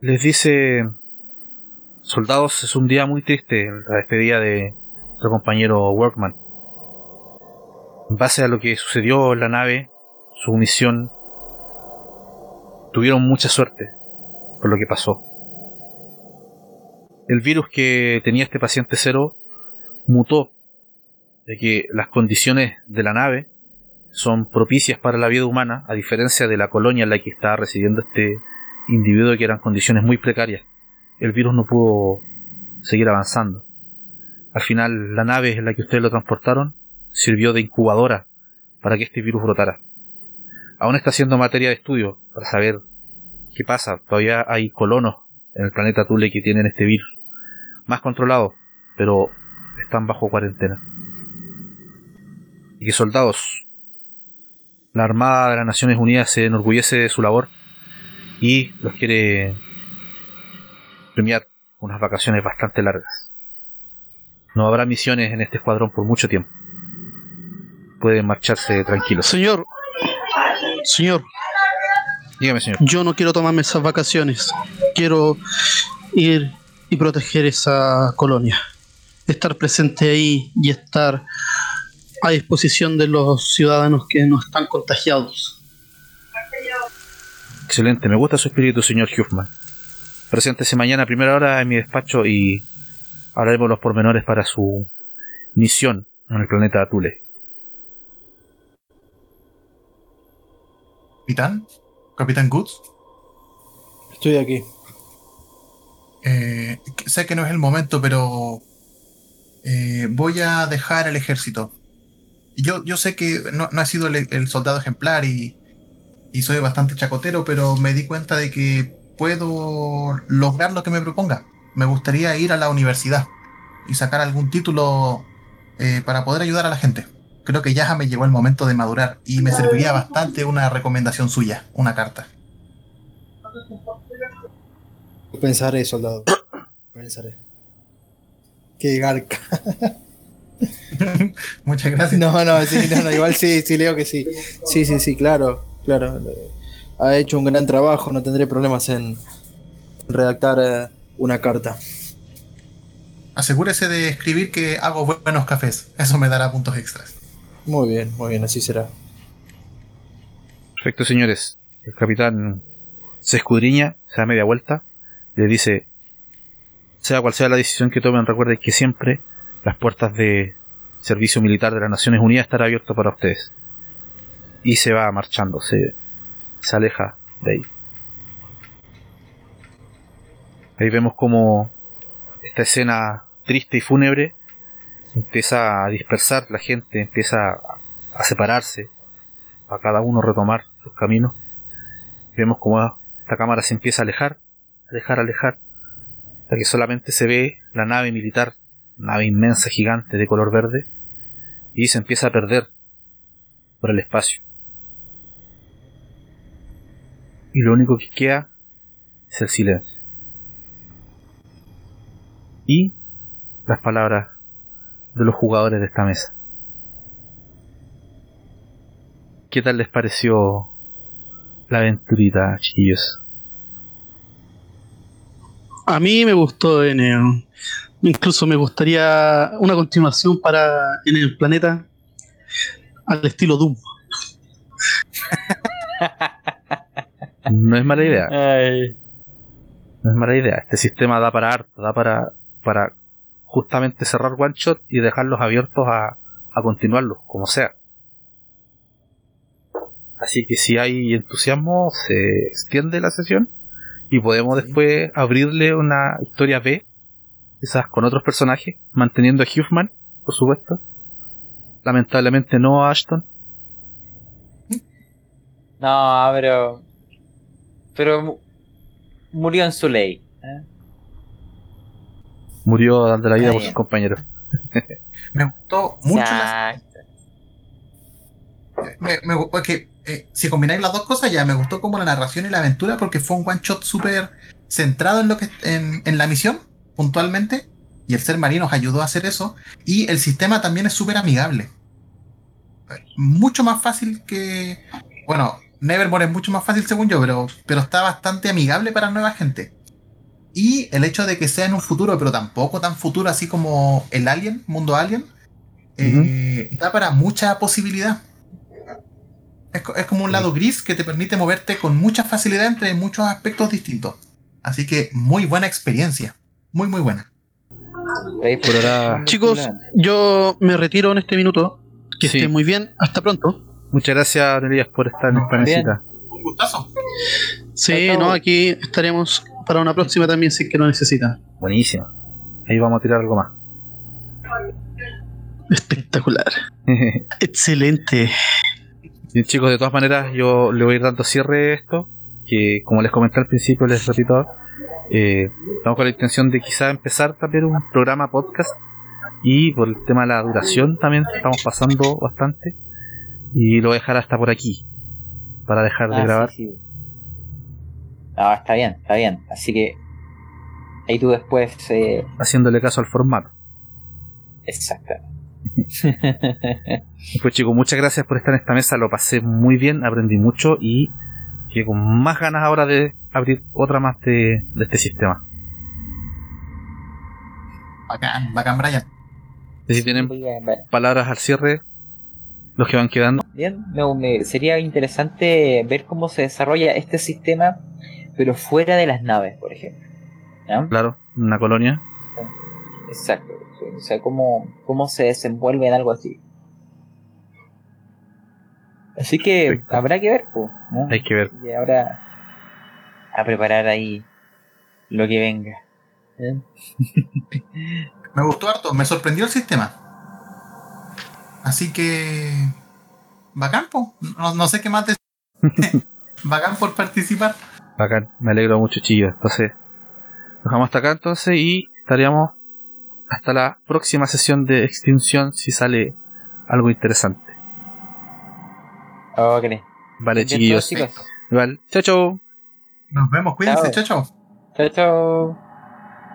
Les dice, soldados, es un día muy triste, la despedida de nuestro compañero Workman. En base a lo que sucedió en la nave, su misión, tuvieron mucha suerte por lo que pasó. El virus que tenía este paciente cero mutó de que las condiciones de la nave son propicias para la vida humana, a diferencia de la colonia en la que estaba residiendo este individuo que eran condiciones muy precarias. El virus no pudo seguir avanzando. Al final, la nave en la que ustedes lo transportaron sirvió de incubadora para que este virus brotara. Aún está siendo materia de estudio para saber qué pasa. Todavía hay colonos en el planeta Tule que tienen este virus. Más controlados, pero están bajo cuarentena. Y que soldados, la Armada de las Naciones Unidas se enorgullece de su labor y los quiere premiar unas vacaciones bastante largas. No habrá misiones en este escuadrón por mucho tiempo. Pueden marcharse tranquilos. Señor, señor, Dígame, señor. yo no quiero tomarme esas vacaciones. Quiero ir y proteger esa colonia. Estar presente ahí y estar a disposición de los ciudadanos que no están contagiados. Excelente, me gusta su espíritu, señor Huffman. Preséntese mañana a primera hora en mi despacho y hablaremos los pormenores para su misión en el planeta Tule. Capitán, Capitán Goods, Estoy aquí. eh, sé que no es el momento, pero eh, voy a dejar el ejército. Yo, yo sé que no, no he sido el, el soldado ejemplar y, y soy bastante chacotero, pero me di cuenta de que puedo lograr lo que me proponga. Me gustaría ir a la universidad y sacar algún título eh, para poder ayudar a la gente. Creo que ya me llegó el momento de madurar y me serviría bastante una recomendación suya, una carta. Pensaré, soldado. Pensaré. Qué garca. Muchas gracias. No, no, sí, no, no, igual sí, sí, leo que sí. Sí, sí, sí, claro, claro. Ha hecho un gran trabajo, no tendré problemas en redactar eh, una carta. Asegúrese de escribir que hago buenos cafés. Eso me dará puntos extras. Muy bien, muy bien, así será. Perfecto, señores. El capitán se escudriña, se da media vuelta, le dice, sea cual sea la decisión que tomen, recuerden que siempre las puertas de servicio militar de las Naciones Unidas estará abierto para ustedes. Y se va marchando, se, se aleja de ahí. Ahí vemos como esta escena triste y fúnebre empieza a dispersar la gente, empieza a, a separarse, a cada uno retomar sus caminos. Vemos como esta cámara se empieza a alejar, alejar, alejar, hasta que solamente se ve la nave militar, nave inmensa, gigante de color verde, y se empieza a perder por el espacio. Y lo único que queda es el silencio. Y las palabras de los jugadores de esta mesa. ¿Qué tal les pareció la aventurita, chiquillos? A mí me gustó N. Incluso me gustaría una continuación para en el planeta al estilo Doom. No es mala idea, Ay. no es mala idea. Este sistema da para harto, da para, para justamente cerrar one shot y dejarlos abiertos a, a continuarlos, como sea. Así que si hay entusiasmo, se extiende la sesión y podemos después abrirle una historia B, quizás con otros personajes, manteniendo a Hughman, por supuesto. Lamentablemente no a Ashton. No, pero. Pero mu- murió en su ley. ¿eh? Murió dando la vida por sus compañeros. Me gustó mucho la me, me porque eh, si combináis las dos cosas ya me gustó como la narración y la aventura porque fue un one shot súper centrado en lo que en, en la misión puntualmente y el ser marino nos ayudó a hacer eso y el sistema también es súper amigable. Mucho más fácil que bueno Nevermore es mucho más fácil según yo pero pero está bastante amigable para nueva gente y el hecho de que sea en un futuro pero tampoco tan futuro así como el Alien mundo Alien eh, da para mucha posibilidad es, es como un lado gris que te permite moverte con mucha facilidad entre muchos aspectos distintos. Así que muy buena experiencia. Muy, muy buena. Ahí Por ahora- Chicos, yo me retiro en este minuto. Que Sí. estén muy bien. Hasta pronto. Muchas gracias, Elías, por estar en esta Bien. mesita. Un gustazo. Sí, no, aquí estaremos para una próxima también si es que lo necesitan. Buenísimo. Ahí vamos a tirar algo más. Espectacular. Excelente. Bien, chicos, de todas maneras, yo le voy a ir dando cierre a esto. Que, como les comenté al principio, les repito, eh, estamos con la intención de quizá empezar también un programa podcast. Y por el tema de la duración también estamos pasando bastante. Y lo voy a dejar hasta por aquí. Para dejar de Ah, grabar. sí, sí. No, está bien, está bien. Así que ahí tú después. Eh, Haciéndole caso al formato. exacto. Pues chicos, muchas gracias por estar en esta mesa. Lo pasé muy bien, aprendí mucho y que con más ganas ahora de abrir otra más de, de este sistema. Bacán, bacán, Brian. Y si tienen Bien, palabras al cierre, los que van quedando. Bien, me- me- sería interesante ver cómo se desarrolla este sistema, pero fuera de las naves, por ejemplo. ¿Ya? Claro, una colonia. Exacto. O sea, cómo, cómo se desenvuelve en algo así. Así que Perfecto. habrá que ver, po, ¿no? Hay que ver. Y ahora a preparar ahí lo que venga. ¿eh? Me gustó harto, me sorprendió el sistema. Así que. Bacán, po. No, no sé qué más decir. bacán por participar. Bacán, me alegro mucho, chillos. Entonces, nos dejamos hasta acá entonces y estaríamos hasta la próxima sesión de extinción si sale algo interesante. Ok. Vale, Bien, chiquillos. todos, chicos. Igual, chao, chao. Nos vemos, cuídense, chao, chao. Chao, chao.